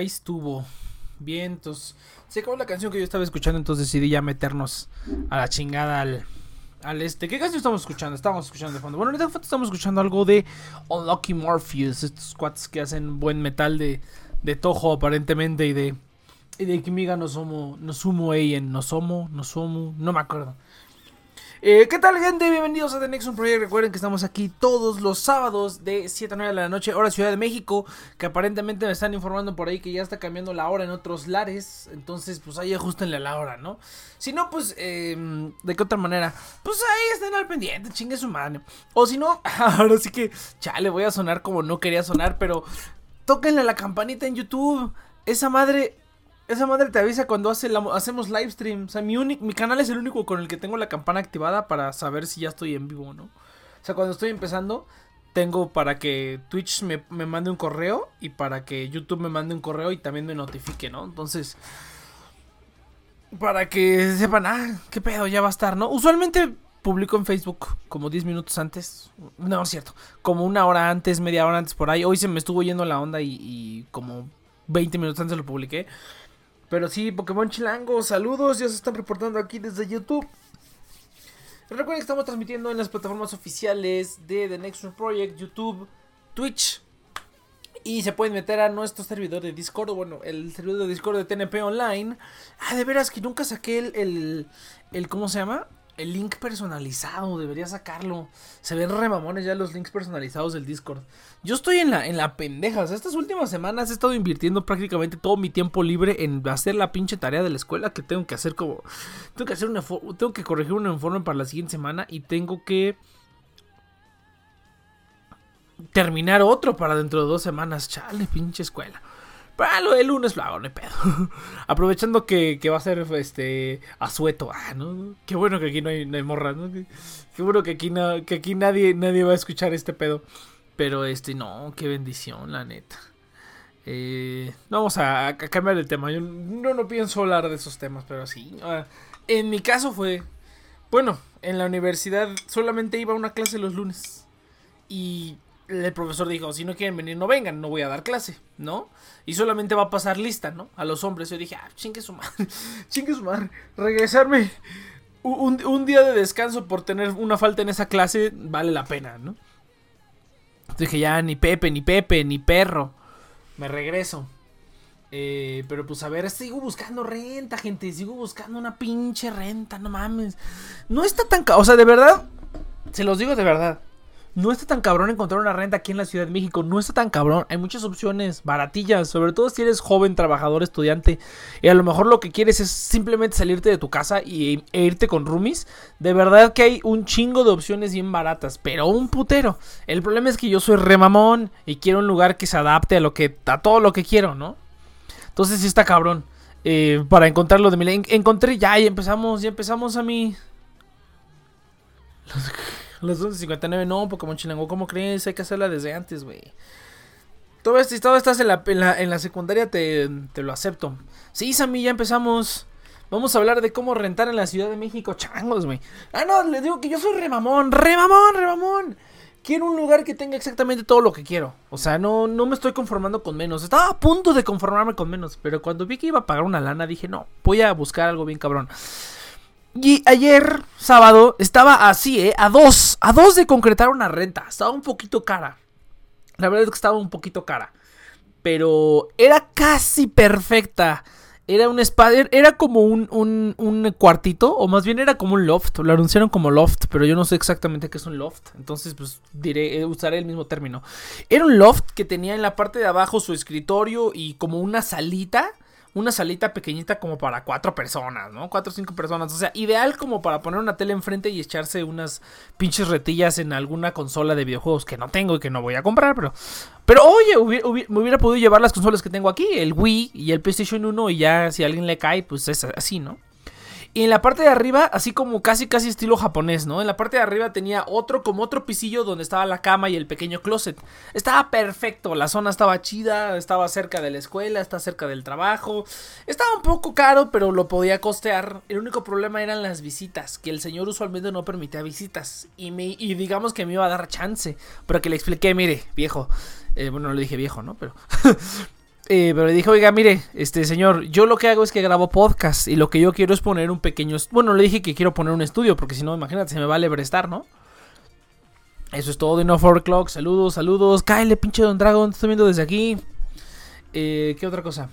ahí estuvo. Bien, entonces se acabó la canción que yo estaba escuchando, entonces decidí ya meternos a la chingada al, al este. ¿Qué canción estamos escuchando? Estamos escuchando de fondo. Bueno, ahorita estamos escuchando algo de Unlucky Morpheus, estos cuates que hacen buen metal de, de Toho aparentemente y de y de Kimiga no somos no sumo no somos, no somos, no me acuerdo. Eh, ¿Qué tal gente? Bienvenidos a The Nexus Project. Recuerden que estamos aquí todos los sábados de 7 a 9 de la noche, hora Ciudad de México. Que aparentemente me están informando por ahí que ya está cambiando la hora en otros lares. Entonces, pues ahí ajustenle la hora, ¿no? Si no, pues, eh, ¿de qué otra manera? Pues ahí estén al pendiente, chingue su madre. O si no, ahora sí que, chale, voy a sonar como no quería sonar, pero tóquenle la campanita en YouTube. Esa madre esa madre te avisa cuando hace hacemos live stream. O sea, mi, mi canal es el único con el que tengo la campana activada para saber si ya estoy en vivo o no. O sea, cuando estoy empezando, tengo para que Twitch me, mande un correo y para que YouTube me mande un correo y también me notifique, ¿no? Entonces, para que sepan, ah, qué pedo, ya va a estar, ¿no? Usualmente publico en Facebook como 10 minutos antes. No, es cierto. Como una hora antes, media hora antes por ahí. Hoy se me estuvo yendo la onda y, y como 20 minutos antes lo publiqué. Pero sí, Pokémon Chilango, saludos, ya se están reportando aquí desde YouTube. Recuerden que estamos transmitiendo en las plataformas oficiales de The Next Project, YouTube, Twitch. Y se pueden meter a nuestro servidor de Discord, bueno, el servidor de Discord de TNP Online. Ah, de veras que nunca saqué el, el, el ¿cómo se llama? El link personalizado, debería sacarlo. Se ven remamones ya los links personalizados del Discord. Yo estoy en la, en la pendeja. O sea, estas últimas semanas he estado invirtiendo prácticamente todo mi tiempo libre en hacer la pinche tarea de la escuela que tengo que hacer como. Tengo que hacer una tengo que corregir un informe para la siguiente semana y tengo que terminar otro para dentro de dos semanas. Chale, pinche escuela. Ah, lo del lunes no hay pedo. Aprovechando que, va a ser este asueto. Ah, ¿no? Qué bueno que aquí no hay, no morras, ¿no? Qué, bueno que aquí, no, que aquí nadie, nadie va a escuchar este pedo. Pero este, no, qué bendición, la neta. Eh, vamos a, cambiar el tema. Yo no, no pienso hablar de esos temas, pero sí. Ah, en mi caso fue. Bueno, en la universidad solamente iba a una clase los lunes. Y el profesor dijo, si no quieren venir, no vengan, no voy a dar clase, ¿no? Y solamente va a pasar lista, ¿no? A los hombres. Yo dije, ah, chingue su madre, su madre. Regresarme un, día de descanso por tener una falta en esa clase vale la pena, ¿no? dije, ya, ni Pepe, ni Pepe, ni perro. Me regreso. Eh, pero pues a ver, sigo buscando renta, gente. Sigo buscando una pinche renta, no mames. No está tan... O sea, de verdad, se los digo de verdad. No está tan cabrón encontrar una renta aquí en la Ciudad de México. No está tan cabrón. Hay muchas opciones baratillas. Sobre todo si eres joven, trabajador, estudiante. Y a lo mejor lo que quieres es simplemente salirte de tu casa y, e irte con roomies. De verdad que hay un chingo de opciones bien baratas. Pero un putero. El problema es que yo soy remamón. Y quiero un lugar que se adapte a lo que. a todo lo que quiero, ¿no? Entonces sí está cabrón. Eh, para encontrarlo de mi encontré ya y empezamos. Ya empezamos a mi. Las 11.59, no, Pokémon Chilango, ¿cómo crees? Hay que hacerla desde antes, güey. Todo esto, todo estás en la, en la, secundaria, te, te, lo acepto. Sí, Sammy, ya empezamos. Vamos a hablar de cómo rentar en la Ciudad de México changos, güey. Ah, no, les digo que yo soy remamón, remamón, remamón. Quiero un lugar que tenga exactamente todo lo que quiero. O sea, no, no me estoy conformando con menos. Estaba a punto de conformarme con menos. Pero cuando vi que iba a pagar una lana, dije, no, voy a buscar algo bien cabrón. Y ayer, sábado, estaba así, ¿eh? A dos, a dos de concretar una renta. Estaba un poquito cara. La verdad es que estaba un poquito cara. Pero era casi perfecta. Era un espacio, era como un, un, un, cuartito, o más bien era como un loft. Lo anunciaron como loft, pero yo no sé exactamente qué es un loft. Entonces, pues diré, eh, usaré el mismo término. Era un loft que tenía en la parte de abajo su escritorio y como una salita una salita pequeñita como para cuatro personas, ¿no? Cuatro o cinco personas. O sea, ideal como para poner una tele enfrente y echarse unas pinches retillas en alguna consola de videojuegos que no tengo y que no voy a comprar, pero... Pero oye, me hubiera podido llevar las consolas que tengo aquí, el Wii y el PlayStation 1 y ya si alguien le cae, pues es así, ¿no? Y en la parte de arriba, así como casi casi estilo japonés, ¿no? En la parte de arriba tenía otro, como otro pisillo donde estaba la cama y el pequeño closet. Estaba perfecto, la zona estaba chida, estaba cerca de la escuela, estaba cerca del trabajo. Estaba un poco caro, pero lo podía costear. El único problema eran las visitas, que el señor usualmente no permitía visitas. Y, me, y digamos que me iba a dar chance. Pero que le expliqué, mire, viejo. Eh, bueno, no le dije viejo, ¿no? Pero... Eh, pero le dije, oiga, mire, este señor, yo lo que hago es que grabo podcast y lo que yo quiero es poner un pequeño... Bueno, le dije que quiero poner un estudio porque si no, imagínate, se me va a lebrestar, ¿no? Eso es todo de No 4 Clock. Saludos, saludos. Cáele, pinche Don Dragon. Te estoy viendo desde aquí. Eh, ¿Qué otra cosa?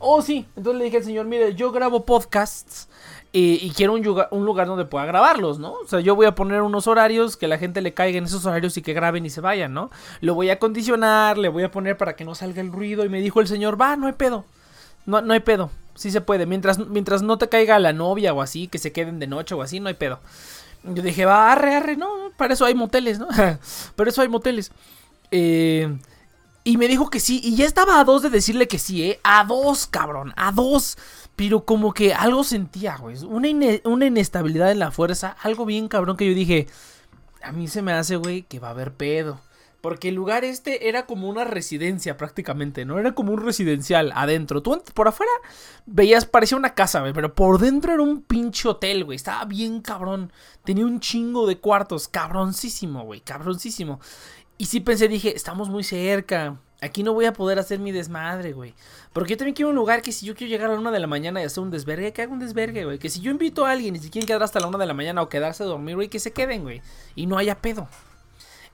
Oh, sí. Entonces le dije al señor, mire, yo grabo podcasts y quiero un lugar, un lugar, donde pueda grabarlos, ¿no? O sea, yo voy a poner unos horarios que la gente le caiga en esos horarios y que graben y se vayan, ¿no? Lo voy a condicionar, le voy a poner para que no salga el ruido y me dijo el señor, va, no hay pedo. No, no hay pedo. Sí se puede. Mientras, mientras no te caiga la novia o así, que se queden de noche o así, no hay pedo. Yo dije, va, arre, arre, no, para eso hay moteles, ¿no? para eso hay moteles. Eh, y me dijo que sí, y ya estaba a dos de decirle que sí, ¿eh? A dos, cabrón, a dos. Pero como que algo sentía, güey. Una, una inestabilidad en la fuerza, algo bien cabrón que yo dije, a mí se me hace, güey, que va a haber pedo. Porque el lugar este era como una residencia prácticamente, ¿no? Era como un residencial adentro. Tú por afuera veías, parecía una casa, güey, pero por dentro era un pinche hotel, güey. Estaba bien cabrón. Tenía un chingo de cuartos, cabroncísimo, güey, cabroncísimo. Y sí pensé, dije, estamos muy cerca. Aquí no voy a poder hacer mi desmadre, güey. Porque yo también quiero un lugar que si yo quiero llegar a la una de la mañana y hacer un desvergue, que haga un desvergue, güey. Que si yo invito a alguien y si quieren quedar hasta la una de la mañana o quedarse a dormir, güey, que se queden, güey. Y no haya pedo.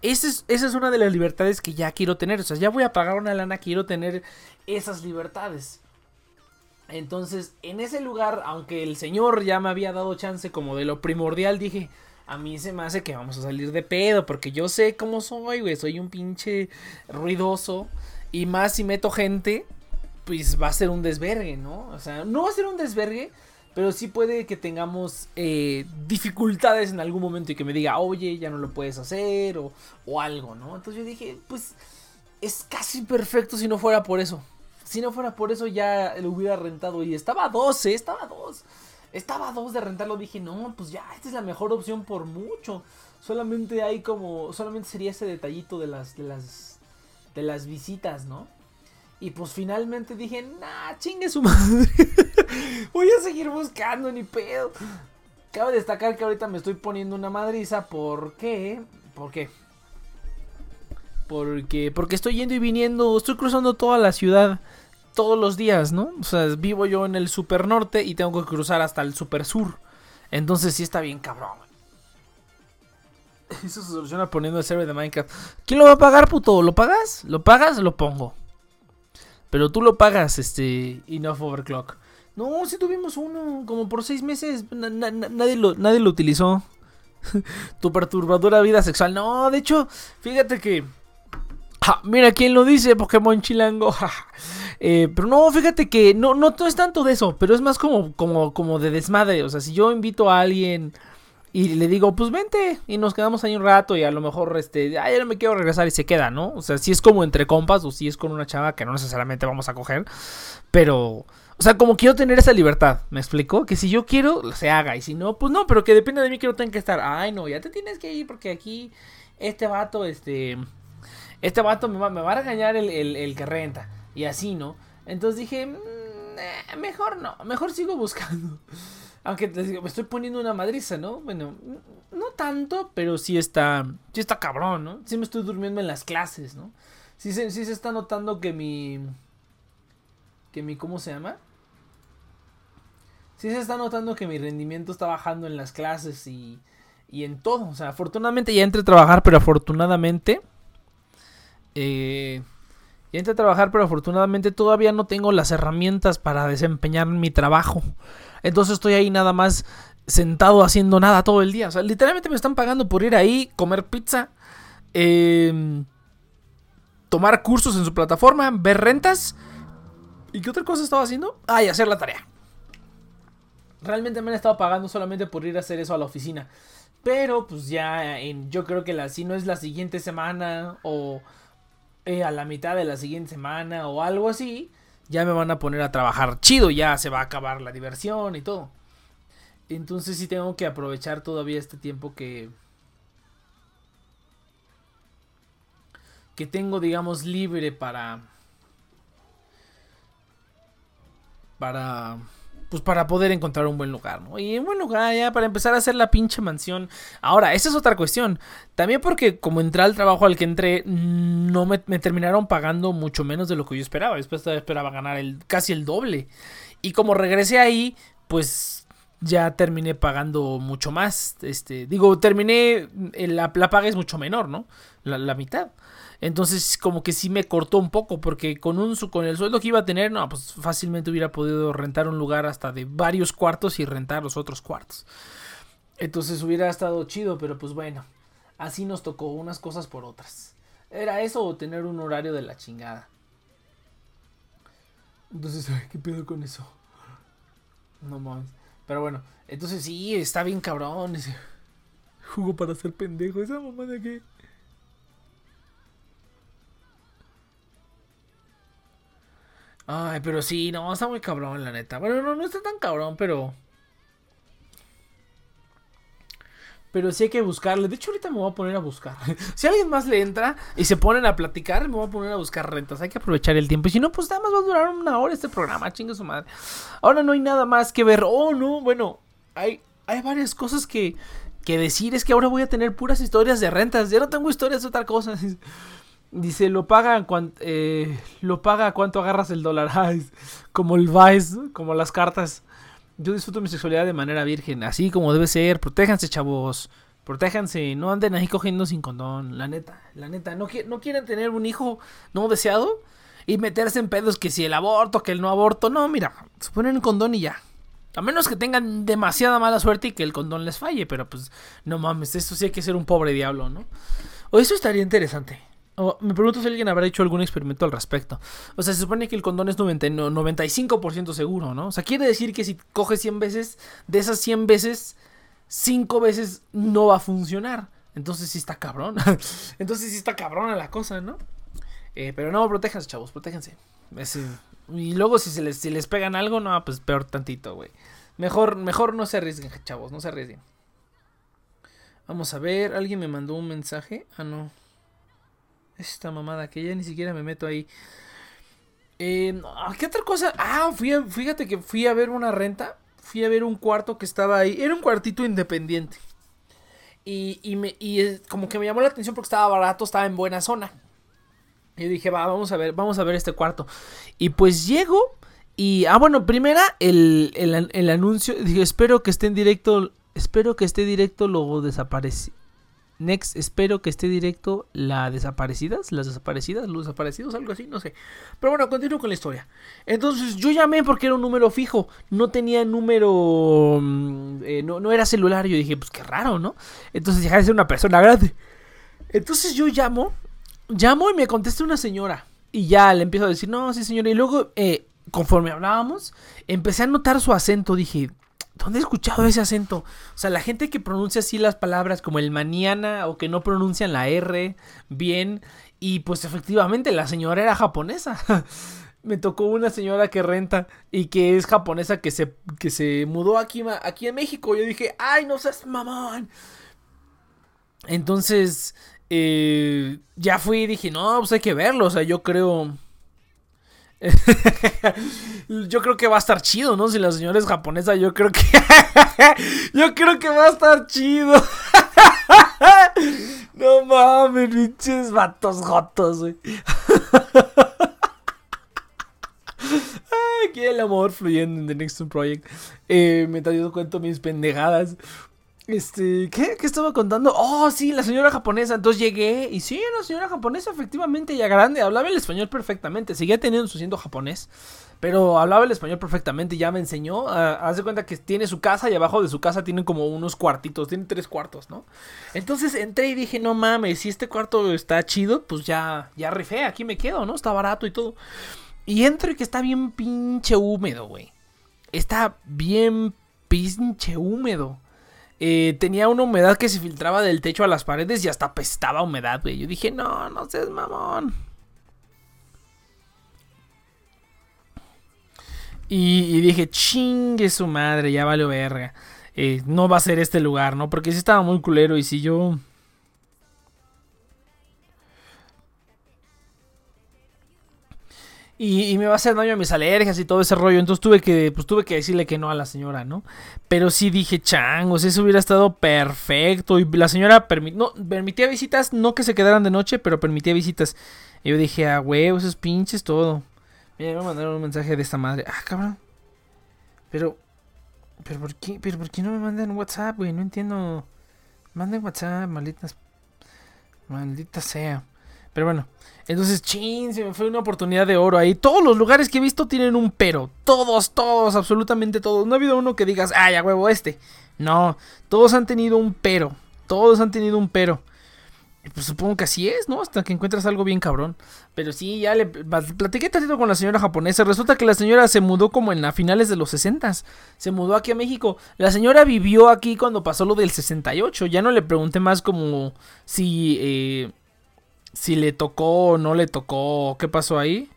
Esa es, una de las libertades que ya quiero tener. O sea, ya voy a pagar una lana, quiero tener esas libertades. Entonces, en ese lugar, aunque el señor ya me había dado chance como de lo primordial, dije, a mí se me hace que vamos a salir de pedo, porque yo sé cómo soy, güey, soy un pinche ruidoso. Y más si meto gente, pues va a ser un desvergue, ¿no? O sea, no va a ser un desvergue, pero sí puede que tengamos eh, dificultades en algún momento y que me diga, oye, ya no lo puedes hacer o, o algo, ¿no? Entonces yo dije, pues es casi perfecto si no fuera por eso. Si no fuera por eso ya lo hubiera rentado y estaba a dos, ¿eh? Estaba a dos. Estaba a dos de rentarlo. Dije, no, pues ya, esta es la mejor opción por mucho. Solamente hay como, solamente sería ese detallito de las, de las, de las visitas, ¿no? Y pues finalmente dije, nah, chingue su madre. Voy a seguir buscando, ni pedo. Cabe destacar que ahorita me estoy poniendo una madriza. ¿Por qué? ¿Por qué? Porque, porque estoy yendo y viniendo, estoy cruzando toda la ciudad todos los días, ¿no? O sea, vivo yo en el super norte y tengo que cruzar hasta el super sur. Entonces sí está bien cabrón. Eso se soluciona poniendo el server de Minecraft. ¿Quién lo va a pagar, puto? ¿Lo pagas? ¿Lo pagas? Lo pongo. Pero tú lo pagas, este, Enough Overclock. No, si tuvimos uno, como por seis meses, nadie, lo, nadie lo utilizó. tu perturbadora vida sexual. No, de hecho, fíjate que... mira quién lo dice, Pokémon Chilango. Eh, pero no, fíjate que no, no, no es tanto de eso, pero es más como, como, como de desmadre. O sea, si yo invito a alguien y le digo, pues vente y nos quedamos ahí un rato y a lo mejor, este, ay, no me quiero regresar y se queda, ¿no? O sea, si es como entre compas o si es con una chava que no necesariamente vamos a coger, pero, o sea, como quiero tener esa libertad, ¿me explico? Que si yo quiero, se haga y si no, pues no, pero que depende de mí que no tenga que estar, ay, no, ya te tienes que ir porque aquí este vato, este, este vato me va, me va a regañar el, el, que renta y así, ¿no? Entonces dije, mm, eh, mejor no, mejor sigo buscando. Aunque te digo, me estoy poniendo una madriza, ¿no? Bueno, no tanto, pero sí está, sí está cabrón, ¿no? Sí me estoy durmiendo en las clases, ¿no? Sí se, sí se está notando que mi, que mi, ¿cómo se llama? Sí se está notando que mi rendimiento está bajando en las clases y, y en todo. O sea, afortunadamente ya entré a trabajar, pero afortunadamente... Eh, ya a trabajar, pero afortunadamente todavía no tengo las herramientas para desempeñar mi trabajo. Entonces estoy ahí nada más sentado haciendo nada todo el día. O sea, literalmente me están pagando por ir ahí, comer pizza, em, tomar cursos en su plataforma, ver rentas. ¿Y qué otra cosa estaba haciendo? Ah, y hacer la tarea. Realmente me han estado pagando solamente por ir a hacer eso a la oficina. Pero pues ya yo creo que la, si no es la siguiente semana o eh, a la mitad de la siguiente semana o algo así, ya me van a poner a trabajar chido, ya se va a acabar la diversión y todo. Entonces sí tengo que aprovechar todavía este tiempo que que tengo digamos libre para para pues para poder encontrar un buen lugar, ¿no? Y un buen lugar ya para empezar a hacer la pinche mansión. Ahora, esa es otra cuestión. También porque como entré al trabajo al que entré, no me, terminaron pagando mucho menos de lo que yo esperaba. Después esperaba ganar el, casi el doble. Y como regresé ahí, pues ya terminé pagando mucho más. Este, digo, terminé, eh, la, la paga es mucho menor, ¿no? La, la mitad. Entonces, como que sí me cortó un poco, porque con, un, con el sueldo que iba a tener, no, pues fácilmente hubiera podido rentar un lugar hasta de varios cuartos y rentar los otros cuartos. Entonces hubiera estado chido, pero pues bueno, así nos tocó unas cosas por otras. Era eso o tener un horario de la chingada. Entonces, ¿qué pedo con eso? No mames. Pero bueno, entonces sí, está bien cabrón jugo para ser pendejo. Esa mamá de Ay, pero sí, no, está muy cabrón, la neta. Bueno, no, no está tan cabrón, pero. Pero sí hay que buscarle. De hecho, ahorita me voy a poner a buscar. si alguien más le entra y se ponen a platicar, me voy a poner a buscar rentas. Hay que aprovechar el tiempo. Y si no, pues nada más va a durar una hora este programa. Chingue su madre. Ahora no hay nada más que ver. Oh, no. Bueno, hay, hay varias cosas que, que decir. Es que ahora voy a tener puras historias de rentas. Ya no tengo historias de otra cosa. Dice, lo paga, eh, lo paga cuánto agarras el dólar. como el Vice, como las cartas. Yo disfruto mi sexualidad de manera virgen, así como debe ser. Protéjanse, chavos. Protéjanse, no anden ahí cogiendo sin condón. La neta, la neta. No, no quieren tener un hijo no deseado y meterse en pedos que si el aborto, que el no aborto. No, mira, se ponen un condón y ya. A menos que tengan demasiada mala suerte y que el condón les falle, pero pues no mames, esto sí hay que ser un pobre diablo, ¿no? O eso estaría interesante me pregunto si alguien habrá hecho algún experimento al respecto. O sea, se supone que el condón es 90, 95% seguro, ¿no? O sea, quiere decir que si coges 100 veces, de esas 100 veces, 5 veces no va a funcionar. Entonces sí está cabrón. Entonces sí está cabrona la cosa, ¿no? Eh, pero no, protéjanse, chavos, protéjanse. y luego si, se les, si les pegan algo, no, pues peor tantito, güey. Mejor, mejor no se arriesguen, chavos, no se arriesguen. Vamos a ver, alguien me mandó un mensaje. Ah, no. Esta mamada que ya ni siquiera me meto ahí. Eh, ¿Qué otra cosa? Ah, fíjate que fui a ver una renta. Fui a ver un cuarto que estaba ahí. Era un cuartito independiente. Y como que me llamó la atención porque estaba barato, estaba en buena zona. Y dije, va, vamos a ver, vamos a ver este cuarto. Y pues llego y, ah, bueno, primera el, el, el anuncio. Dije, espero que esté en directo, espero que esté directo, luego desaparece. Next, espero que esté directo la desaparecidas, las desaparecidas, los desaparecidos, algo así, no sé. Pero bueno, continúo con la historia. Entonces yo llamé porque era un número fijo, no tenía número, mm, eh, no, no, era celular. Yo dije, pues qué raro, ¿no? Entonces dejé de ser una persona grande. Entonces yo llamo, llamo y me contesta una señora. Y ya le empiezo a decir, no, sí señora. Y luego, eh, conforme hablábamos, empecé a notar su acento. Dije, ¿Dónde he escuchado ese acento? O sea, la gente que pronuncia así las palabras como el mañana o que no pronuncian la R bien. Y pues efectivamente la señora era japonesa. Me tocó una señora que renta y que es japonesa que se, que se mudó aquí, aquí en México. Yo dije, ay, no seas mamón. Entonces, eh, ya fui y dije, no, pues hay que verlo. O sea, yo creo yo creo que va a estar chido, ¿no? Si la señora es japonesa, yo creo que. yo creo que va a estar chido. no mames, pinches vatos jotos, güey. Aquí el amor fluyendo en The Next Project. Eh, me está dando cuenta mis pendejadas. Este, ¿qué? ¿qué estaba contando? Oh, sí, la señora japonesa. Entonces llegué y sí, la señora japonesa, efectivamente, ya grande, hablaba el español perfectamente. Seguía teniendo su siendo japonés, pero hablaba el español perfectamente. Ya me enseñó. Uh, haz de cuenta que tiene su casa y abajo de su casa tiene como unos cuartitos, tiene tres cuartos, ¿no? Entonces entré y dije, no mames, si este cuarto está chido, pues ya, ya rifé, aquí me quedo, ¿no? Está barato y todo. Y entro y que está bien pinche húmedo, güey. Está bien pinche húmedo. Eh, tenía una humedad que se filtraba del techo a las paredes y hasta pestaba humedad, güey. Yo dije, no, no seas mamón. Y, dije, chingue su madre, ya vale verga. Eh, no va a ser este lugar, ¿no? Porque sí estaba muy culero y si yo... y, me va a hacer daño a mis alergias y todo ese rollo. Entonces tuve que, pues tuve que decirle que no a la señora, ¿no? Pero sí dije, changos, eso hubiera estado perfecto. Y la señora no, permitía visitas, no que se quedaran de noche, pero permitía visitas. Y yo dije, ah, huevos, esos pinches, todo. Mira, me mandaron un mensaje de esta madre. Ah, cabrón. Pero, pero ¿por qué, pero por qué no me mandan WhatsApp, güey? No entiendo. Manden WhatsApp, malditas. Maldita sea. Pero bueno, entonces, chin, se me fue una oportunidad de oro ahí. Todos los lugares que he visto tienen un pero. Todos, todos, absolutamente todos. No ha habido uno que digas, ay, a huevo este. No, todos han tenido un pero. Todos han tenido un pero. Pues supongo que así es, ¿no? Hasta que encuentras algo bien cabrón. Pero sí, ya le platiqué tantito con la señora japonesa. Resulta que la señora se mudó como en a finales de los 60. Se mudó aquí a México. La señora vivió aquí cuando pasó lo del 68. Ya no le pregunté más como si... Eh, si le tocó o no le tocó, ¿qué pasó ahí?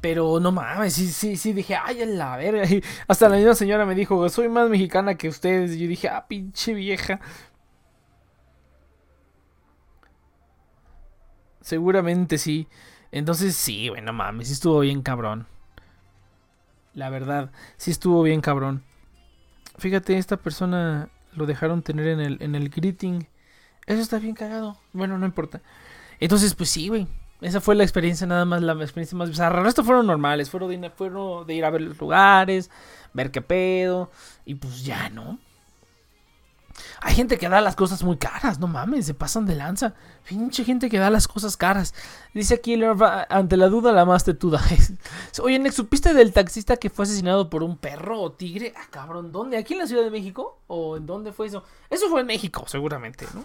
Pero no mames, sí, sí, sí, dije, ay, en la verga. hasta la misma señora me dijo, soy más mexicana que ustedes. Y yo dije, ah, pinche vieja. Seguramente sí. Entonces sí, bueno, mames, sí estuvo bien cabrón. La verdad, sí estuvo bien cabrón. Fíjate, esta persona lo dejaron tener en el, en el greeting. Eso está bien cagado. Bueno, no importa. Entonces, pues sí, güey. Esa fue la experiencia nada más, la experiencia más bizarra. El resto fueron normales. Fueron de, fueron de ir a ver los lugares, ver qué pedo. Y pues ya, ¿no? Hay gente que da las cosas muy caras, no mames, se pasan de lanza. Pinche gente que da las cosas caras. Dice aquí, ante la duda, la más tetuda. Oye, Nex, ¿supiste del taxista que fue asesinado por un perro o tigre? Ah, cabrón, ¿dónde? ¿Aquí en la Ciudad de México? ¿O en dónde fue eso? Eso fue en México, seguramente, ¿no?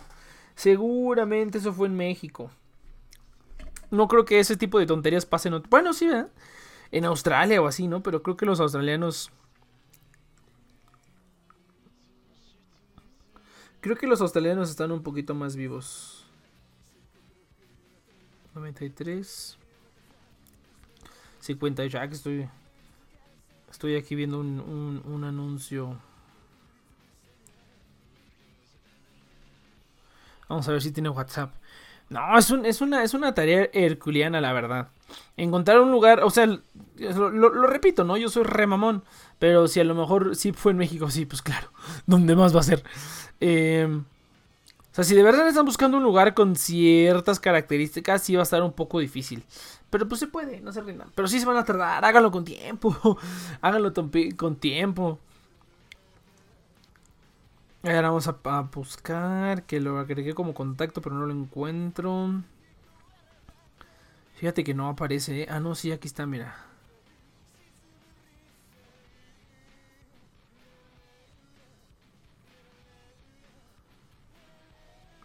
Seguramente eso fue en México. No creo que ese tipo de tonterías pasen. Bueno, sí, ¿verdad? En Australia o así, ¿no? Pero creo que los australianos Creo que los australianos están un poquito más vivos. 93. 58. Ah, que estoy. Estoy aquí viendo un, un, anuncio. Vamos a ver si tiene WhatsApp. No, es, un, es, una, es una tarea herculeana, la verdad. Encontrar un lugar, o sea, lo, repito, ¿no? Yo soy remamón. Pero si a lo mejor sí fue en México, sí, pues claro. ¿Dónde más va a ser? Eh, o sea, si de verdad están buscando un lugar con ciertas características, sí va a estar un poco difícil. Pero pues se puede, no se rindan. Pero sí se van a tardar, háganlo con tiempo. háganlo con tiempo. Ahora vamos a, a, buscar, que lo agregué como contacto, pero no lo encuentro. Fíjate que no aparece. ¿eh? Ah, no, sí, aquí está, mira.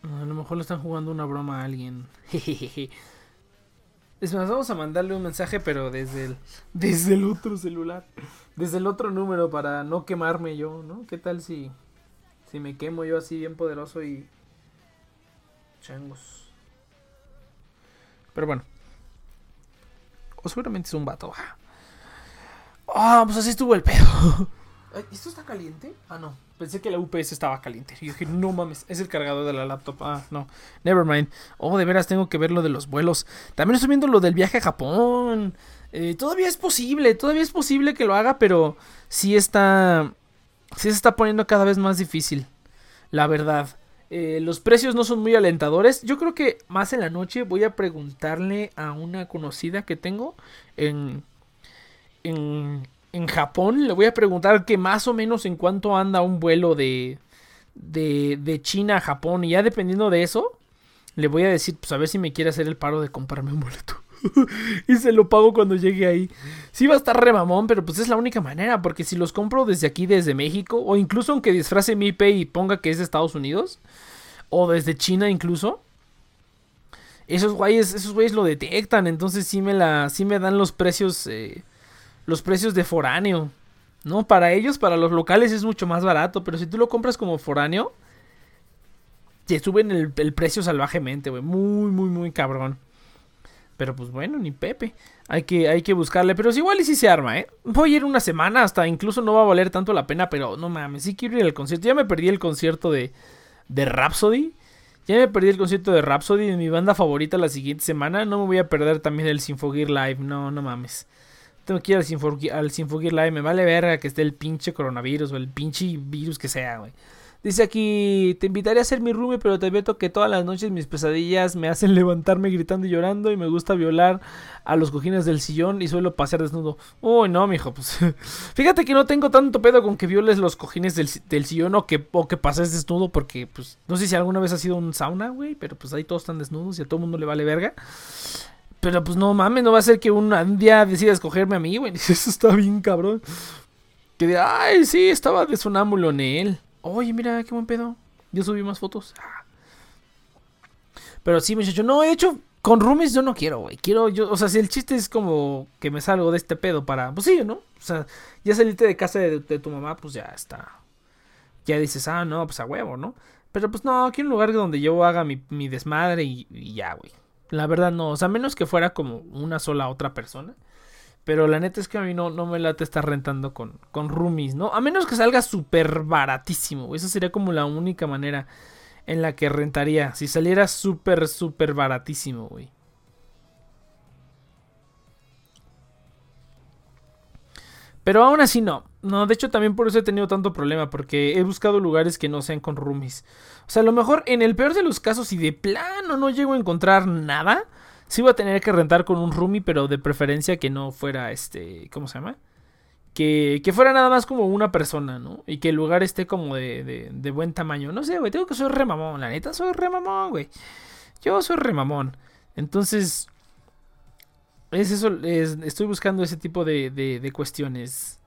A lo mejor le están jugando una broma a alguien. Es más, vamos a mandarle un mensaje, pero desde el, desde el otro celular. Desde el otro número para no quemarme yo, ¿no? ¿Qué tal si, si me quemo yo así bien poderoso y... Changos. Pero bueno. O seguramente es un vato. Ah, pues así estuvo el pedo. ¿Esto está caliente? Ah, no. Pensé que la UPS estaba caliente. Y dije, no mames, es el cargador de la laptop. Ah, no. Never mind. Oh, de veras tengo que ver lo de los vuelos. También estoy viendo lo del viaje a Japón. Eh, todavía es posible, todavía es posible que lo haga, pero sí está. Sí se está poniendo cada vez más difícil. La verdad. Eh, los precios no son muy alentadores. Yo creo que más en la noche voy a preguntarle a una conocida que tengo en. En en Japón. Le voy a preguntar que más o menos en cuánto anda un vuelo de, de, de China a Japón. Y ya dependiendo de eso, le voy a decir, pues a ver si me quiere hacer el paro de comprarme un boleto. y se lo pago cuando llegue ahí. Sí va a estar remamón, pero pues es la única manera. Porque si los compro desde aquí, desde México, o incluso aunque disfrace mi IP y ponga que es de Estados Unidos, o desde China incluso. Esos güeyes, esos güeyes lo detectan, entonces sí me la, sí me dan los precios eh, los precios de foráneo. ¿No? Para ellos, para los locales es mucho más barato, pero si tú lo compras como foráneo, te suben el, precio salvajemente, güey. Muy, muy, muy cabrón. Pero pues bueno, ni Pepe. Hay que, hay que buscarle. Pero es igual y si se arma, ¿eh? Voy a ir una semana, hasta incluso no va a valer tanto la pena, pero no mames, sí quiero ir al concierto. Ya me perdí el concierto de, de Rhapsody. Ya me perdí el concierto de Rhapsody de mi banda favorita la siguiente semana. No me voy a perder también el Sinfogir Live. No, no mames. Tengo que ir al Sinfogir, al Sinfogir Live. Me vale verga que esté el pinche coronavirus o el pinche virus que sea, güey. Dice aquí, te invitaría a ser mi roomie, pero te advierto que todas las noches mis pesadillas me hacen levantarme gritando y llorando y me gusta violar a los cojines del sillón y suelo pasear desnudo. Uy, no, mijo, pues fíjate que no tengo tanto pedo con que violes los cojines del, sillón o que, pases desnudo porque, pues, no sé si alguna vez ha sido un sauna, güey, pero pues ahí todos están desnudos y a todo el mundo le vale verga. Pero pues no mames, no va a ser que un, día decida escogerme a mí, güey. Eso está bien cabrón. Que de, ay, sí, estaba de sonámbulo en él. Oye, mira, qué buen pedo. Yo subí más fotos. Pero sí, muchacho, no, he hecho, con roomies yo no quiero, güey. Quiero, yo, o sea, si el chiste es como que me salgo de este pedo para, pues sí, ¿no? O sea, ya saliste de casa de, tu mamá, pues ya está. Ya dices, ah, no, pues a huevo, ¿no? Pero pues no, quiero un lugar donde yo haga mi, desmadre y, y ya, güey. La verdad no, o sea, menos que fuera como una sola otra persona. Pero la neta es que a mí no, no me late estar rentando con, con roomies, ¿no? A menos que salga súper baratísimo. Esa sería como la única manera en la que rentaría. Si saliera súper, súper baratísimo, güey. Pero aún así no. No, de hecho también por eso he tenido tanto problema. Porque he buscado lugares que no sean con roomies. O sea, a lo mejor en el peor de los casos, si de plano no llego a encontrar nada Sí voy a tener que rentar con un roomie, pero de preferencia que no fuera este. ¿Cómo se llama? Que, que fuera nada más como una persona, ¿no? Y que el lugar esté como de, de, buen tamaño. No sé, güey, tengo que soy remamón. La neta, soy remamón, güey. Yo soy remamón. Entonces. Es eso. estoy buscando ese tipo de, de, cuestiones.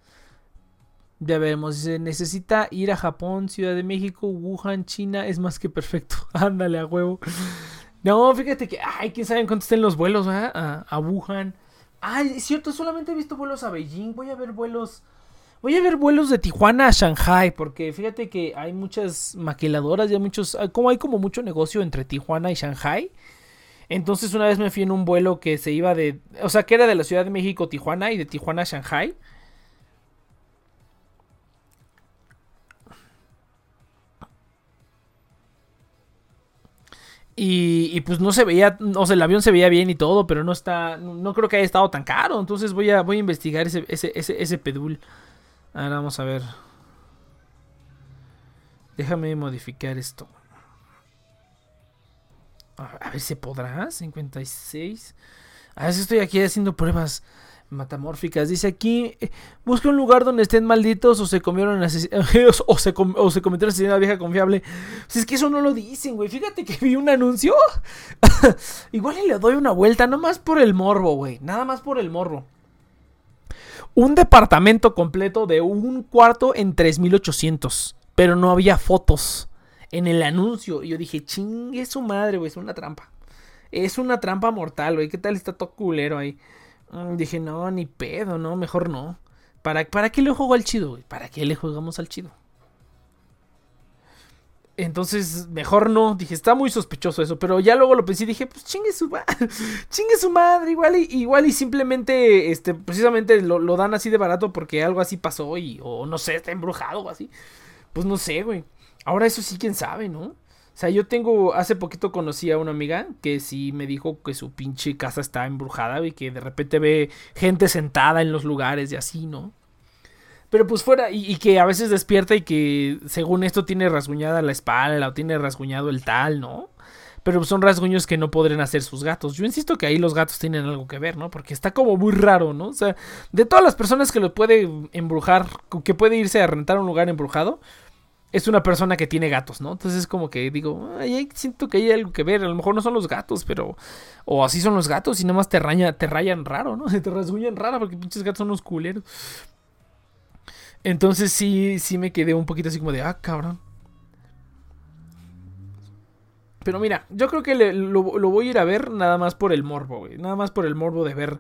Ya vemos, se necesita ir a Japón, Ciudad de México, Wuhan, China, es más que perfecto. Ándale a huevo. No, fíjate que, ay, quién sabe en cuánto estén los vuelos, A, a Wuhan. Ay, es cierto, solamente he visto vuelos a Beijing. Voy a ver vuelos. Voy a ver vuelos de Tijuana a Shanghai, porque fíjate que hay muchas maquiladoras, ya muchos, como hay como mucho negocio entre Tijuana y Shanghai. Entonces una vez me fui en un vuelo que se iba de, o sea, que era de la Ciudad de México Tijuana y de Tijuana a Shanghai. Y, pues no se veía, o sea, el avión se veía bien y todo, pero no está, no, creo que haya estado tan caro. Entonces voy a, voy a investigar ese, ese, ese, ese pedul. Ahora vamos a ver. Déjame modificar esto. A ver si podrá. 56. A ver si estoy aquí haciendo pruebas metamórficas. Dice aquí, eh, busca un lugar donde estén malditos o se comieron o se, o se cometieron asesinato vieja confiable. Si es que eso no lo dicen, güey. Fíjate que vi un anuncio. Igual le doy una vuelta, no más por el morbo, güey. Nada más por el morbo. Un departamento completo de un cuarto en 3800. Pero no había fotos en el anuncio. Y yo dije, chingue su madre, güey. Es una trampa. Es una trampa mortal, güey. ¿Qué tal está todo culero ahí? Mm, dije, no, ni pedo, no, mejor no. ¿Para, ¿Para qué le juego al chido, güey? ¿Para qué le jugamos al chido? Entonces, mejor no. Dije, está muy sospechoso eso. Pero ya luego lo pensé y dije, pues chingue su, chingue su madre. Igual y, igual y simplemente, este, precisamente lo, lo, dan así de barato porque algo así pasó y, o no sé, está embrujado o así. Pues no sé, güey. Ahora eso sí, quién sabe, ¿no? O sea, yo tengo, hace poquito conocí a una amiga que sí me dijo que su pinche casa está embrujada y que de repente ve gente sentada en los lugares y así, ¿no? Pero pues fuera, y, que a veces despierta y que según esto tiene rasguñada la espalda o tiene rasguñado el tal, ¿no? Pero son rasguños que no podrían hacer sus gatos. Yo insisto que ahí los gatos tienen algo que ver, ¿no? Porque está como muy raro, ¿no? O sea, de todas las personas que lo puede embrujar, que puede irse a rentar un lugar embrujado, es una persona que tiene gatos, ¿no? Entonces es como que digo, siento que hay algo que ver. A lo mejor no son los gatos, pero. O así son los gatos y nomás te, raña, te rayan raro, ¿no? Te rasguñan raro porque pinches gatos son unos culeros. Entonces sí, sí me quedé un poquito así como de, ah, cabrón. Pero mira, yo creo que lo, voy a ir a ver nada más por el morbo, güey. Nada más por el morbo de ver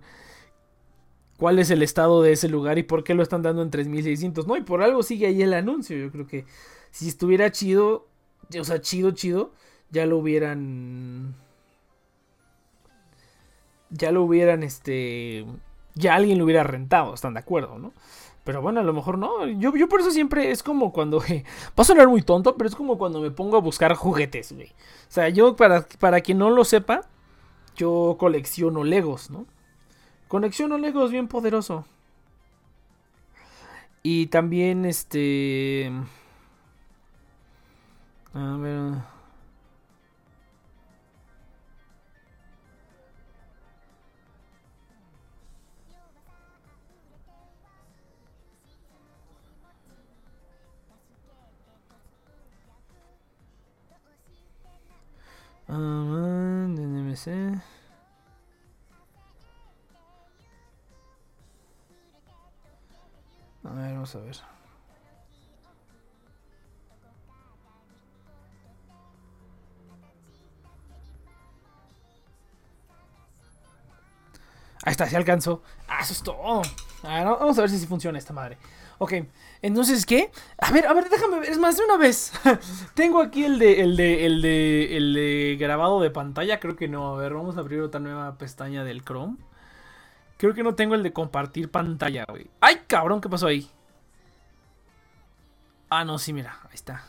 cuál es el estado de ese lugar y por qué lo están dando en 3600. No, y por algo sigue ahí el anuncio. Yo creo que si estuviera chido, o sea, chido, chido, ya lo hubieran. Ya lo hubieran, este. Ya alguien lo hubiera rentado, están de acuerdo, ¿no? Pero bueno, a lo mejor no. Yo, yo por eso siempre es como cuando. va a sonar muy tonto, pero es como cuando me pongo a buscar juguetes, güey. O sea, yo, para, para quien no lo sepa, yo colecciono Legos, ¿no? Colecciono Legos bien poderoso. Y también, este. A ver. Ah, NMC. A ver, vamos a ver. Ahí está, se alcanzó. Ah, eso es todo. vamos a ver si, funciona esta madre. Ok, entonces, ¿qué? A ver, a ver, déjame ver, es más de una vez. Tengo aquí el de, el de, el de, el de grabado de pantalla, creo que no. A ver, vamos a abrir otra nueva pestaña del Chrome. Creo que no tengo el de compartir pantalla, güey. ¡Ay, cabrón! ¿Qué pasó ahí? Ah, no, sí, mira, ahí está.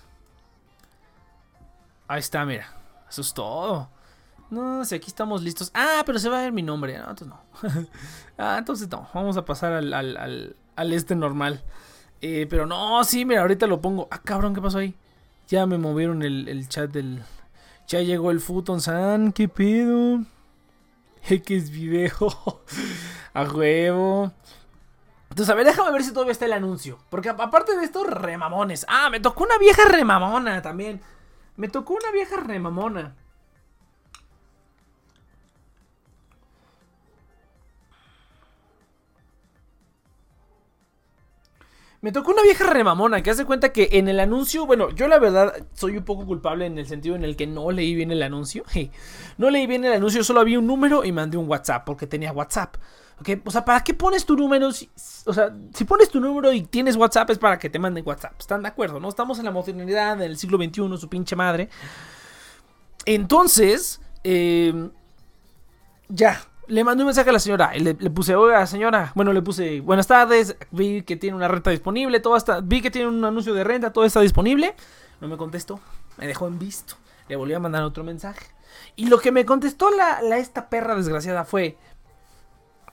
Ahí está, mira. Eso es todo. No, si aquí estamos listos. Ah, pero se va a ver mi nombre. No, entonces no. ah, entonces no. Vamos a pasar al, al, al, este normal. Eh, pero no, sí, mira, ahorita lo pongo. Ah, cabrón, ¿qué pasó ahí? Ya me movieron el, chat del. Ya llegó el Futon San, ¿qué pedo? X video. a huevo. Entonces, a ver, déjame ver si todavía está el anuncio. Porque aparte de esto, remamones. Ah, me tocó una vieja remamona también. Me tocó una vieja remamona. Me tocó una vieja remamona que hace cuenta que en el anuncio, bueno, yo la verdad soy un poco culpable en el sentido en el que no leí bien el anuncio. No leí bien el anuncio, solo había un número y mandé un WhatsApp porque tenía WhatsApp. O sea, ¿para qué pones tu número? o sea, si pones tu número y tienes WhatsApp es para que te manden WhatsApp. ¿Están de acuerdo? ¿No? Estamos en la modernidad, en el siglo XXI, su pinche madre. Entonces, eh, ya, le mandé un mensaje a la señora y le, puse, oiga señora, bueno, le puse, buenas tardes, vi que tiene una renta disponible, todo está, vi que tiene un anuncio de renta, todo está disponible. No me contestó, me dejó en visto. Le volví a mandar otro mensaje. Y lo que me contestó la, esta perra desgraciada fue,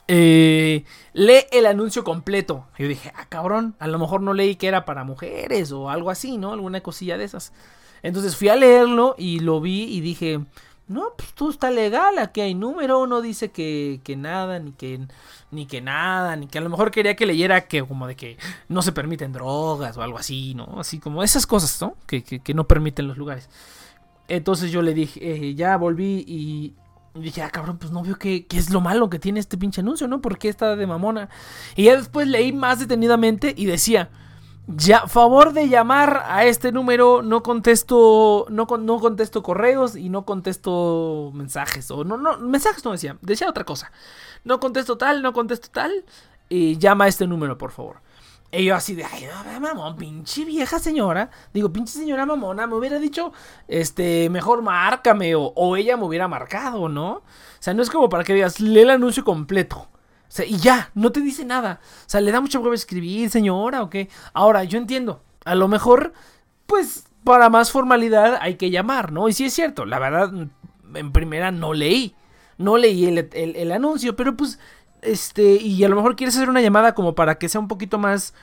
eh, lee el anuncio completo. Yo dije, ah, cabrón, a lo mejor no leí que era para mujeres o algo así, ¿no? Alguna cosilla de esas. Entonces fui a leerlo y lo vi y dije, no, pues todo está legal, aquí hay número, no dice que, que nada, ni que, ni que nada, ni que a lo mejor quería que leyera que como de que no se permiten drogas o algo así, ¿no? Así como esas cosas, ¿no? Que, que, no permiten los lugares. Entonces yo le dije, eh, ya volví y, dije, ah, cabrón, pues no veo qué, es lo malo que tiene este pinche anuncio, ¿no? ¿Por qué está de mamona? Y ya después leí más detenidamente y decía, ya, favor de llamar a este número, no contesto, no, no contesto correos y no contesto mensajes. O no, no, mensajes no decía, decía otra cosa. No contesto tal, no contesto tal. Y llama a este número, por favor. Y yo así de, ay, no, mamón, pinche vieja señora. Digo, pinche señora mamona, me hubiera dicho, este, mejor márcame. O, o ella me hubiera marcado, ¿no? O sea, no es como para que digas, lee el anuncio completo. O sea, y ya, no te dice nada. O sea, le da mucho huevo escribir, señora, o qué. Ahora, yo entiendo. A lo mejor, pues, para más formalidad hay que llamar, ¿no? Y sí es cierto, la verdad, en primera no leí. No leí el, anuncio, pero pues, este, y a lo mejor quieres hacer una llamada como para que sea un poquito más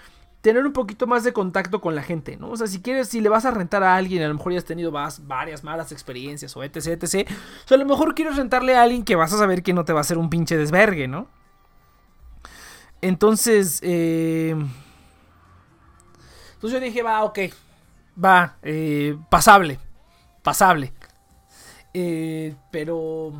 tener un poquito más de contacto con la gente, ¿no? O sea, si quieres, si le vas a rentar a alguien, a lo mejor ya has tenido varias malas experiencias o etc, etc. O sea, a lo mejor quieres rentarle a alguien que vas a saber que no te va a hacer un pinche desvergue, ¿no? Entonces, eh, entonces yo dije, va, ok, va, eh, pasable, pasable. Eh, pero,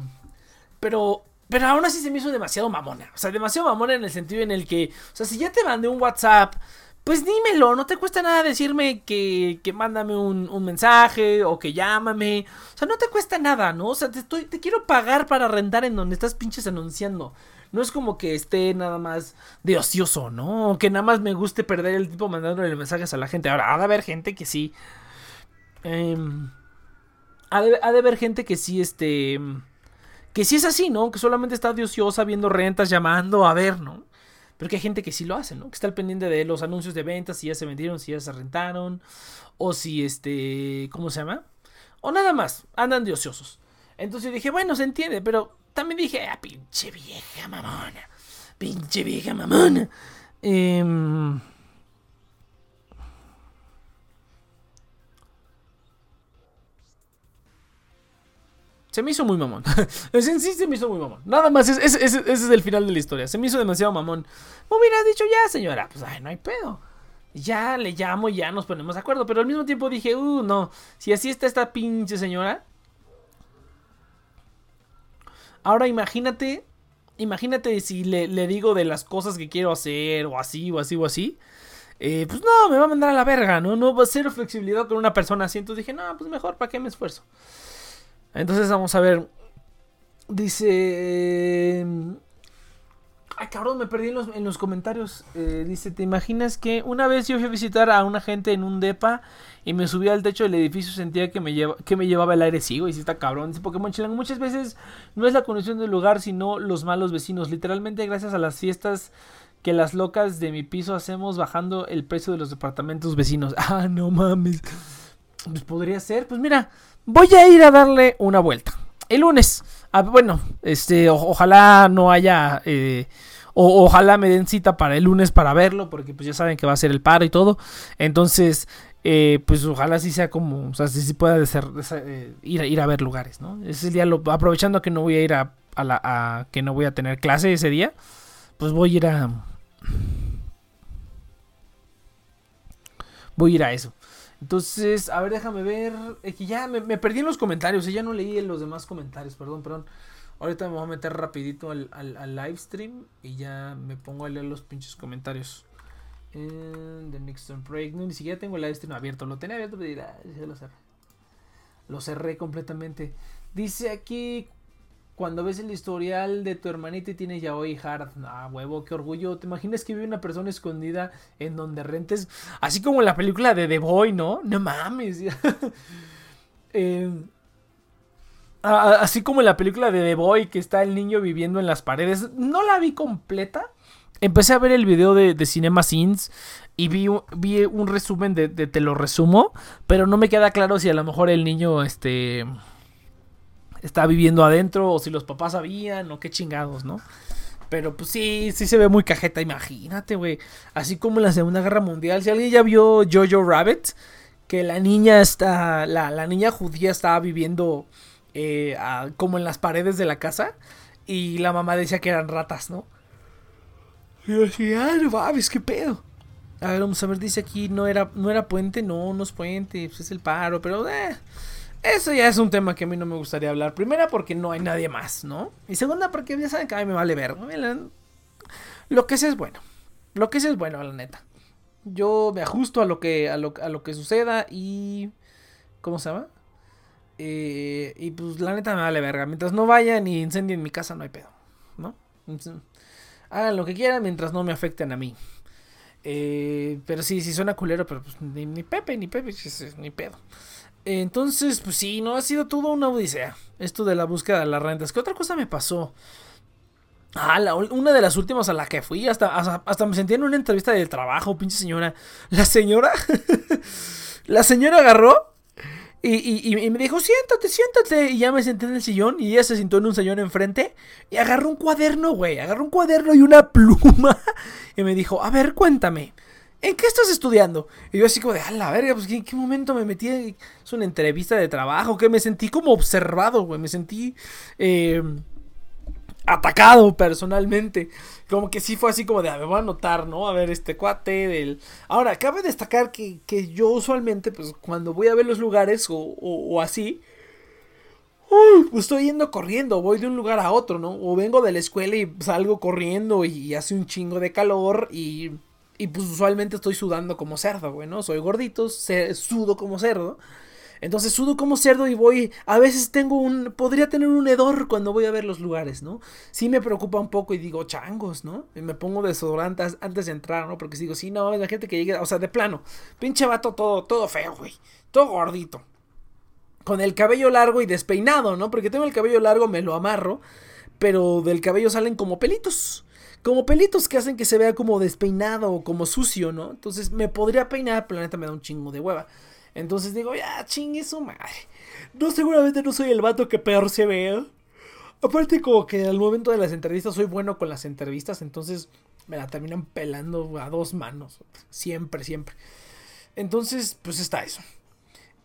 pero, pero aún así se me hizo demasiado mamona. O sea, demasiado mamona en el sentido en el que, o sea, si ya te mandé un WhatsApp, pues dímelo, no te cuesta nada decirme que, que mándame un, un, mensaje o que llámame. O sea, no te cuesta nada, ¿no? O sea, te, estoy, te quiero pagar para rentar en donde estás pinches anunciando. No es como que esté nada más de ocioso, ¿no? que nada más me guste perder el tiempo mandándole mensajes a la gente. Ahora, ha de haber gente que sí. Em, ha, de, haber gente que sí, este. Que sí es así, ¿no? Que solamente está de ociosa viendo rentas, llamando, a ver, ¿no? Pero que hay gente que sí lo hace, ¿no? Que está al pendiente de los anuncios de ventas, si ya se vendieron, si ya se rentaron, o si este, ¿cómo se llama? O nada más, andan de ociosos. Entonces yo dije, bueno, se entiende, pero también dije, ah, pinche vieja mamona, pinche vieja mamona. Eh, Se me hizo muy mamón. en sí se me hizo muy mamón. Nada más, ese, es el final de la historia. Se me hizo demasiado mamón. Me hubiera dicho ya, señora. Pues, ay, no hay pedo. Ya le llamo y ya nos ponemos de acuerdo. Pero al mismo tiempo dije, uh, no. Si así está esta pinche señora. Ahora imagínate. Imagínate si le, digo de las cosas que quiero hacer. O así, o así, o así. Eh, pues no, me va a mandar a la verga, ¿no? No va a ser flexibilidad con una persona así. Entonces dije, no, pues mejor, ¿para qué me esfuerzo? Entonces vamos a ver. Dice... Ay, cabrón, me perdí en los, comentarios. Eh, dice, ¿te imaginas que una vez yo fui a visitar a una gente en un depa y me subí al techo del edificio sentía que me, lleva, que me llevaba el aire sigo? Y si está cabrón. Dice Pokémon Chilango, muchas veces no es la condición del lugar, sino los malos vecinos. Literalmente gracias a las fiestas que las locas de mi piso hacemos bajando el precio de los departamentos vecinos. Ah, no mames. Pues podría ser. Pues mira, voy a ir a darle una vuelta. El lunes. Ah, bueno, este, ojalá no haya... Eh, ojalá me den cita para el lunes para verlo, porque pues ya saben que va a ser el paro y todo. Entonces, eh, pues ojalá sí sea como, o sea, sí, pueda eh, ir, ir a ver lugares, ¿no? Ese día, lo, aprovechando que no voy a ir a, a, la, a, que no voy a tener clase ese día, pues voy a ir a... Voy a ir a eso. Entonces, a ver, déjame ver. Es que ya me, perdí en los comentarios. Y ya no leí en los demás comentarios. Perdón, perdón. Ahorita me voy a meter rapidito al, al, live stream. Y ya me pongo a leer los pinches comentarios. And the next break. No, ni siquiera tengo el live stream abierto. Lo tenía abierto, pero ya lo cerré. Lo cerré completamente. Dice aquí cuando ves el historial de tu hermanita y tiene ya hoy hard, ah, huevo, qué orgullo. ¿Te imaginas que vive una persona escondida en donde rentes? Así como en la película de The Boy, ¿no? No mames. Em, así como en la película de The Boy, que está el niño viviendo en las paredes. No la vi completa. Empecé a ver el video de, Cinema Scenes y vi, vi un resumen de, de Te lo resumo, pero no me queda claro si a lo mejor el niño, este está viviendo adentro o si los papás sabían o qué chingados, ¿no? Pero pues sí, sí se ve muy cajeta, imagínate, güey. Así como en la Segunda Guerra Mundial, si alguien ya vio Jojo Rabbit, que la niña está, la, niña judía estaba viviendo eh, como en las paredes de la casa y la mamá decía que eran ratas, ¿no? Y yo decía, ah, no mames, qué pedo. A ver, vamos a ver, dice aquí, no era, no era puente, no, no es puente, pues es el paro, pero eh, eso ya es un tema que a mí no me gustaría hablar. Primera, porque no hay nadie más, ¿no? Y segunda, porque ya saben que a mí me vale ver. Lo que sé es bueno. Lo que sé es bueno, la neta. Yo me ajusto a lo que, a lo, a lo que suceda y. ¿Cómo se llama? Eh, y pues la neta me vale verga. Mientras no vayan y incendien mi casa, no hay pedo. ¿No? Hagan lo que quieran mientras no me afecten a mí. Eh, pero sí, sí suena culero, pero pues ni, ni Pepe, ni Pepe, ni pedo. Entonces, pues sí, no ha sido todo una odisea. Esto de la búsqueda de las rentas. ¿Qué otra cosa me pasó? Ah, una de las últimas a la que fui, hasta, hasta, me sentí en una entrevista de trabajo, pinche señora. La señora, la señora agarró y, y, me dijo, siéntate, siéntate. Y ya me senté en el sillón y ella se sentó en un sillón enfrente y agarró un cuaderno, güey. Agarró un cuaderno y una pluma y me dijo, a ver, cuéntame. ¿En qué estás estudiando? Y yo así como de, a la verga, pues ¿en qué momento me metí? Es una entrevista de trabajo, que me sentí como observado, güey, me sentí eh, atacado personalmente. Como que sí fue así como de, a me voy a anotar, ¿no? A ver, este cuate del... Ahora, cabe destacar que, que yo usualmente, pues cuando voy a ver los lugares o, o, así... pues estoy yendo corriendo, voy de un lugar a otro, ¿no? O vengo de la escuela y salgo corriendo y hace un chingo de calor y y pues usualmente estoy sudando como cerdo, güey, ¿no? Soy gordito, sudo como cerdo. Entonces sudo como cerdo y voy, a veces tengo un, podría tener un hedor cuando voy a ver los lugares, ¿no? Sí me preocupa un poco y digo, changos, ¿no? Y me pongo desodorante antes de entrar, ¿no? Porque digo, sí, no, la gente que llega, o sea, de plano, pinche vato todo, todo feo, güey, todo gordito. Con el cabello largo y despeinado, ¿no? Porque tengo el cabello largo, me lo amarro, pero del cabello salen como pelitos como pelitos que hacen que se vea como despeinado o como sucio, ¿no? Entonces me podría peinar, pero la neta me da un chingo de hueva. Entonces digo, ya, chingue su madre. No, seguramente no soy el vato que peor se ve. Aparte, como que al momento de las entrevistas soy bueno con las entrevistas, entonces me la terminan pelando a dos manos. Siempre, siempre. Entonces, pues está eso.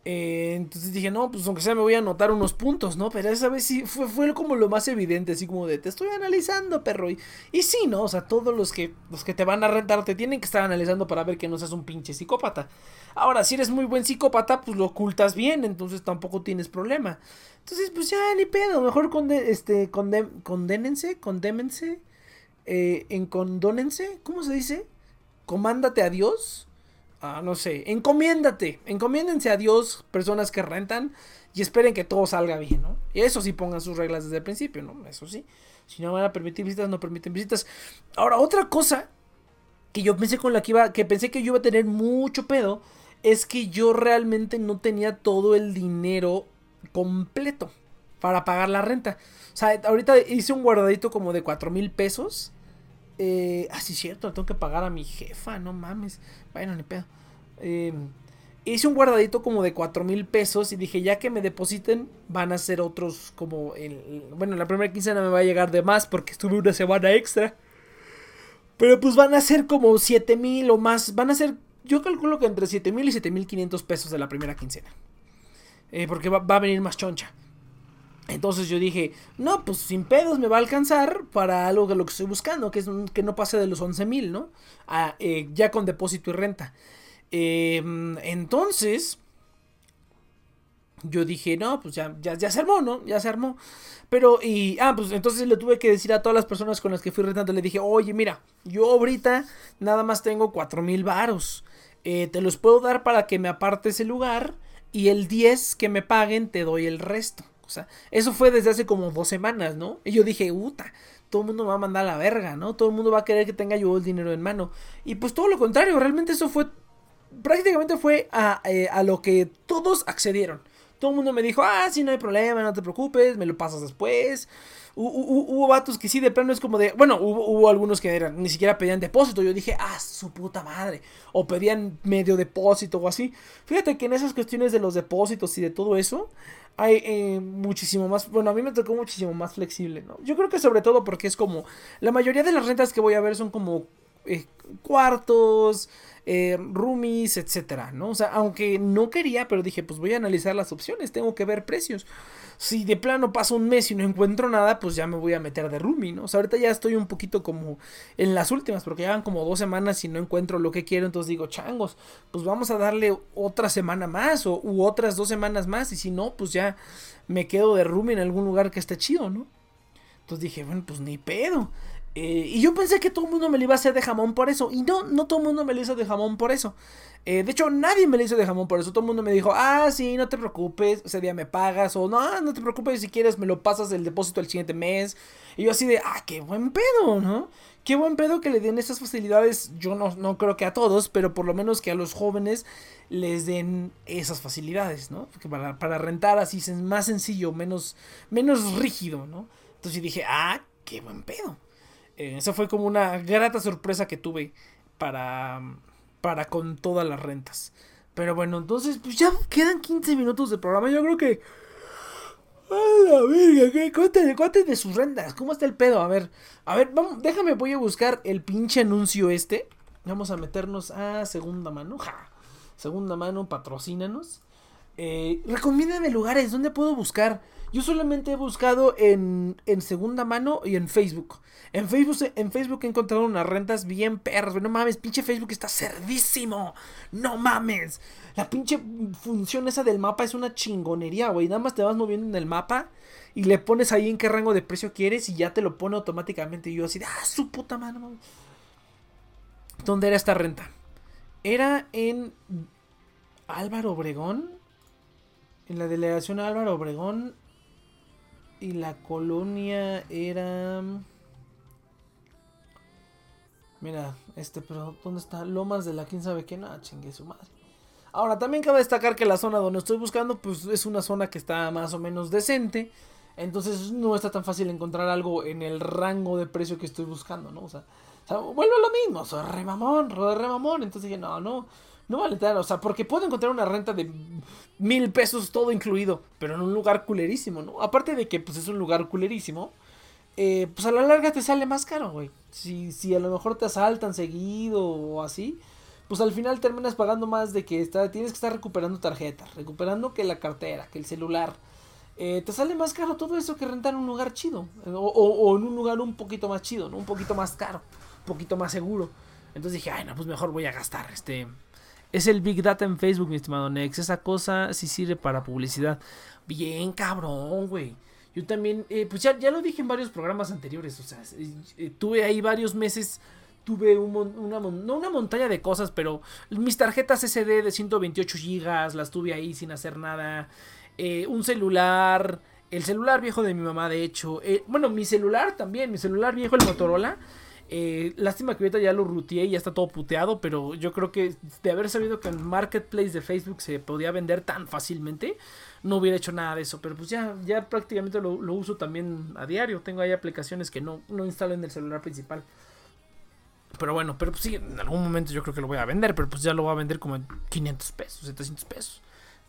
Eh, entonces dije, no, pues aunque sea me voy a anotar unos puntos, ¿no? Pero esa vez sí fue, fue como lo más evidente, así como de, te estoy analizando, perro. Y, y sí, ¿no? O sea, todos los que, los que te van a rentar te tienen que estar analizando para ver que no seas un pinche psicópata. Ahora, si eres muy buen psicópata, pues lo ocultas bien, entonces tampoco tienes problema. Entonces, pues ya, ni pedo, mejor conde, este, condénense, condémense, eh, encondónense, ¿cómo se dice? Comándate a Dios Ah, no sé, encomiéndate, encomiéndense a Dios, personas que rentan, y esperen que todo salga bien, ¿no? Y eso sí pongan sus reglas desde el principio, ¿no? Eso sí. Si no van a permitir visitas, no permiten visitas. Ahora, otra cosa que yo pensé con la que iba, que pensé que yo iba a tener mucho pedo, es que yo realmente no tenía todo el dinero completo para pagar la renta. O sea, ahorita hice un guardadito como de 4 mil pesos eh, ah, cierto, tengo que pagar a mi jefa, no mames. Bueno, ni pedo. Em, hice un guardadito como de 4 mil pesos y dije, ya que me depositen, van a ser otros como... El, bueno, la primera quincena me va a llegar de más porque estuve una semana extra. Pero pues van a ser como 7 mil o más. Van a ser, yo calculo que entre 7 mil y 7 mil 500 pesos de la primera quincena. Eh, porque va, va, a venir más choncha. Entonces yo dije, no, pues sin pedos me va a alcanzar para algo de lo que estoy buscando, que es que no pase de los 11 mil, ¿no? Ah, eh, ya con depósito y renta. Em, entonces, yo dije, no, pues ya se armó, ¿no? Ya se armó. Pero, y, ah, pues entonces le tuve que decir a todas las personas con las que fui rentando, le dije, oye, mira, yo ahorita nada más tengo 4 mil varos. Eh, te los puedo dar para que me apartes el lugar y el 10 que me paguen te doy el resto. Eso fue desde hace como dos semanas, ¿no? Y yo dije, puta, todo el mundo me va a mandar a la verga, ¿no? Todo el mundo va a querer que tenga yo el dinero en mano. Y pues todo lo contrario, realmente eso fue, prácticamente fue a, eh, a lo que todos accedieron. Todo el mundo me dijo, ah, sí, no hay problema, no te preocupes, me lo pasas después. Hubo, vatos que sí, de plano es como de. Bueno, hubo, algunos que ni siquiera pedían depósito. Yo dije, ah, su puta madre. O pedían medio depósito o así. Fíjate que en esas cuestiones de los depósitos y de todo eso, hay eh, muchísimo más. Bueno, a mí me tocó muchísimo más flexible, ¿no? Yo creo que sobre todo porque es como. La mayoría de las rentas que voy a ver son como eh, cuartos, eh, roomies, etcétera, ¿no? O sea, aunque no quería, pero dije, pues voy a analizar las opciones, tengo que ver precios. Si de plano pasa un mes y no encuentro nada, pues ya me voy a meter de roomie, ¿no? O sea, ahorita ya estoy un poquito como en las últimas, porque llevan como dos semanas y no encuentro lo que quiero, entonces digo, changos, pues vamos a darle otra semana más o u otras dos semanas más, y si no, pues ya me quedo de roomie en algún lugar que esté chido, ¿no? Entonces dije, bueno, pues ni pedo. Eh, y yo pensé que todo el mundo me lo iba a hacer de jamón por eso. Y no, no todo el mundo me lo hizo de jamón por eso. Eh, de hecho, nadie me lo hizo de jamón por eso. Todo el mundo me dijo, ah, sí, no te preocupes, ese día me pagas. O no, no te preocupes, si quieres me lo pasas el depósito el siguiente mes. Y yo así de, ah, qué buen pedo, ¿no? Qué buen pedo que le den esas facilidades. Yo no, no creo que a todos, pero por lo menos que a los jóvenes les den esas facilidades, ¿no? Porque para, para rentar así es más sencillo, menos, menos rígido, ¿no? Entonces dije, ah, qué buen pedo. Eh, esa fue como una grata sorpresa que tuve para, para con todas las rentas. Pero bueno, entonces, pues ya quedan 15 minutos de programa. Yo creo que. ¡A la verga! Cuéntenme, de sus rentas. ¿Cómo está el pedo? A ver, a ver, vamos, déjame, voy a buscar el pinche anuncio este. Vamos a meternos a segunda mano. Ja. Segunda mano, patrocínanos. Eh, lugares, ¿dónde puedo buscar? Yo solamente he buscado en, en segunda mano y en Facebook. En Facebook, en Facebook he encontrado unas rentas bien perras. No mames, pinche Facebook está cerdísimo. No mames. La pinche función esa del mapa es una chingonería, güey. Nada más te vas moviendo en el mapa y le pones ahí en qué rango de precio quieres y ya te lo pone automáticamente. Y yo así ah, su puta mano. ¿Dónde era esta renta? Era en Álvaro Obregón. En la delegación Álvaro Obregón. Y la colonia era... Mira, este, pero ¿dónde está? Lomas de la quién sabe qué, no, chingue su madre. Ahora, también cabe destacar que la zona donde estoy buscando, pues es una zona que está más o menos decente. Entonces no está tan fácil encontrar algo en el rango de precio que estoy buscando, ¿no? O sea, vuelvo a lo mismo, soy re mamón, re mamón. Entonces dije, no, no, no vale tal, o sea, porque puedo encontrar una renta de mil pesos todo incluido, pero en un lugar culerísimo, ¿no? Aparte de que pues es un lugar culerísimo, eh, pues a la larga te sale más caro, güey. Si, si a lo mejor te asaltan seguido o así, pues al final terminas pagando más de que está, tienes que estar recuperando tarjetas, recuperando que la cartera, que el celular. Eh, te sale más caro todo eso que rentar en un lugar chido. O, o, en un lugar un poquito más chido, ¿no? Un poquito más caro, un poquito más seguro. Entonces dije, ay, no, pues mejor voy a gastar. Este. Es el Big Data en Facebook, mi estimado Nex. Esa cosa sí sirve para publicidad. Bien cabrón, güey. Yo también, eh, pues ya, ya lo dije en varios programas anteriores, o sea, eh, tuve ahí varios meses, tuve una, no una montaña de cosas, pero mis tarjetas SD de 128 GB las tuve ahí sin hacer nada, eh, un celular, el celular viejo de mi mamá, de hecho, bueno, mi celular también, mi celular viejo, el Motorola, lástima que ahorita ya lo ruteé y ya está todo puteado, pero yo creo que de haber sabido que en Marketplace de Facebook se podía vender tan fácilmente, no hubiera hecho nada de eso. Pero pues ya, ya prácticamente lo, uso también a diario. Tengo ahí aplicaciones que no, no instalo en el celular principal. Pero bueno, pero pues sí, en algún momento yo creo que lo voy a vender, pero pues ya lo voy a vender como en 500 pesos, 700 pesos.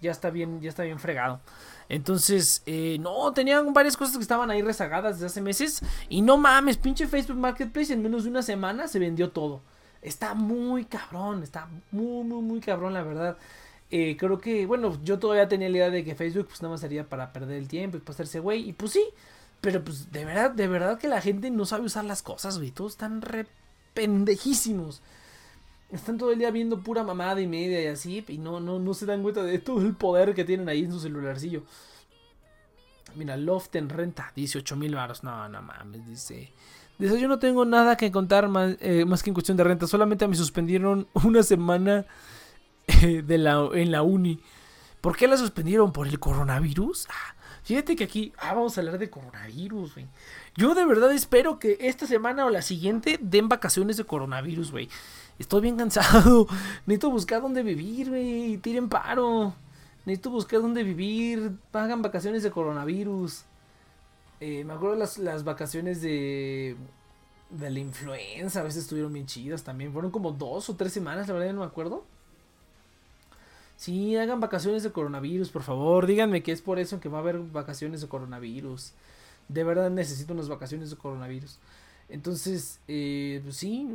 Ya está bien, ya está bien fregado. Entonces, eh, no, tenían varias cosas que estaban ahí rezagadas desde hace meses. Y no mames, pinche Facebook Marketplace en menos de una semana se vendió todo. Está muy cabrón, está muy, muy, muy cabrón, la verdad. Eh, creo que, bueno, yo todavía tenía la idea de que Facebook pues nada más sería para perder el tiempo y para hacerse güey. Y pues sí, pero pues de verdad, de verdad que la gente no sabe usar las cosas, güey. Todos están re pendejísimos. Están todo el día viendo pura mamada y media y así. Y no, no, no se dan cuenta de todo el poder que tienen ahí en su celularcillo. Mira, Loft en renta, 18 mil baros. No, no mames, dice. Dice, yo no tengo nada que contar más, eh, más que en cuestión de renta. Solamente me suspendieron una semana de la, en la uni. ¿Por qué la suspendieron? ¿Por el coronavirus? Ah, fíjate que aquí ah, vamos a hablar de coronavirus, güey. Yo de verdad espero que esta semana o la siguiente den vacaciones de coronavirus, güey. Estoy bien cansado. Necesito buscar dónde vivir, güey. Tiren paro. Necesito buscar dónde vivir. Pagan vacaciones de coronavirus. Eh, me acuerdo las, las vacaciones de de la influenza, a veces estuvieron bien chidas también. Fueron como dos o tres semanas, la verdad no me acuerdo. Sí, hagan vacaciones de coronavirus, por favor. Díganme que es por eso que va a haber vacaciones de coronavirus. De verdad necesito unas vacaciones de coronavirus. Entonces, eh, pues sí,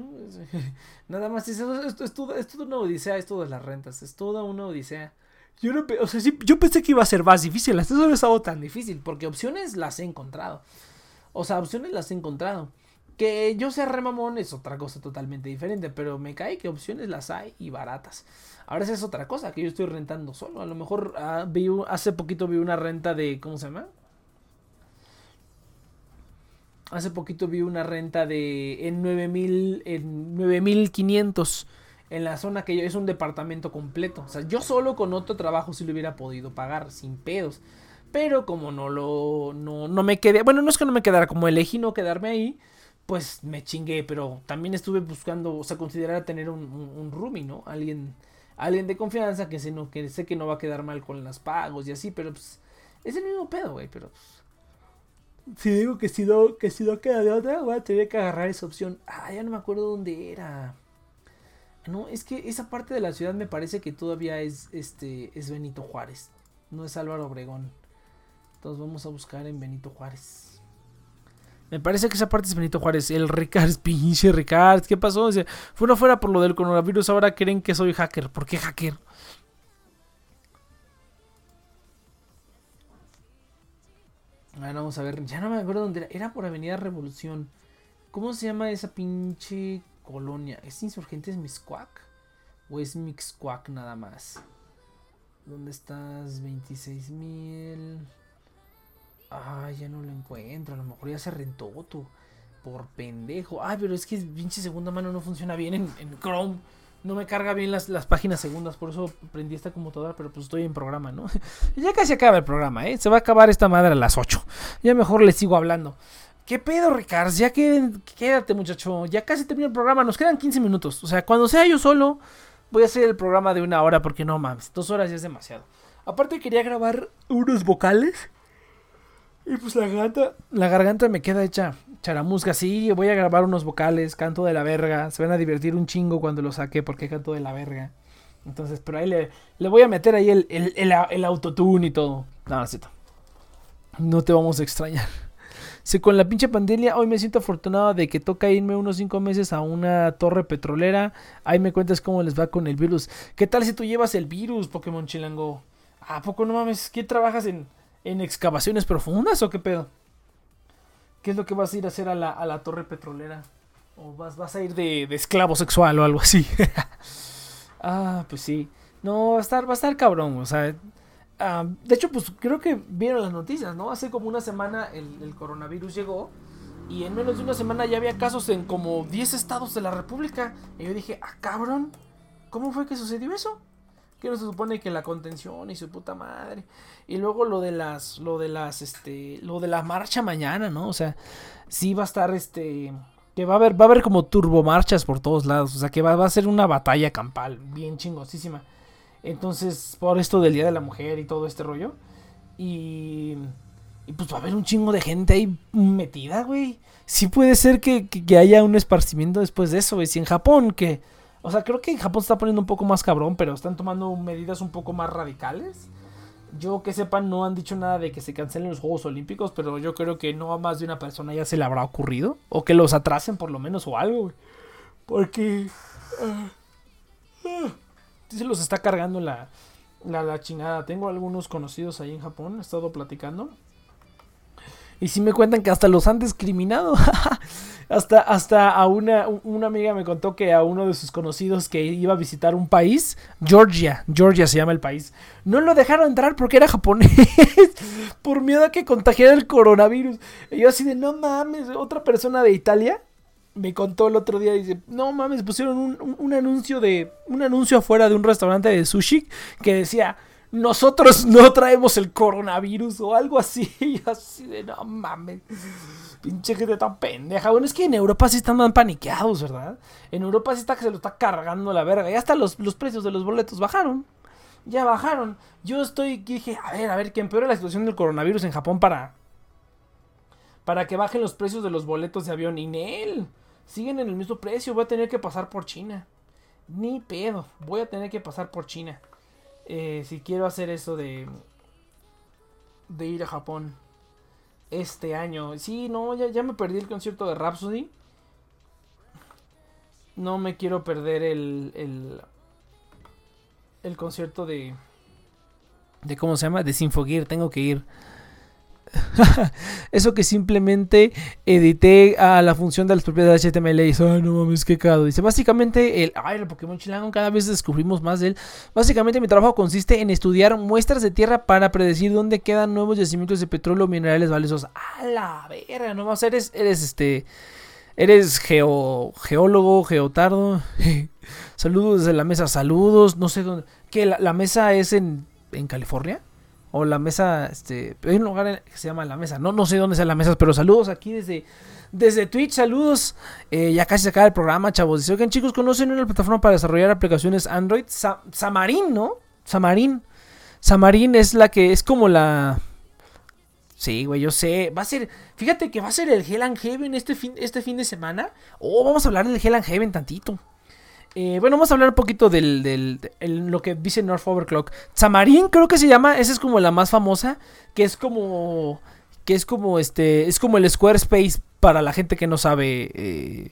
nada más. Esto, esto, es toda una odisea, esto de las rentas. Es toda una odisea. Yo, no, o sea, sí, yo pensé que iba a ser más difícil. Esto no es algo tan difícil. Porque opciones las he encontrado. O sea, opciones las he encontrado. Que yo sea remamón es otra cosa totalmente diferente. Pero me cae que opciones las hay y baratas. Ahora esa es otra cosa, que yo estoy rentando solo. A lo mejor ah, vi, hace poquito vi una renta de... ¿Cómo se llama? Hace poquito vi una renta de... En 9000... En 9500. En la zona que yo... Es un departamento completo. O sea, yo solo con otro trabajo si lo hubiera podido pagar. Sin pedos. Pero como no lo... No, no me quedé... Bueno, no es que no me quedara. Como elegí no quedarme ahí pues me chingué, pero también estuve buscando, o sea, considerar tener un, un, roomie, ¿no? Alguien alguien de confianza que sé, no, que sé que no va a quedar mal con las pagos y así, pero pues es el mismo pedo, güey, pero pues, si digo que si no, que si no queda de otra, voy a que agarrar esa opción. Ah, ya no me acuerdo dónde era. No, es que esa parte de la ciudad me parece que todavía es este es Benito Juárez, no es Álvaro Obregón. Entonces vamos a buscar en Benito Juárez. Me parece que esa parte es Benito Juárez. El Ricard, pinche Ricard. ¿Qué pasó? Dice, fuera fuera por lo del coronavirus. Ahora creen que soy hacker. ¿Por qué hacker? Bueno, vamos a ver. Ya no me acuerdo dónde era. Era por Avenida Revolución. ¿Cómo se llama esa pinche colonia? ¿Es Insurgentes Miscuac? ¿O es Mixcuac nada más? ¿Dónde estás? 26 mil. Ay, ya no lo encuentro. A lo mejor ya se rentó tú. Por pendejo. Ay, pero es que pinche segunda mano no funciona bien en, Chrome. No me carga bien las, páginas segundas. Por eso prendí esta computadora. Pero pues estoy en programa, ¿no? ya casi acaba el programa, ¿eh? Se va a acabar esta madre a las 8. Ya mejor le sigo hablando. ¿Qué pedo, Ricardo? Ya que, quédate, muchacho. Ya casi termina el programa. Nos quedan 15 minutos. O sea, cuando sea yo solo, voy a hacer el programa de una hora. Porque no mames, dos horas ya es demasiado. Aparte, quería grabar unos vocales Y pues la garganta, la garganta me queda hecha charamusca. Sí, voy a grabar unos vocales, canto de la verga. Se van a divertir un chingo cuando lo saque porque canto de la verga. Entonces, pero ahí le, le voy a meter ahí el, el, el, autotune y todo. No, no, no te vamos a extrañar. Si con la pinche pandemia hoy me siento afortunado de que toca irme unos 5 meses a una torre petrolera. Ahí me cuentas cómo les va con el virus. ¿Qué tal si tú llevas el virus, Pokémon Chilango? ¿A poco no mames? ¿Qué trabajas en, en excavaciones profundas o qué pedo? ¿Qué es lo que vas a ir a hacer a la, a la torre petrolera? ¿O vas, vas a ir de, de esclavo sexual o algo así? ah, pues sí. No, va a estar, va a estar cabrón. O sea, Ah, de hecho, pues creo que vieron las noticias, ¿no? Hace como una semana el, coronavirus llegó y en menos de una semana ya había casos en como 10 estados de la República. Y yo dije, ah, cabrón, ¿cómo fue que sucedió eso? Que no se supone que la contención y su puta madre. Y luego lo de las, lo de las, este, lo de la marcha mañana, ¿no? O sea, sí va a estar, este, que va a haber, va a haber como turbomarchas por todos lados. O sea, que va, va a ser una batalla campal bien chingosísima. Entonces, por esto del Día de la Mujer y todo este rollo. Y, y pues va a haber un chingo de gente ahí metida, güey. Sí puede ser que, haya un esparcimiento después de eso, güey. Si en Japón, que... O sea, creo que Japón se está poniendo un poco más cabrón, pero están tomando medidas un poco más radicales. Yo que sepan, no han dicho nada de que se cancelen los Juegos Olímpicos, pero yo creo que no a más de una persona ya se le habrá ocurrido. O que los atrasen por lo menos o algo, güey. Porque... Ah, se los está cargando la, la, chingada. Tengo algunos conocidos ahí en Japón, he estado platicando. Y si me cuentan que hasta los han discriminado. hasta, hasta a una, una amiga me contó que a uno de sus conocidos que iba a visitar un país, Georgia, Georgia se llama el país, no lo dejaron entrar porque era japonés. por miedo a que contagiara el coronavirus. Y yo así de, no mames, otra persona de Italia me contó el otro día, dice, no mames, pusieron un, anuncio de, un anuncio afuera de un restaurante de sushi que decía, nosotros no traemos el coronavirus o algo así, así de, no mames, pinche gente tan pendeja. Bueno, es que en Europa sí están tan paniqueados, ¿verdad? En Europa sí está que se lo está cargando la verga, y hasta los, los precios de los boletos bajaron. Ya bajaron. Yo estoy, dije, a ver, a ver, que empeore la situación del coronavirus en Japón para para que bajen los precios de los boletos de avión. Y él siguen en el mismo precio. Voy a tener que pasar por China. Ni pedo. Voy a tener que pasar por China. Eh, si quiero hacer eso de. De ir a Japón. Este año. Sí, no, ya, ya me perdí el concierto de Rhapsody. No me quiero perder el. El, el concierto de. De cómo se llama. De Sinfogear. Tengo que ir. Eso que simplemente edité a la función de las propiedades HTML y no mames, qué cado. Dice, básicamente, el, ay, el Pokémon Chilango, cada vez descubrimos más de él. Básicamente, mi trabajo consiste en estudiar muestras de tierra para predecir dónde quedan nuevos yacimientos de petróleo o minerales valiosos. A la verga, no más, eres, eres este. Eres geo, geólogo, geotardo. saludos desde la mesa, saludos. No sé dónde. ¿Qué? ¿La, la mesa es en, en California? O la mesa, este, hay un lugar que se llama la mesa, no, no sé dónde sea la mesa, pero saludos aquí desde, desde Twitch, saludos, eh, ya casi se acaba el programa, chavos, dice, oigan chicos, ¿conocen una plataforma para desarrollar aplicaciones Android? Samarín, ¿no? Samarín, Samarín es la que, es como la... Sí, güey, yo sé. Va a ser. Fíjate que va a ser el Hell and Heaven este fin, este fin de semana. Oh, vamos a hablar del Hell and Heaven tantito. Eh, bueno, vamos a hablar un poquito del, lo que dice North Overclock. Samarín creo que se llama, esa es como la más famosa, que es como que es como este es como el Squarespace para la gente que no sabe eh,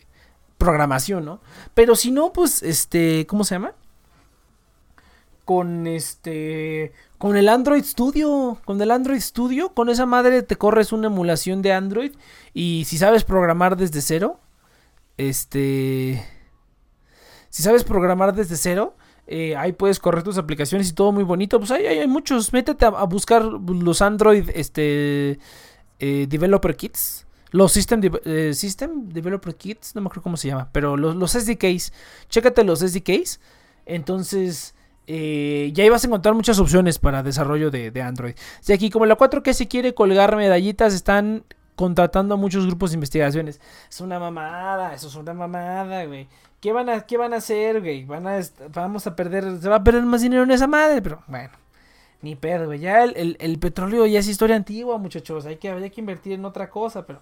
programación, ¿no? Pero si no, pues este, ¿cómo se llama? Con este con el Android Studio, con el Android Studio, con esa madre te corres una emulación de Android y si sabes programar desde cero, este si sabes programar desde cero, eh, ahí puedes correr tus aplicaciones y todo muy bonito. Pues ahí, hay muchos. Métete a, buscar los Android este, eh, Developer Kits. Los System, eh, System Developer Kits, no me acuerdo cómo se llama. Pero los, SDKs. Chécate los SDKs. Entonces, ya ahí vas a encontrar muchas opciones para desarrollo de, de Android. Si aquí, como la 4 que si quiere colgar medallitas, están contratando a muchos grupos de investigaciones. Es una mamada, eso es una mamada, güey. ¿Qué van a, qué van a hacer, güey? Van a, vamos a perder, se va a perder más dinero en esa madre, pero bueno. Ni pedo, güey. Ya el, petróleo ya es historia antigua, muchachos. Hay que, hay que invertir en otra cosa, pero.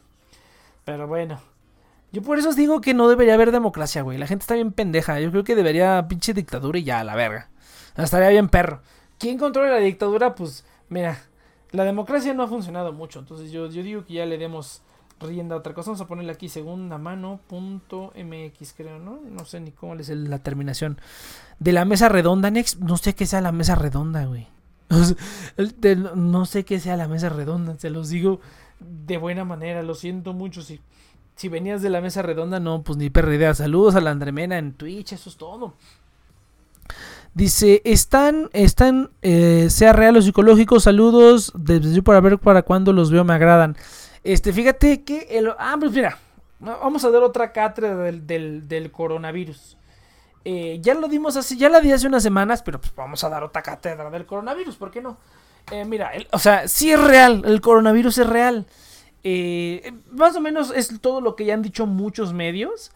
Pero bueno. Yo por eso os digo que no debería haber democracia, güey. La gente está bien pendeja. Yo creo que debería pinche dictadura y ya, la verga. Estaría bien perro. ¿Quién controla la dictadura? Pues, mira, la democracia no ha funcionado mucho. Entonces yo, yo digo que ya le demos rienda a otra cosa. Vamos a ponerle aquí segunda mano punto mx, creo, ¿no? No sé ni cómo es la terminación. De la mesa redonda, Next. No sé qué sea la mesa redonda, güey. No sé qué sea la mesa redonda. Se los digo de buena manera. Lo siento mucho. Si, si venías de la mesa redonda, no, pues ni perra idea. Saludos a la Andremena en Twitch. Eso es todo. Dice, están, están, eh, sea real o psicológico, saludos, desde para ver para cuando los veo me agradan. Este, fíjate que el, ah, pues mira, vamos a dar otra cátedra del, coronavirus. Eh, ya lo dimos así, ya la di hace unas semanas, pero pues vamos a dar otra cátedra del coronavirus, ¿por qué no? Eh, mira, o sea, sí es real, el coronavirus es real. más o menos es todo lo que ya han dicho muchos medios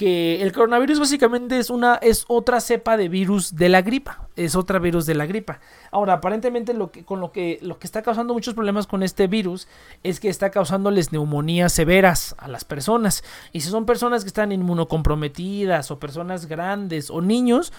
que el coronavirus básicamente es una es otra cepa de virus de la gripa, es otra virus de la gripa. Ahora, aparentemente lo que con lo que lo que está causando muchos problemas con este virus es que está causándoles neumonías severas a las personas. Y si son personas que están inmunocomprometidas o personas grandes o niños,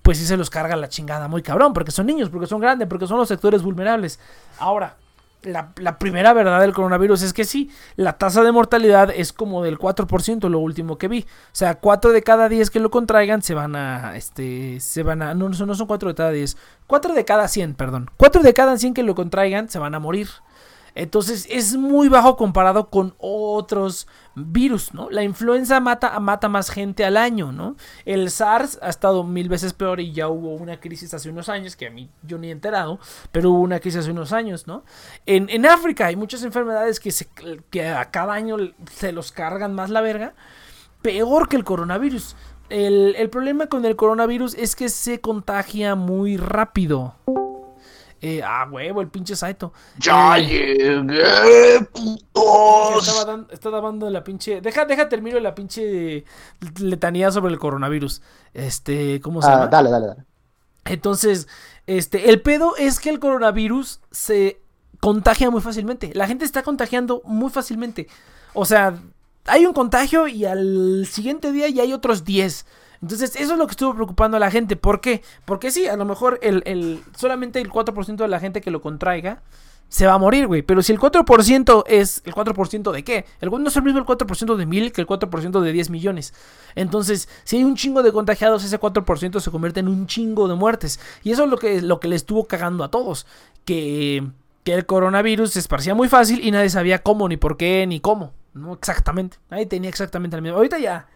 pues sí se los carga la chingada muy cabrón, porque son niños, porque son grandes, porque son los sectores vulnerables. Ahora, la, primera verdad del coronavirus es que sí, la tasa de mortalidad es como del 4%, lo último que vi. O sea, 4 de cada 10 que lo contraigan se van a, este, se van a, no, no son 4 de cada 10, 4 de cada 100, perdón. 4 de cada 100 que lo contraigan se van a morir. Entonces es muy bajo comparado con otros virus, ¿no? La influenza mata, mata más gente al año, ¿no? El SARS ha estado mil veces peor y ya hubo una crisis hace unos años, que a mí yo ni he enterado, pero hubo una crisis hace unos años, ¿no? En, África hay muchas enfermedades que, se, que a cada año se los cargan más la verga, peor que el coronavirus. El, el problema con el coronavirus es que se contagia muy rápido. Eh, ah, huevo, el pinche Saito. ¡Ya eh, llegué, putos! Estaba, dando, la pinche. Deja, deja termino la pinche letanía sobre el coronavirus. Este, ¿cómo se ah, llama? Dale, dale, dale. Entonces, este, el pedo es que el coronavirus se contagia muy fácilmente. La gente está contagiando muy fácilmente. O sea, hay un contagio y al siguiente día ya hay otros 10. Entonces, eso es lo que estuvo preocupando a la gente. ¿Por qué? Porque sí, a lo mejor el, solamente el 4% de la gente que lo contraiga se va a morir, güey. Pero si el 4% es el 4% de qué? El, no es el mismo el 4% de mil que el 4% de 10 millones. Entonces, si hay un chingo de contagiados, ese 4% se convierte en un chingo de muertes. Y eso es lo que, lo que le estuvo cagando a todos. Que, que el coronavirus se esparcía muy fácil y nadie sabía cómo, ni por qué, ni cómo. No exactamente. Nadie tenía exactamente el mismo. Ahorita ya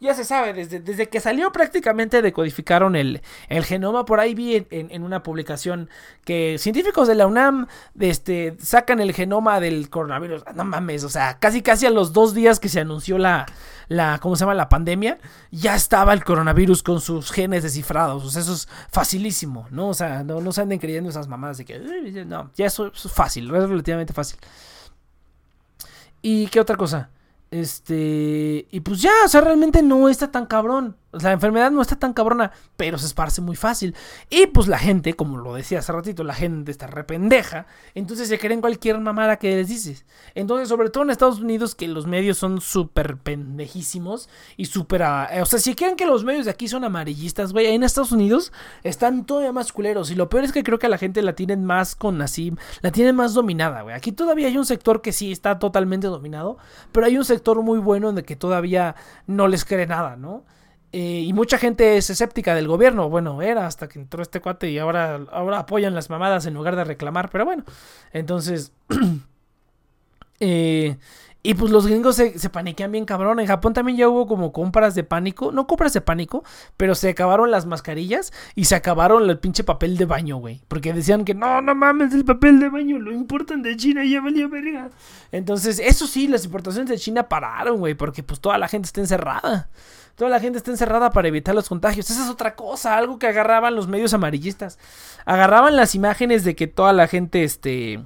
ya se sabe, desde, desde que salió prácticamente decodificaron el, el genoma. Por ahí vi en, una publicación que científicos de la UNAM este, sacan el genoma del coronavirus. No mames, o sea, casi casi a los dos días que se anunció la, la ¿cómo se llama? La pandemia, ya estaba el coronavirus con sus genes descifrados. O sea, eso es facilísimo, ¿no? O sea, no, no se anden creyendo esas mamadas de que, no, ya eso es fácil, es relativamente fácil. ¿Y qué otra cosa? Este, y pues ya, o sea, realmente no está tan cabrón. La enfermedad no está tan cabrona, pero se esparce muy fácil. Y pues la gente, como lo decía hace ratito, la gente está rependeja. Entonces se creen cualquier mamada que les dices. Entonces, sobre todo en Estados Unidos, que los medios son súper pendejísimos y súper. O sea, si creen que los medios de aquí son amarillistas, güey, en Estados Unidos están todavía más culeros. Y lo peor es que creo que la gente la tienen más con así. La tienen más dominada, güey. Aquí todavía hay un sector que sí está totalmente dominado. Pero hay un sector muy bueno en el que todavía no les cree nada, ¿no? Eh, y mucha gente es escéptica del gobierno. Bueno, era hasta que entró este cuate y ahora, ahora apoyan las mamadas en lugar de reclamar. Pero bueno, entonces... eh, y pues los gringos se, se, paniquean bien cabrón. En Japón también ya hubo como compras de pánico. No compras de pánico, pero se acabaron las mascarillas y se acabaron el pinche papel de baño, güey. Porque decían que no, no mames, el papel de baño lo importan de China ya valía verga. Entonces, eso sí, las importaciones de China pararon, güey, porque pues toda la gente está encerrada. Toda la gente está encerrada para evitar los contagios. Esa es otra cosa, algo que agarraban los medios amarillistas. Agarraban las imágenes de que toda la gente, este...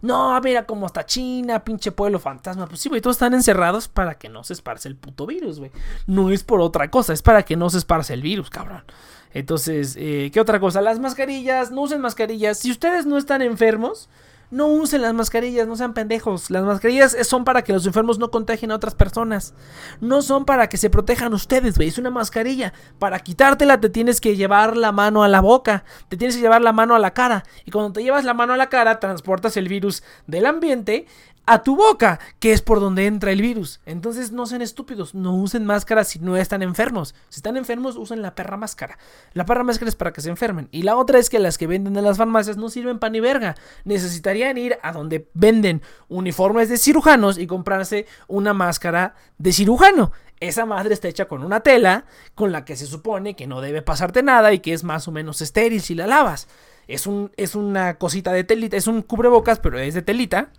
No, mira cómo está China, pinche pueblo fantasma. Pues sí, güey, todos están encerrados para que no se esparce el puto virus, güey. No es por otra cosa, es para que no se esparce el virus, cabrón. Entonces, eh, ¿qué otra cosa? Las mascarillas, no usen mascarillas. Si ustedes no están enfermos, no usen las mascarillas, no sean pendejos. Las mascarillas son para que los enfermos no contagien a otras personas. No son para que se protejan ustedes, güey. Es una mascarilla. Para quitártela te tienes que llevar la mano a la boca. Te tienes que llevar la mano a la cara. Y cuando te llevas la mano a la cara, transportas el virus del ambiente a tu boca, que es por donde entra el virus. Entonces no sean estúpidos, no usen máscara si no están enfermos. Si están enfermos, usen la perra máscara. La perra máscara es para que se enfermen. Y la otra es que las que venden en las farmacias no sirven para ni verga. Necesitarían ir a donde venden uniformes de cirujanos y comprarse una máscara de cirujano. Esa madre está hecha con una tela con la que se supone que no debe pasarte nada y que es más o menos estéril si la lavas. Es, un, es una cosita de telita, es un cubrebocas, pero es de telita.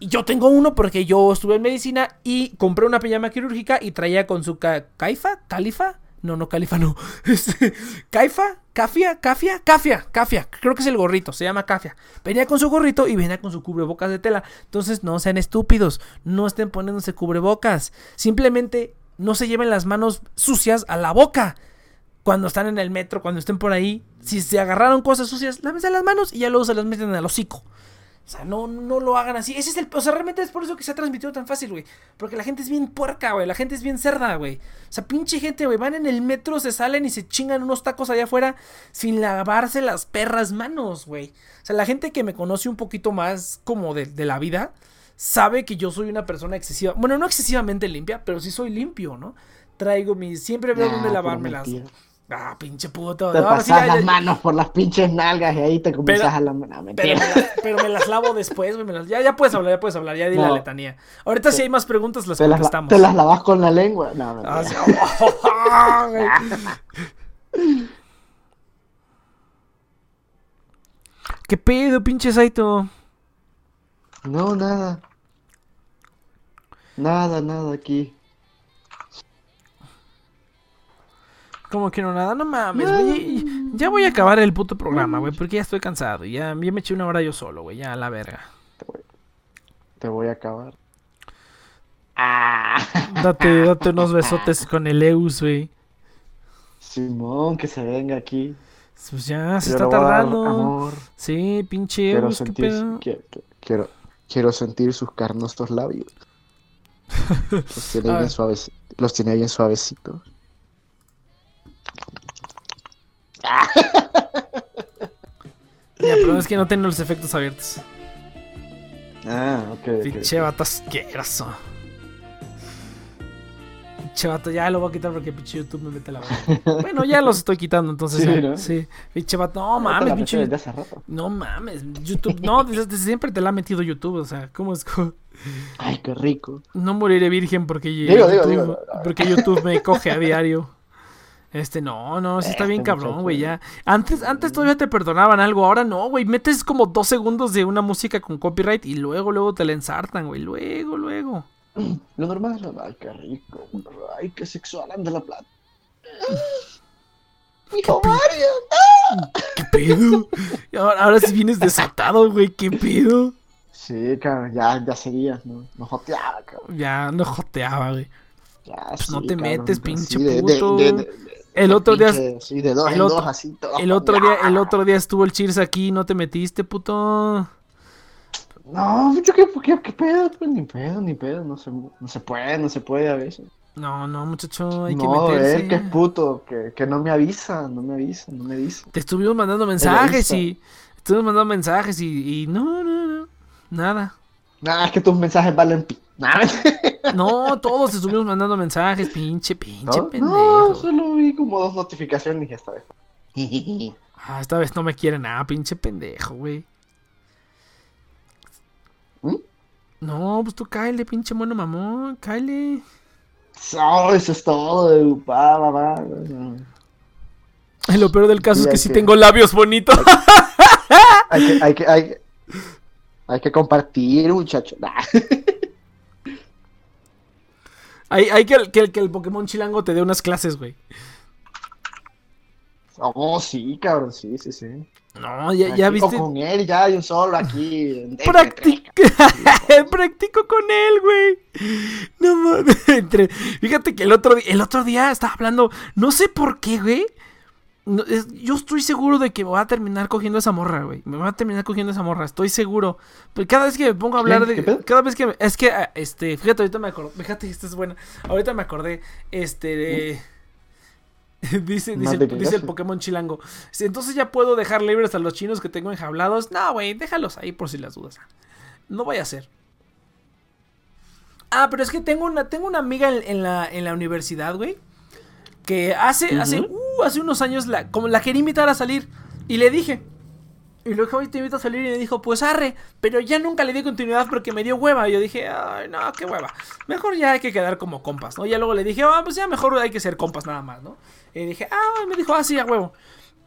Yo tengo uno porque yo estuve en medicina y compré una pijama quirúrgica y traía con su caifa, califa. No, no, califa, no. Este, caifa, cafia, cafia, cafia, cafia. Creo que es el gorrito, se llama cafia. Venía con su gorrito y venía con su cubrebocas de tela. Entonces no sean estúpidos, no estén poniéndose cubrebocas. Simplemente no se lleven las manos sucias a la boca. Cuando están en el metro, cuando estén por ahí, si se agarraron cosas sucias, lávense las manos y ya luego se las meten al hocico. O sea, no, no lo hagan así. Ese es el. O sea, realmente es por eso que se ha transmitido tan fácil, güey. Porque la gente es bien puerca, güey. La gente es bien cerda, güey. O sea, pinche gente, güey. Van en el metro, se salen y se chingan unos tacos allá afuera sin lavarse las perras manos, güey. O sea, la gente que me conoce un poquito más como de, de la vida sabe que yo soy una persona excesiva. Bueno, no excesivamente limpia, pero sí soy limpio, ¿no? Traigo mis. Siempre veo dónde lavármelas. Ah, pinche puto. Te pasas las manos por las pinches nalgas y ahí te comienzas a la no, pero, pero, me las lavo después, güey. Ya, ya puedes hablar, ya puedes hablar, ya di la letanía. Ahorita si hay más preguntas las contestamos. ¿Te las lavas con la lengua? No, no. Ah, ¿Qué pedo, pinche Saito? No, nada. Nada, nada aquí. Como que no nada, no mames, güey. Ya voy a acabar el puto programa, güey, porque ya estoy cansado. Ya, ya me eché una hora yo solo, güey, ya a la verga. Te voy, a acabar. Ah. Date, date unos besotes con el Eus, güey. Simón, que se venga aquí. Pues ya, se está tardando. Sí, pinche quiero Eus, sentir, Quiero, quiero, sentir sus carnosos labios. Los tiene, bien suaves, los tiene bien suavecitos. Ya, pero es que no tiene los efectos abiertos. Ah, ok. Pinche vato asqueroso. Pinche vato, ya lo voy a quitar porque pinche YouTube me mete la mano. bueno, ya los estoy quitando, entonces sí. ¿no? sí. Pinche vato, no mames, pinche. No mames, YouTube, no, desde, siempre te la ha metido YouTube, o sea, ¿cómo es? Ay, qué rico. No moriré virgen porque, YouTube, porque YouTube me coge a diario. Este, no, no, sí está bien este cabrón, güey, ya. Antes, antes todavía te perdonaban algo, ahora no, güey. Metes como dos segundos de una música con copyright y luego, luego te la ensartan, güey. Luego, luego. Lo normal es lo ay, qué rico. Ay, qué sexual anda la plata. Mi ovario. ¿Qué pedo? Ahora, ahora sí vienes desatado, güey, ¿qué pedo? Sí, cabrón, ya, ya seguías, ¿no? No joteaba, cabrón. Ya no joteaba, güey. Ya, pues no te metes, pinche puto. El otro día. Sí, de dos el otro, dos, así, todo el otro día, el otro día estuvo el Cheers aquí, no te metiste, puto. No, yo qué, qué, qué pedo, pues ni pedo, ni pedo, no se, no se puede, no se puede a veces. No, no, muchacho, hay no, que meterse. No, que es puto, que, que no me avisa, no me avisa, no me dice. Te estuvimos mandando mensajes y. Estuvimos mandando mensajes y, y no, no, no, nada. Nada, es que tus mensajes valen Nada. No, todos estuvimos mandando mensajes, pinche, pinche ¿No? pendejo. No, solo vi como dos notificaciones y dije esta vez. ah, esta vez no me quiere nada, pinche pendejo, güey. ¿Mm? No, pues tú cáele, pinche mono mamón, cáele. No, eso es todo, pa, mamá. Lo peor del caso es que, sí tengo labios bonitos. Hay que, hay que, hay que, hay que compartir, muchacho. Hay, hay que, que, que, el Pokémon Chilango te dé unas clases, güey. Oh, sí, cabrón, sí, sí, sí. No, ya, ya viste. con él, ya, yo solo aquí. Practico, Practico con él, güey. No mames. Fíjate que el otro, el otro día estaba hablando, no sé por qué, güey. No, es- yo estoy seguro de que me va a terminar cogiendo esa morra, güey. Me va a terminar cogiendo esa morra, estoy seguro. Pero cada vez que me pongo a hablar ¿Qué? ¿Qué de. pedo? Cada vez que me- Es que, ah, este, fíjate, ahorita me acordé. Fíjate, esta es buena. Ahorita me acordé. Este. dice, dice, dice el. Pokémon chilango. Entonces ya puedo dejar libres a los chinos que tengo enjablados. No, güey, déjalos ahí por si las dudas. No vaya a ser. Ah, pero es que tengo una, tengo una amiga en, en la, en la universidad, güey. Que hace, hace, uh, hace unos años la, como la quería invitar a salir. Y le dije. Y dije, hoy te invito a salir. Y me dijo, pues arre. Pero ya nunca le di continuidad porque me dio hueva. Y yo dije, ay, no, qué hueva. Mejor ya hay que quedar como compas, ¿no? Y ya luego le dije, ah, pues ya mejor hay que ser compas nada más, ¿no? Y dije, ah, me dijo, ah, sí, a huevo.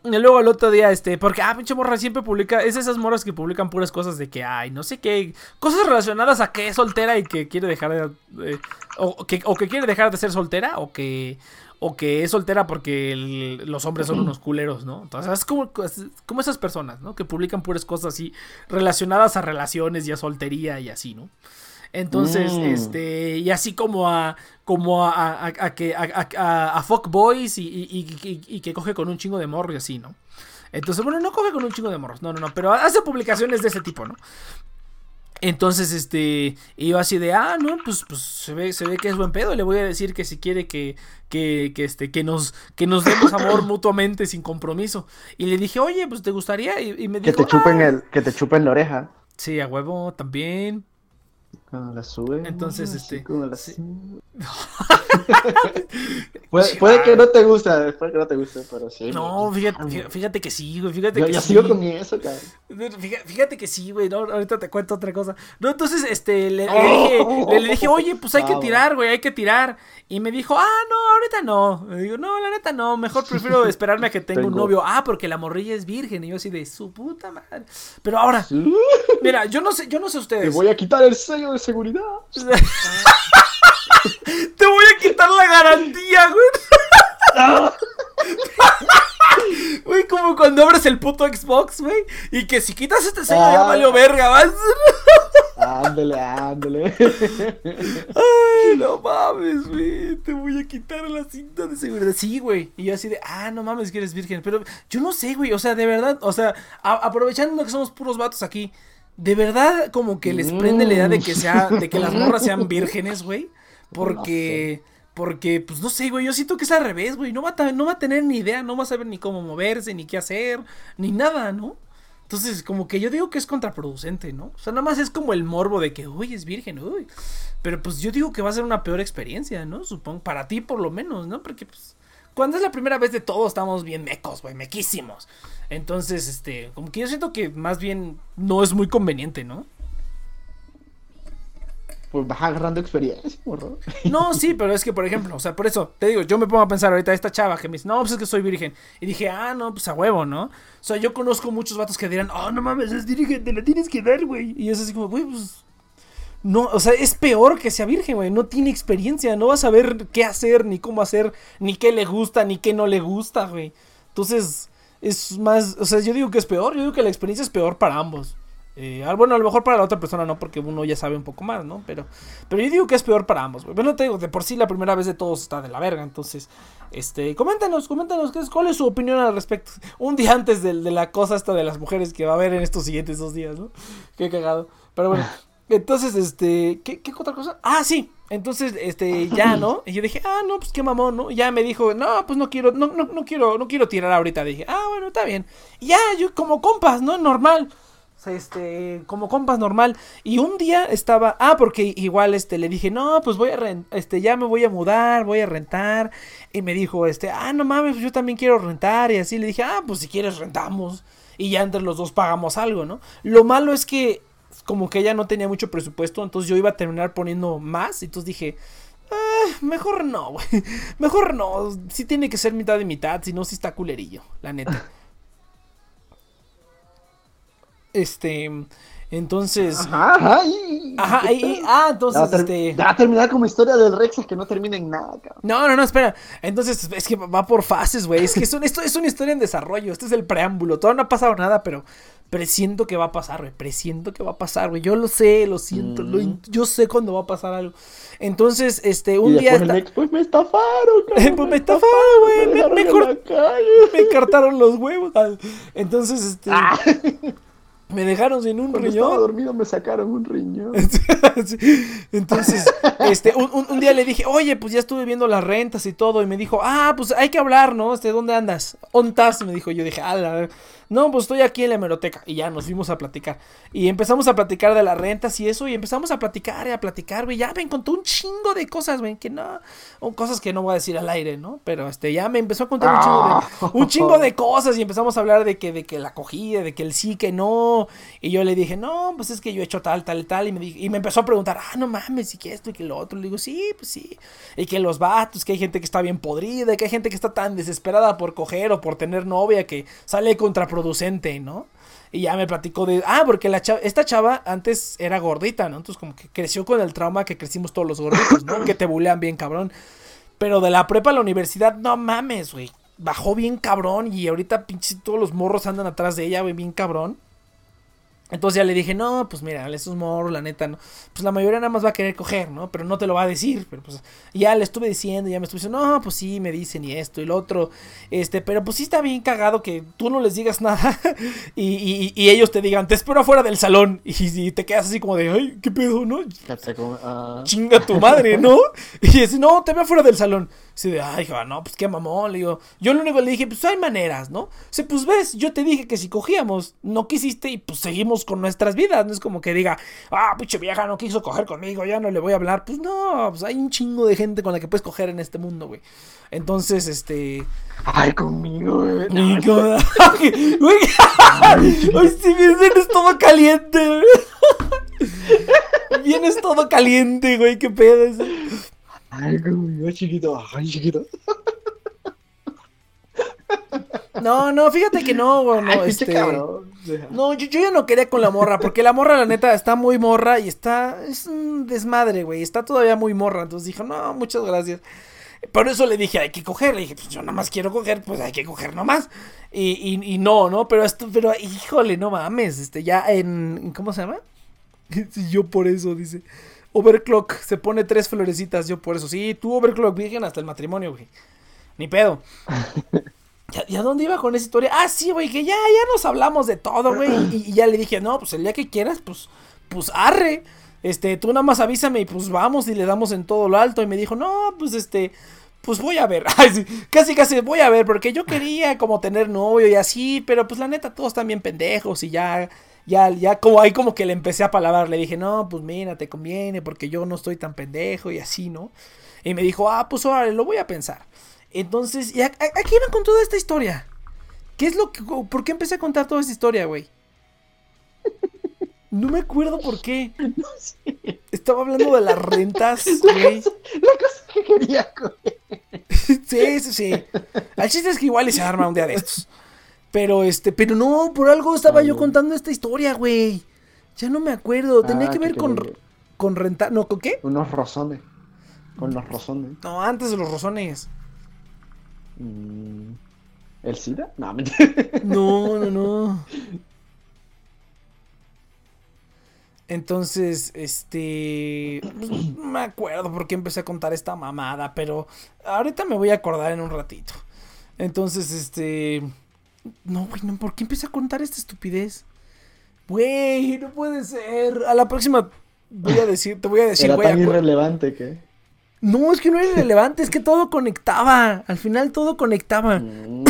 Y luego el otro día, este, porque, ah, pinche morra siempre publica, es esas morras que publican puras cosas de que, ay, no sé qué, cosas relacionadas a que es soltera y que quiere dejar de, eh, o que quiere dejar de ser soltera, o que, o que es soltera porque el- los hombres son unos culeros, ¿no? Entonces, es como, es como esas personas, ¿no? Que publican puras cosas así relacionadas a relaciones y a soltería y así, ¿no? Entonces, Mm. este, y así como a, como a, a, a- que, a, a, fuckboys y, y, y- y- y que coge con un chingo de morro y así, ¿no? Entonces, bueno, no coge con un chingo de morros, no, no, no, pero hace publicaciones de ese tipo, ¿no? Entonces, este, y yo así de, ah, no, pues, pues se ve, se ve que es buen pedo. Le voy a decir que si quiere que, que, que este, que nos, que nos demos amor mutuamente sin compromiso. Y le dije, oye, pues te gustaría. Y, y me Que dijo, te chupen "Ah". el, que te chupen la oreja. Sí, a huevo, también. Cuando la suben. Entonces, este, la sí. puede, puede que no te guste, puede que no te guste, pero sí. No, fíjate, fí- fíjate que sí, güey, fíjate Yo, que yo sí. sigo con eso, cabrón. Fíjate, fíjate que sí, güey, no, ahorita te cuento otra cosa. No, entonces, este, le, le dije, le, le dije, oye, pues hay que tirar, güey, hay que tirar. Y me dijo, ah, no, ahorita no. Le digo, no, la neta no, mejor prefiero esperarme a que tenga un novio. Ah, porque la morrilla es virgen. Y yo así de su puta madre. Pero ahora, mira, yo no sé, yo no sé Te ustedes. voy a quitar el sello de seguridad. Te voy a quitar la garantía, güey. Güey, como cuando abres el puto Xbox, güey. Y que si quitas este sello ya Ah. valió verga, vas. Ándale, ándale. Ay, no mames, güey. Te voy a quitar la cinta de seguridad. Sí, güey. Y yo así de, ah, no mames que eres virgen. Pero yo no sé, güey. O sea, de verdad, o sea, aprovechando que somos puros vatos aquí. De verdad, como que les prende la idea de que sea, de que las morras sean vírgenes, güey. Porque, porque, pues no sé, güey. Yo siento que es al revés, güey. No va a, no va a tener ni idea, no va a saber ni cómo moverse, ni qué hacer, ni nada, ¿no? Entonces, como que yo digo que es contraproducente, ¿no? O sea, nada más es como el morbo de que, uy, es virgen, uy. Pero pues yo digo que va a ser una peor experiencia, ¿no? Supongo, para ti por lo menos, ¿no? Porque pues, cuando es la primera vez de todos estamos bien mecos, güey, mequísimos. Entonces, este, como que yo siento que más bien no es muy conveniente, ¿no? Pues vas agarrando experiencia, morro. No, sí, pero es que, por ejemplo, o sea, por eso, te digo, yo me pongo a pensar ahorita esta chava que me dice, no, pues es que soy virgen. Y dije, ah, no, pues a huevo, ¿no? O sea, yo conozco muchos vatos que dirán, oh, no mames, es virgen, te la tienes que dar, güey. Y es así como, güey, pues. No, o sea, es peor que sea virgen, güey. No tiene experiencia, no va a saber qué hacer, ni cómo hacer, ni qué le gusta, ni qué no le gusta, güey. Entonces, es más, o sea, yo digo que es peor, yo digo que la experiencia es peor para ambos. Eh, bueno, a lo mejor para la otra persona no, porque uno ya sabe un poco más, ¿no? Pero, pero yo digo que es peor para ambos, güey. Bueno, te digo, de por sí la primera vez de todos está de la verga, entonces, este, coméntanos, coméntanos, ¿qué es, ¿cuál es su opinión al respecto? Un día antes de la cosa esta de las mujeres que va a haber en estos siguientes dos días, ¿no? Qué cagado. Pero bueno, entonces, este, ¿qué, qué otra cosa? Ah, sí, entonces, este, ya, ¿no? Y yo dije, ah, no, pues qué mamón, ¿no? Y ya me dijo, no, pues no quiero, no, no, no quiero, no quiero tirar ahorita. Dije, ah, bueno, está bien. Y ya, yo como compas, ¿no? Normal. O sea, este, como compas normal. Y un día estaba, ah, porque igual, este, le dije, no, pues voy a rentar, este, ya me voy a mudar, voy a rentar. Y me dijo, este, ah, no mames, pues yo también quiero rentar. Y así le dije, ah, pues si quieres rentamos. Y ya entre los dos pagamos algo, ¿no? Lo malo es que, como que ella no tenía mucho presupuesto, entonces yo iba a terminar poniendo más. Y entonces dije, ah, mejor no, güey. Mejor no. Sí tiene que ser mitad de mitad, si no, sí está culerillo, la neta. Este. Entonces, Ajá, ajá. y- ajá, y- y- ah, entonces, Ya va, a este, ya va a terminar como historia del Rex que no termina en nada, cabrón. no, no, no, espera. Entonces, es que va por fases, güey. Es que es un- esto es una historia en desarrollo. Este es el preámbulo. Todavía no ha pasado nada, pero presiento que va a pasar, güey. Presiento que va a pasar, güey. Yo lo sé, lo siento. lo in- yo sé cuándo va a pasar algo. Entonces, este, un y día. esta- pues me estafaron, cabrón. Pues me estafaron, güey, me- me la cortaron los huevos. Ah, Entonces, este. Ah, Me dejaron sin un cuando estaba riñón. dormido me sacaron un riñón. Entonces, este, un, día le dije, oye, pues ya estuve viendo las rentas y todo. Y me dijo, ah, pues hay que hablar, ¿no? Este, ¿dónde andas? ¿Ontas? Me dijo, yo dije, ala, no, pues estoy aquí en la hemeroteca. Y ya nos fuimos a platicar. Y empezamos a platicar de las rentas y eso. Y empezamos a platicar y a platicar, güey. Ya me contó un chingo de cosas, güey, que no, cosas que no voy a decir al aire, ¿no? Pero este, ya me empezó a contar un chingo de, cosas y empezamos a hablar de que, de que la acogida, de que el sí, que no. Y yo le dije, no, pues es que yo he hecho tal, tal, tal. Y me, di- y me empezó a preguntar, ah, no mames, y que esto y que lo otro. Le digo, sí, pues sí. Y que los vatos, que hay gente que está bien podrida, que hay gente que está tan desesperada por coger o por tener novia que sale contraproducente, ¿no? Y ya me platicó de, ah, porque la chava, esta chava antes era gordita, ¿no? Entonces como que creció con el trauma que crecimos todos los gorditos, ¿no? que te bulean bien cabrón. Pero de la prepa a la universidad, no mames, güey. Bajó bien cabrón y ahorita pinche todos los morros andan atrás de ella, güey, bien cabrón. Entonces ya le dije, no, pues mira, esos morros, la neta, no. Pues la mayoría nada más va a querer coger, ¿no? Pero no te lo va a decir. Pero pues ya le estuve diciendo, ya me estuve diciendo, no, pues sí, me dicen y esto y lo otro. Este, pero pues sí está bien cagado que tú no les digas nada y, y- y ellos te digan, te espero afuera del salón. Y, y te quedas así como de, ay, qué pedo, ¿no? Ah, chinga tu madre, ¿no? Y dice, no, te veo fuera del salón. Dice, de, ay, no, pues qué mamón. Le digo, yo lo único que le dije, pues hay maneras, ¿no? Dice, pues ves, yo te dije que si cogíamos, no quisiste y pues seguimos con nuestras vidas. No es como que diga, ah, pinche vieja, no quiso coger conmigo, ya no le voy a hablar. Pues no, pues hay un chingo de gente con la que puedes coger en este mundo, güey. Entonces, este. Ay, conmigo, güey. y como- Güey, Ay, sí, vienes todo caliente, güey. Vienes todo caliente, güey, qué pedo. Ay, conmigo, chiquito. Ay, chiquito. No, no, fíjate que no, güey, no, Ay, este. cabrón. No, yo, yo ya no quería con la morra, porque la morra, la neta, está muy morra y está. Es un desmadre, güey. Está todavía muy morra. Entonces dijo, no, muchas gracias. Por eso le dije, hay que coger. Le dije, pues yo nada más quiero coger, pues hay que coger nomás. Y, y, y no, ¿no? Pero esto, pero híjole, no mames. Este, ya en. ¿Cómo se llama? Yo por eso, dice. Overclock, se pone tres florecitas, yo por eso. Sí, tú Overclock, virgen hasta el matrimonio, güey. Ni pedo. ¿Ya, ya dónde iba con esa historia? Ah, sí, güey, que ya, ya nos hablamos de todo, güey. Y, y ya le dije, no, pues el día que quieras, pues, pues arre. Este, tú nada más avísame y pues vamos y le damos en todo lo alto. Y me dijo, no, pues este, pues voy a ver. Ay, sí, casi, casi voy a ver, porque yo quería como tener novio y así, pero pues la neta todos están bien pendejos y ya, ya, ya, como ahí como que le empecé a palabrar. Le dije, no, pues mira, te conviene porque yo no estoy tan pendejo y así, ¿no? Y me dijo, ah, pues órale, lo voy a pensar. Entonces, ¿y a, a- a qué iban con toda esta historia? ¿Qué es lo que... ¿Por qué empecé a contar toda esta historia, güey? No me acuerdo por qué. Estaba hablando de las rentas, güey. La cosa que quería coger. Sí, sí, sí. El chiste es que igual y se arma un día de estos. Pero este, pero no, por algo estaba yo contando esta historia, güey. Ya no me acuerdo. Tenía Ah, que ver con, con rentar. No, ¿con qué? Unos rosones. Con los rosones. No, antes de los rosones. Mm, ¿El SIDA? No. No, no, no. Entonces, este. pues, no me acuerdo por qué empecé a contar esta mamada, pero ahorita me voy a acordar en un ratito. Entonces, este. No, güey, no, ¿por qué empecé a contar esta estupidez? Güey, no puede ser. A la próxima voy a decir, te voy a decir, Era güey. tan acu- irrelevante que. No, es que no era irrelevante, es que todo conectaba. Al final todo conectaba. Mm.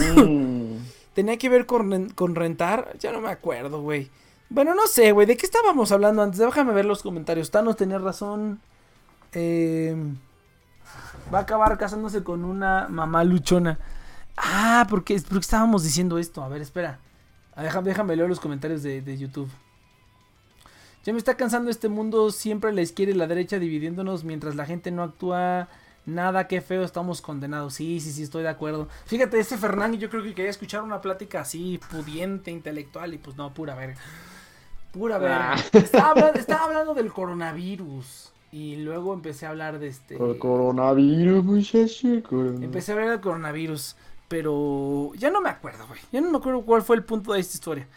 Tenía que ver con, con rentar. Ya no me acuerdo, güey. Bueno, no sé, güey. ¿De qué estábamos hablando antes? Déjame ver los comentarios. Thanos tenía razón. Eh, va a acabar casándose con una mamá luchona. Ah, porque, porque estábamos diciendo esto. A ver, espera. Ah, déjame, déjame leer los comentarios de, de YouTube. Ya me está cansando este mundo. Siempre la izquierda y la derecha dividiéndonos mientras la gente no actúa. Nada, qué feo, estamos condenados. Sí, sí, sí, estoy de acuerdo. Fíjate, este Fernando, yo creo que quería escuchar una plática así, pudiente, intelectual, y pues no, pura verga. Pura verga. Ah. Estaba, hablando, estaba hablando del coronavirus. Y luego empecé a hablar de este. El coronavirus, muchacho. Empecé a hablar del coronavirus. Pero ya no me acuerdo, güey. Ya no me acuerdo cuál fue el punto de esta historia.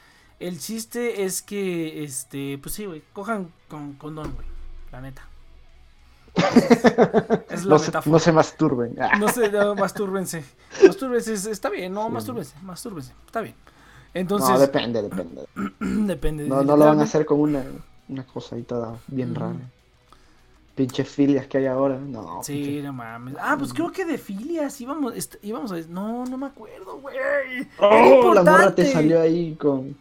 El chiste es que, este, pues sí, güey. Cojan con condón, güey. La neta. Esa Es la No se, no se masturben. Ah, No sé, no, mastúrbense. Mastúrbense, es- está bien, no, Sí. mastúrbense, mastúrbense, está bien. Entonces, no, depende, depende. depende. No, no lo van a hacer con una, una cosa ahí toda bien rara. Pinches filias que hay ahora. No, Sí, pinche- no mames. Ah, pues creo que de filias íbamos, íbamos a... No, no me acuerdo, güey. Oh, la morra te salió ahí con.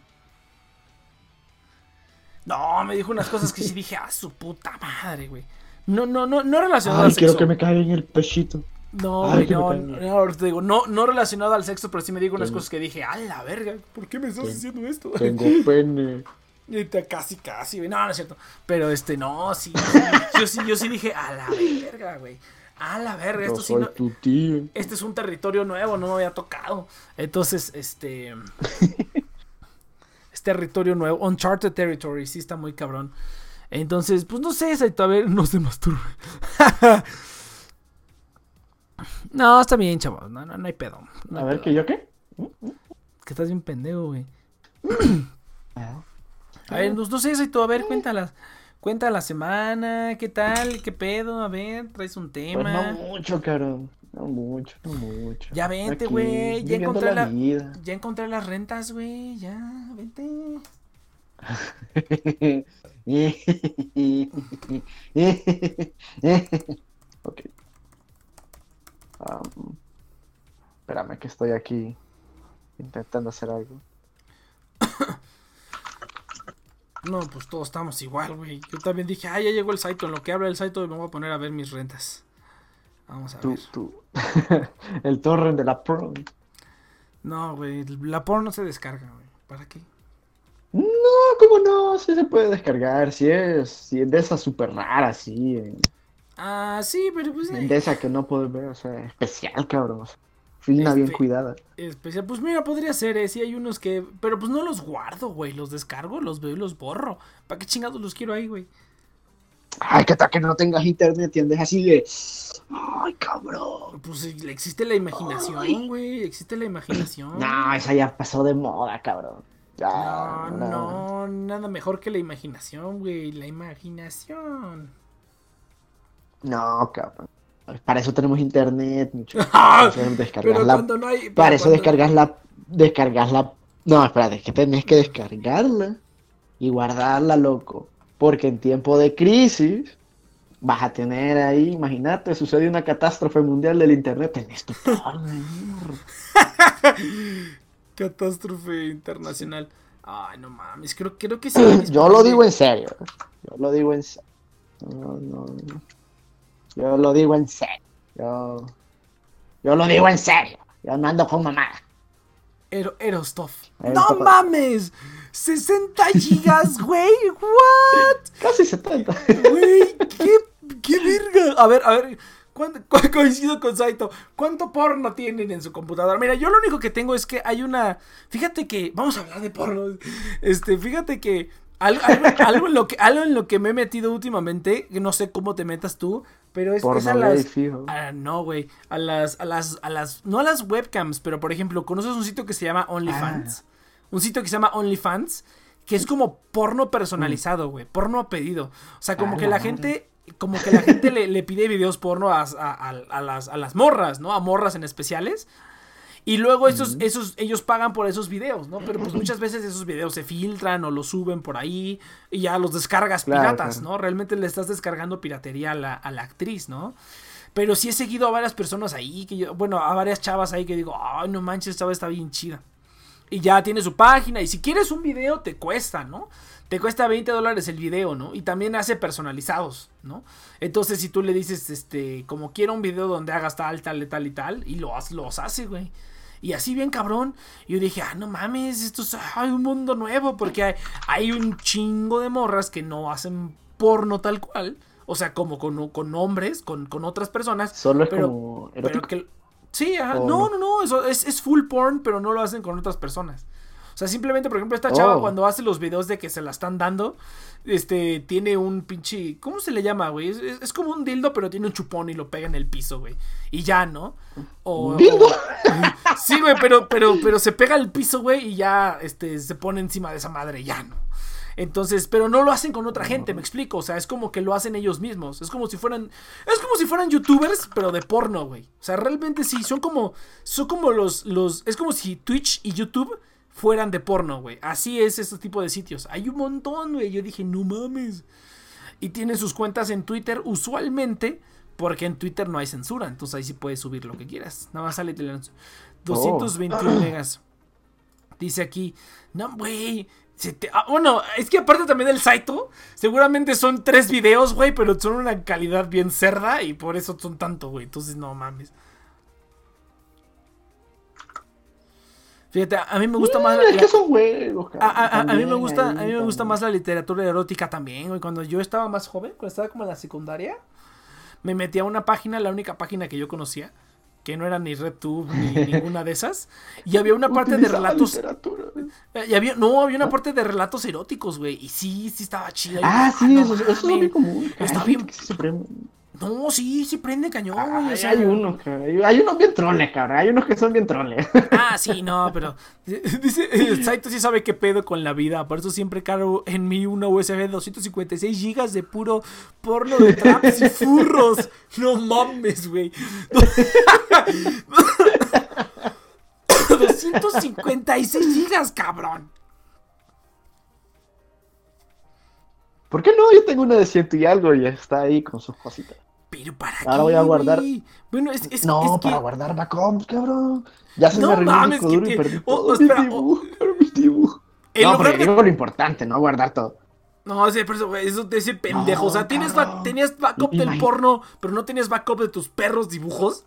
No, me dijo unas cosas que sí dije, a su puta madre, güey. No, no, no, no relacionado Ay, al quiero sexo. que me caiga en el pechito. No, Ay, güey, no, no, te digo, no, no relacionado al sexo, pero sí me dijo unas Tengo- cosas que dije, a la verga, ¿por qué me estás Tengo- diciendo esto? Tengo pene. Y te- casi, casi, güey. No, no es cierto. Pero este, no, sí. sí, yo sí, yo sí dije, a la verga, güey. A la verga, esto sí soy no. tu tío. Este es un territorio nuevo, no me había tocado. Entonces, este. es territorio nuevo. Uncharted Territory, sí está muy cabrón. Entonces, pues no sé, Saito, a ver, no se masturbe. no, está bien, chavos. No, no, no hay pedo. no A hay ver, pedo. ¿que yo qué? Que estás bien pendejo, güey. A ver, pues, no sé, Saito, a ver, cuéntalas. Cuenta la semana, ¿qué tal? ¿Qué pedo? A ver, traes un Pues tema. no mucho, cabrón. No mucho, no mucho. Ya vente, güey, ya encontré la- vida. Ya encontré las rentas, güey. Ya, vente. ok. Am, espérame que estoy aquí intentando hacer algo. No, pues todos estamos igual, güey. Yo también dije, ah, ya llegó el Saito. En lo que habla el Saito me voy a poner a ver mis rentas. Vamos a Tú, ver. tú. El torrent de la pro. No, güey, la porno no se descarga, güey. ¿Para qué? No, ¿cómo no? Sí se puede descargar. Si es, si es de esa súper rara, sí. eh, Ah, sí, pero pues... eh, De esa que no puedes ver, o sea, especial, cabrón. Fina, bien Este- cuidada. Especial, pues mira, podría ser, eh. Sí hay unos que... Pero pues no los guardo, güey. Los descargo, los veo y los borro. ¿Para qué chingados los quiero ahí, güey? Ay, que tal que no tengas internet y andes así de. Ay, cabrón. Pues existe la imaginación, güey. Existe la imaginación. No, esa ya pasó de moda, cabrón. Ya, No, no, nada mejor que la imaginación, güey. La imaginación. No, cabrón. Para eso tenemos internet, mucho. Ah, Para eso descargas la- no hay. Para eso cuando- descargas la. Descargas la. No, espérate, es que tenés que descargarla y guardarla, loco. Porque en tiempo de crisis vas a tener ahí, imagínate, sucede una catástrofe mundial del internet, tenés tu. Catástrofe internacional. Ay, no mames. Creo, creo que sí. Yo lo digo en serio. Yo lo digo en serio. No, no, no. Yo lo digo en serio. Yo, yo lo digo en serio. Yo no ando con mamá. Ero, Erostov. ¡No mames! ¡60 gigas, güey! ¿What? Casi 70. Güey, qué, qué verga. A ver, a ver. ¿cuánto- cu- coincido con Saito. ¿Cuánto porno tienen en su computadora? Mira, yo lo único que tengo es que hay una. Fíjate que. Vamos a hablar de porno. Este, fíjate que. Algo, algo- algo en lo que, algo en lo que me he metido últimamente, no sé cómo te metas tú, pero es, es a las. Ah, no, güey. A las, a las, a las, no a las webcams, pero por ejemplo, ¿conoces un sitio que se llama OnlyFans? Un sitio que se llama OnlyFans, que es como porno personalizado, güey. Porno a pedido. O sea, como A que la gente, como que la gente le, le pide videos porno a- a- a las, a las morras, ¿no? A morras en especiales. Y luego esos, esos, ellos pagan por esos videos, ¿no? Pero pues muchas veces esos videos se filtran o los suben por ahí y ya los descargas Claro, piratas, claro. ¿no? Realmente le estás descargando piratería a la, a la actriz, ¿no? Pero sí he seguido a varias personas ahí, que yo, bueno, a varias chavas ahí que digo, ay, no manches, esta está bien chida. Y ya tiene su página, y si quieres un video, te cuesta, ¿no? Te cuesta 20 dólares el video, ¿no? Y también hace personalizados, ¿no? Entonces, si tú le dices, este, como quiero un video donde hagas tal, tal, tal y tal, y lo los hace, güey. Y así bien cabrón. Y yo dije, ah, no mames, esto es ay, un mundo nuevo. Porque hay, hay un chingo de morras que no hacen porno tal cual. O sea, como con, con hombres, con, con otras personas. Solo es pero- como Pero que. Sí, ajá. ¿O No, no? no, no. Eso es, es full porn, pero no lo hacen con otras personas. O sea, simplemente, por ejemplo, esta chava Oh. cuando hace los videos de que se la están dando, este, tiene un pinche, ¿cómo se le llama, güey? Es, es- es como un dildo, pero tiene un chupón y lo pega en el piso, güey. Y ya, ¿no? O, ¿Dildo? o- sí, güey, pero, pero, pero se pega al piso, güey, y ya, este, se pone encima de esa madre, ya, ¿no? Entonces, pero no lo hacen con otra gente, me explico. O sea, es como que lo hacen ellos mismos. Es como si fueran. Es como si fueran youtubers, pero de porno, güey. O sea, realmente sí, son como. Son como los. los es como si Twitch y YouTube fueran de porno, güey. Así es este tipo de sitios. Hay un montón, güey. Yo dije, no mames. Y tienen sus cuentas en Twitter usualmente. Porque en Twitter no hay censura. Entonces ahí sí puedes subir lo que quieras. Nada más sale 221 megas. Dice aquí, no, güey. ah, bueno, es que aparte también del Saito, seguramente son tres videos, güey, pero son una calidad bien cerda y por eso son tanto, güey. Entonces, no mames. Fíjate, a mí me gusta más la, Es que son juegos, a, a- a- a mí me gusta, a mí me gusta también. más la literatura erótica también, güey. Cuando yo estaba más joven, cuando estaba como en la secundaria, me metí a una página, la única página que yo conocía, que no era ni RedTube ni ninguna de esas, y había una parte de relatos, literatura. eh, y había, no, había una parte de relatos eróticos, güey, y sí, sí estaba chida. Ah, yo, sí, no eso, eso es muy común. Está bien. No, sí, sí prende cañón, güey. o Ay, sea, hay unos, cabrón. Hay- unos bien troles, cabrón. Hay unos que son bien troles. Ah, sí, no, pero dice, el Saito sí sabe qué pedo con la vida, por eso siempre cargo en mí una USB de 256 gigas de puro porno de traps y furros. No mames, güey. 256 gigas, cabrón. ¿Por qué no? Yo tengo una de ciento y algo y está ahí con sus cositas. Pero para Ahora qué, voy a guardar- güey? Bueno, es, es, no, es que para guardar backups, cabrón. Ya se No me arruinó el disco que duro y perdí oh, todo. espera, cabrón, mis dibujos. en No, lugar porque de- digo lo importante, no guardar todo. No, ese, eso, eso ese pendejo. o sea, tienes, ba- tenías backup del porno, pero no tenías backup de tus perros dibujos.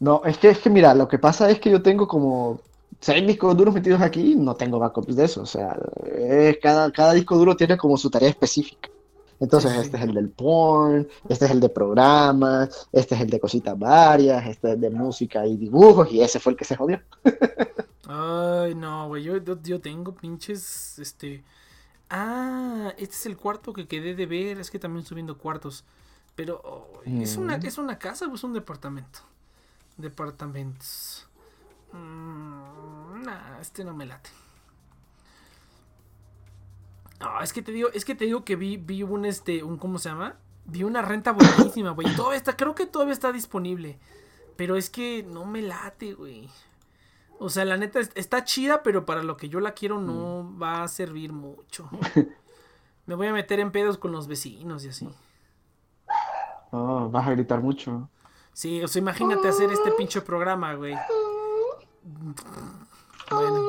No, es que, es que mira, lo que pasa es que yo tengo como seis discos duros metidos aquí y no tengo backups de eso. O sea, es- cada, cada disco duro tiene como su tarea específica. Entonces, Sí, sí. este es el del porn, este es el de programas, este es el de cositas varias, este es de música y dibujos, y ese fue el que se jodió. Ay, no, güey, yo, yo, tengo pinches, este... Ah, este es el cuarto que quedé de ver, es que también estoy viendo cuartos. Pero, oh, ¿es, una, Mm. ¿es una casa o es un departamento? Departamentos. Mm, nah, este no me late. No, es que te digo, es que te digo que vi, vi un este, un, ¿cómo se llama? Vi una renta buenísima, güey. Todavía está, creo que todavía está disponible. Pero es que no me late, güey. O sea, la neta es- está chida, pero para lo que yo la quiero no va a servir mucho. Me voy a meter en pedos con los vecinos y así. Oh, vas a gritar mucho. Sí, o sea, imagínate hacer este pinche programa, güey. Bueno,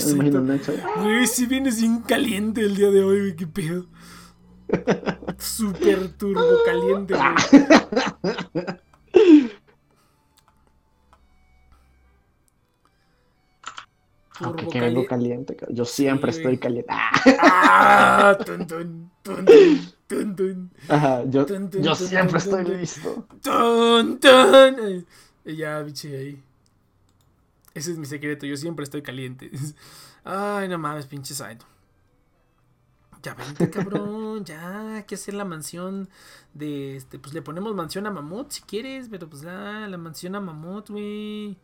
pinche. Güey, si vienes bien caliente el día de hoy, güey, qué pedo. Super turbo caliente, güey. Aunque Turbo que vengo cali- caliente. Yo siempre Sí, estoy caliente. Ah, Ah, tun, tun, tun, ajá, yo, yo siempre estoy listo. y ya, biche, ahí. Ese es mi secreto, yo siempre estoy caliente. Ay, no mames, pinche Saito. Ya vente, cabrón, ya, hay que hacer la mansión de este, pues le ponemos mansión a Mamut si quieres, pero pues la, la mansión a Mamut, güey.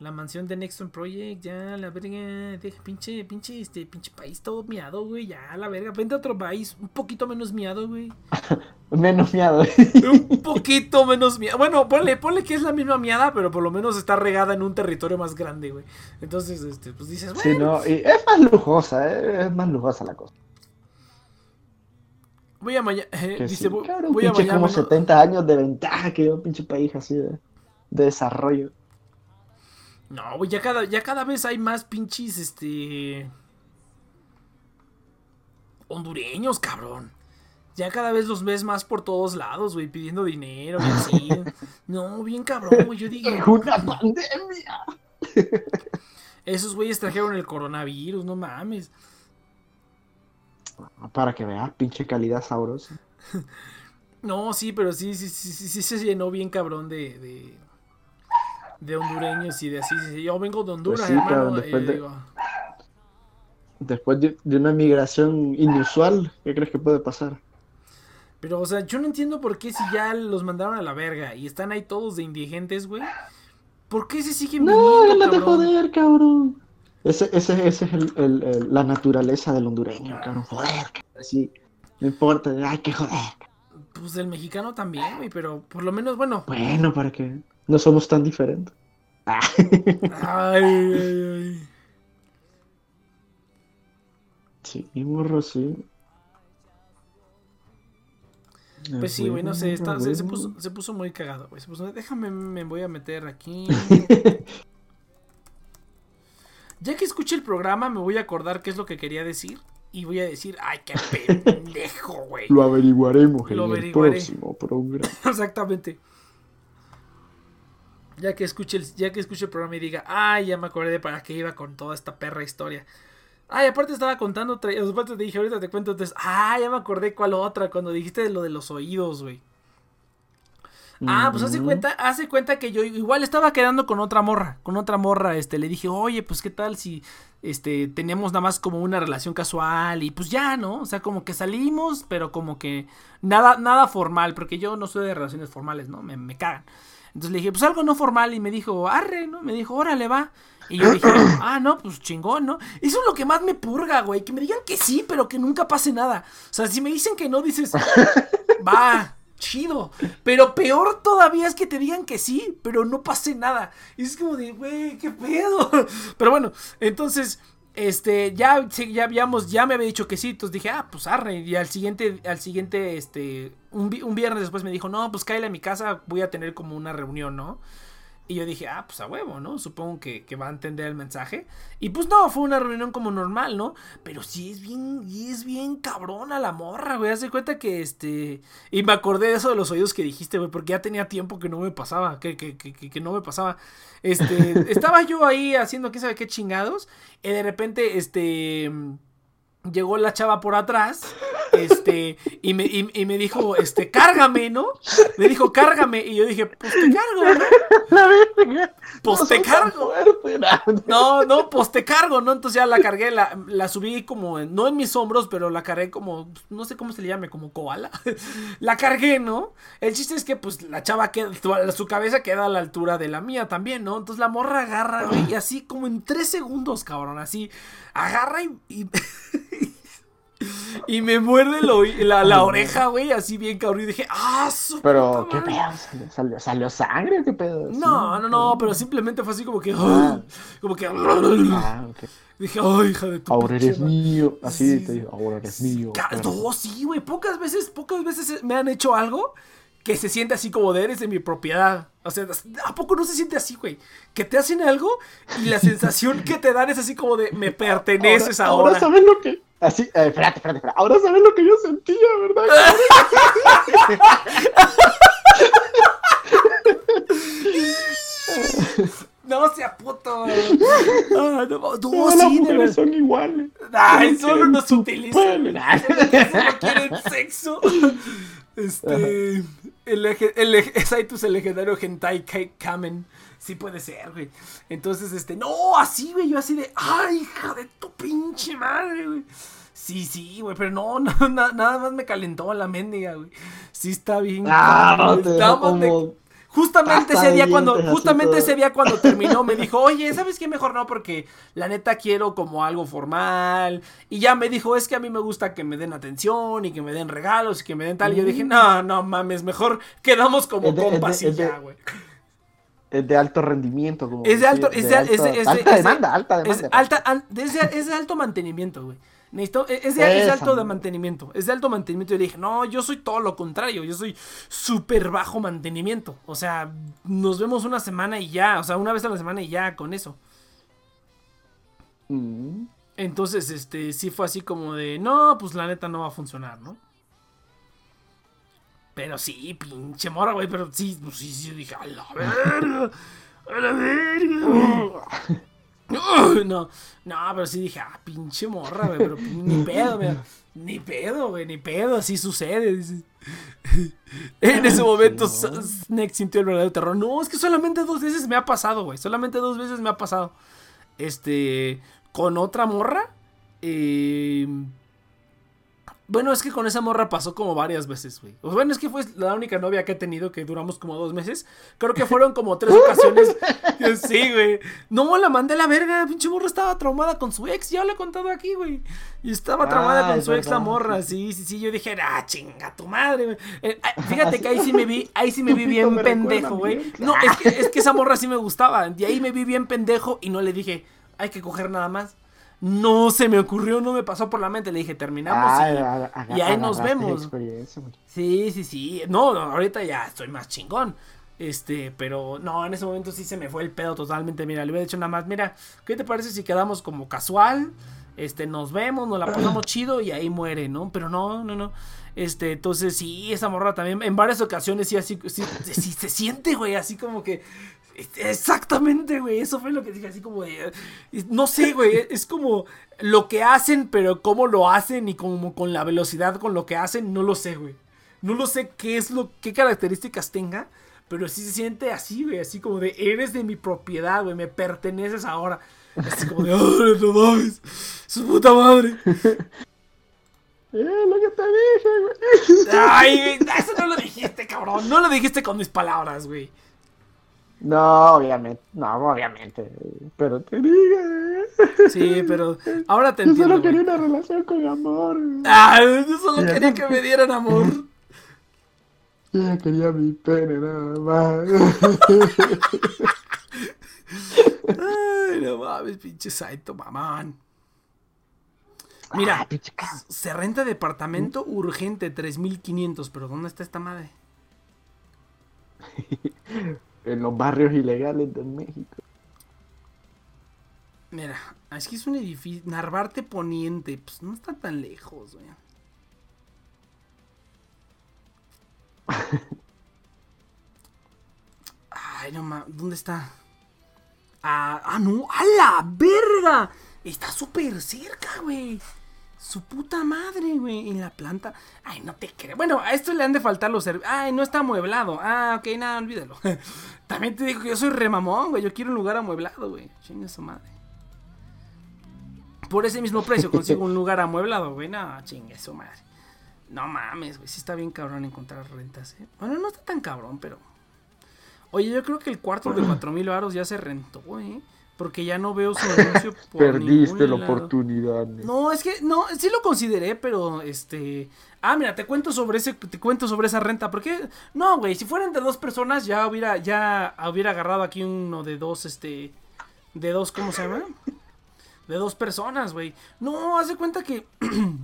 La mansión de Nexton Project, ya, la verga, deja, pinche, pinche, este, pinche país todo miado, güey, ya, la verga, vente a otro país, un poquito menos miado, güey. Menos miado. Un poquito menos miada. Bueno, ponle, ponle que es la misma miada, pero por lo menos está regada en un territorio más grande, güey. Entonces, este, pues dices, Sí, bueno, no, y es más lujosa, eh, es más lujosa la cosa. voy a Miami. Que dice, sí, voy, cabrón, voy a pinche Miami. como ¿no? 70 años de ventaja que yo, un pinche país así de, de desarrollo. No, güey, ya cada, ya cada vez hay más pinches, este. Hondureños, cabrón. Ya cada vez los ves más por todos lados, güey, pidiendo dinero y así. No, bien cabrón, güey. Yo digo, ¡Es una pandemia! esos güeyes trajeron el coronavirus, no mames. Para que veas, pinche calidad sabrosa. No, sí, pero sí, sí, sí, sí, sí se llenó bien cabrón de, de, hondureños y de así. sí, sí, Yo vengo de Honduras, Pues sí, hermano. y después de- digo, Después de, de una migración inusual, ¿qué crees que puede pasar? Pero, o sea, yo no entiendo por qué si ya los mandaron a la verga y están ahí todos de indigentes, güey. ¿Por qué se siguen No, viniendo, déjate cabrón? joder, cabrón. Ese, ese, ese es el, el- el- la naturaleza del hondureño, cabrón. Joder. Sí, no importa, hay que joder. Pues el mexicano también, güey, pero por lo menos, bueno. Bueno, ¿para qué? No somos tan diferentes. Ah. Ay, ay, ay. Sí, morro, sí. Pues sí, güey, no sé, está- Ah, se, puso, se puso muy cagado, güey. Se puso- déjame, me voy a meter aquí. Ya que escuche el programa, me voy a acordar qué es lo que quería decir. Y voy a decir, ay, qué pendejo, güey. Lo averiguaremos Lo en averiguaré. el próximo programa. Exactamente. Ya que escuche el, ya que escuche el programa y diga, ay, ya me acordé de para qué iba con toda esta perra historia. Ay, aparte estaba contando otra, aparte te dije, ahorita te cuento, entonces, ah, ya me acordé cuál otra, cuando dijiste de lo de los oídos, güey. Ah, pues hace cuenta, hace cuenta que yo igual estaba quedando con otra morra, con otra morra, este, le dije, oye, pues qué tal si, este, teníamos nada más como una relación casual y pues ya, ¿no? O sea, como que salimos, pero como que nada, nada formal, porque yo no soy de relaciones formales, ¿no? Me, me cagan. Entonces le dije, pues algo no formal y me dijo, arre, ¿no? Me dijo, órale, va. Y yo dije, ah, no, pues chingón, ¿no? Eso es lo que más me purga, güey, que me digan que sí, pero que nunca pase nada. O sea, si me dicen que no, dices, va, chido. Pero peor todavía es que te digan que sí, pero no pase nada. Y es como de, güey, qué pedo. Pero bueno, entonces, este, ya, ya habíamos, ya me había dicho que sí, entonces dije, ah, pues arre. Y al siguiente, al siguiente, este, un viernes después me dijo, no, pues cállate a mi casa, voy a tener como una reunión, ¿no? Y yo dije, ah, pues a huevo, ¿no? Supongo que, va a entender el mensaje. Y pues no, fue una reunión como normal, ¿no? Pero sí es bien, y es bien cabrona la morra, güey. Haz de cuenta que este. Y me acordé de eso de los oídos que dijiste, güey, porque ya tenía tiempo que no me pasaba, que, que- que no me pasaba. Este, estaba yo ahí haciendo quién sabe qué chingados. Y de repente, este. Llegó la chava por atrás, este, y me, y, y me dijo, este, cárgame, ¿no? Me dijo, cárgame, y yo dije, pues te cargo, ¿no? Pues No te cargo. no. No, pues te cargo, ¿no? Entonces ya la cargué, la, la subí como, no en mis hombros, pero la cargué como, no sé cómo se le llame, como koala. La cargué, ¿no? El chiste es que pues la chava queda, su cabeza queda a la altura de la mía también, ¿no? Entonces la morra agarra, güey, y así como en tres segundos, cabrón, así, agarra y... y... y me muerde la, la oreja, güey, así bien cabrón. Y dije, ¡ah, su Pero, puta ¿qué madre". pedo? ¿Salió, salió, salió sangre qué pedo? No, no, no, pero simplemente fue así como que. Ah. Como que. Ah. Dije, ay, hija de tu. Ahora pinche eres madre". mío. Así Sí, te digo, ahora eres mío. No, sí, güey. Pocas veces, pocas veces me han hecho algo que se siente así como de eres de mi propiedad. O sea, ¿a poco no se siente así, güey? Que te hacen algo y la sensación que te dan es así como de me perteneces ahora. Ahora sabes lo que. Así, eh, espérate, espérate, espérate. Ahora sabes lo que yo sentía, ¿verdad? No sea puto. Ah, no, no, las sí, mujeres son iguales. Ay, Solo solo nos utilizan. Solo quieren sexo. Este. El, el, lege- Saitus, el legendario Hentai Kamen. Sí puede ser, güey. Entonces, este. No, así, güey. Yo así de. ¡Ay, hija de tu pinche madre, güey! Sí, sí, güey. Pero no, no, na- nada más me calentó la mendiga, güey. Sí está bien. Ah, te está como Justamente ese día cuando, justamente ese día cuando terminó me dijo, oye, ¿sabes qué? Mejor no, porque la neta quiero como algo formal. Y ya me dijo, es que a mí me gusta que me den atención y que me den regalos y que me den tal. Y yo dije, no, no mames, mejor quedamos como compas y ya, güey. Es de alto rendimiento. Como Es de alto, decir, es de, alta, es de- es de- alta es de- demanda, alta es demanda. alta, es de, alto mantenimiento, güey. Necesito, es, es de, alto de mantenimiento. Es de alto mantenimiento. Y le dije, no, yo soy todo lo contrario. Yo soy súper bajo mantenimiento. O sea, nos vemos una semana y ya. O sea, una vez a la semana y ya con eso. Mm. Entonces, este, sí fue así como de, no, pues la neta no va a funcionar, ¿no? Pero sí, pinche mora, güey, pero sí, pues sí, sí, dije, a la verga, a la verga. No, no, pero sí dije, ah, pinche morra, güey, pero ni pedo, güey. Ni pedo, güey, ni pedo, así sucede. En ese momento. Snake sintió el verdadero terror. No, es que solamente dos veces me ha pasado, güey. Solamente dos veces me ha pasado. Este, con otra morra. Eh, bueno, es que con esa morra pasó como varias veces, güey. O bueno, es que fue la única novia que he tenido que duramos como dos meses. Creo que fueron como tres ocasiones. sí, güey. No, la mandé a la verga. Pinche morra estaba traumada con su ex. Ya lo he contado aquí, güey. Y estaba traumada Ah, con es su ex la morra. Sí, sí, sí. Yo dije, ah, chinga tu madre, güey. Eh, ah, fíjate que ahí sí me vi, ahí sí me vi bien Me pendejo, güey. No, es que, es que esa morra sí me gustaba. Y ahí me vi bien pendejo y no le dije, hay que coger nada más. No se me ocurrió, no me pasó por la mente. Le dije, terminamos. Ah, y- aga- aga- y ahí nos vemos. Sí, sí, sí. No, no, ahorita ya estoy más chingón. Este, pero no, en ese momento sí se me fue el pedo totalmente. Mira, le hubiera dicho nada más, mira, ¿qué te parece si quedamos como casual? Este, nos vemos, nos la pasamos chido y ahí muere, ¿no? Pero no, no, no. Este, entonces sí, esa morra también, en varias ocasiones sí, así, sí, se siente, güey, así como que. Exactamente, güey, eso fue lo que dije, así como de. No sé, güey, es como lo que hacen, pero cómo lo hacen y como con la velocidad con lo que hacen, no lo sé, güey. No lo sé qué es lo, qué características tenga, pero sí se siente así, güey, así como de eres de mi propiedad, güey, me perteneces ahora. Así como de, ¡oh, no mames! ¡Su puta madre! Eh, lo que te dije, güey. ¡Ay, güey! Eso no lo dijiste, cabrón. No lo dijiste con mis palabras, güey. No, obviamente, no, obviamente. Pero te dije. Sí, pero ahora te Yo entiendo. solo quería güey. una relación con amor. güey. Ah, yo solo quería que me dieran amor. Yo quería mi pene nada más. Ay, no mames, pinche Saito, mamán. Mira, Ah, se renta departamento urgente, 3500, pero ¿dónde está esta madre? En los barrios ilegales de México. Mira, es que es un edificio, Narvarte Poniente, pues no está tan lejos, güey. Ay, no mames, ¿dónde está? Ah, ah, no, ¡a la verga! Está súper cerca, güey. Su puta madre, güey, en la planta. Ay, no te creo. Bueno, a esto le han de faltar los servicios. Ay, no está amueblado. Ah, ok, nada, olvídalo. También te digo que yo soy remamón, güey. Yo quiero un lugar amueblado, güey. Chinga su madre. Por ese mismo precio consigo un lugar amueblado, güey. No, chingue su madre. No mames, güey. Sí está bien cabrón encontrar rentas, ¿eh? Bueno, no está tan cabrón, pero... Oye, yo creo que el cuarto de 4000 varos ya se rentó, ¿eh? Porque ya no veo su anuncio por Perdiste la lado. oportunidad. ¿no? No, es que no, sí lo consideré, pero este, ah, mira, te cuento sobre ese te cuento sobre esa renta, porque no, güey, si fueran de dos personas ya hubiera ya hubiera agarrado aquí uno de dos este de dos ¿cómo se llama? De dos personas, güey. No, haz de cuenta que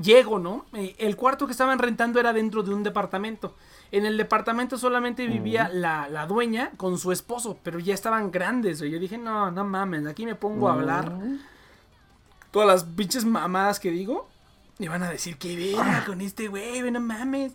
llego, ¿no? Eh, el cuarto que estaban rentando era dentro de un departamento. En el departamento solamente vivía la, la dueña con su esposo, pero ya estaban grandes, güey. Yo dije, no, no mames, aquí me pongo a hablar todas las pinches mamadas que digo, y van a decir que verga con este güey, güey, no mames.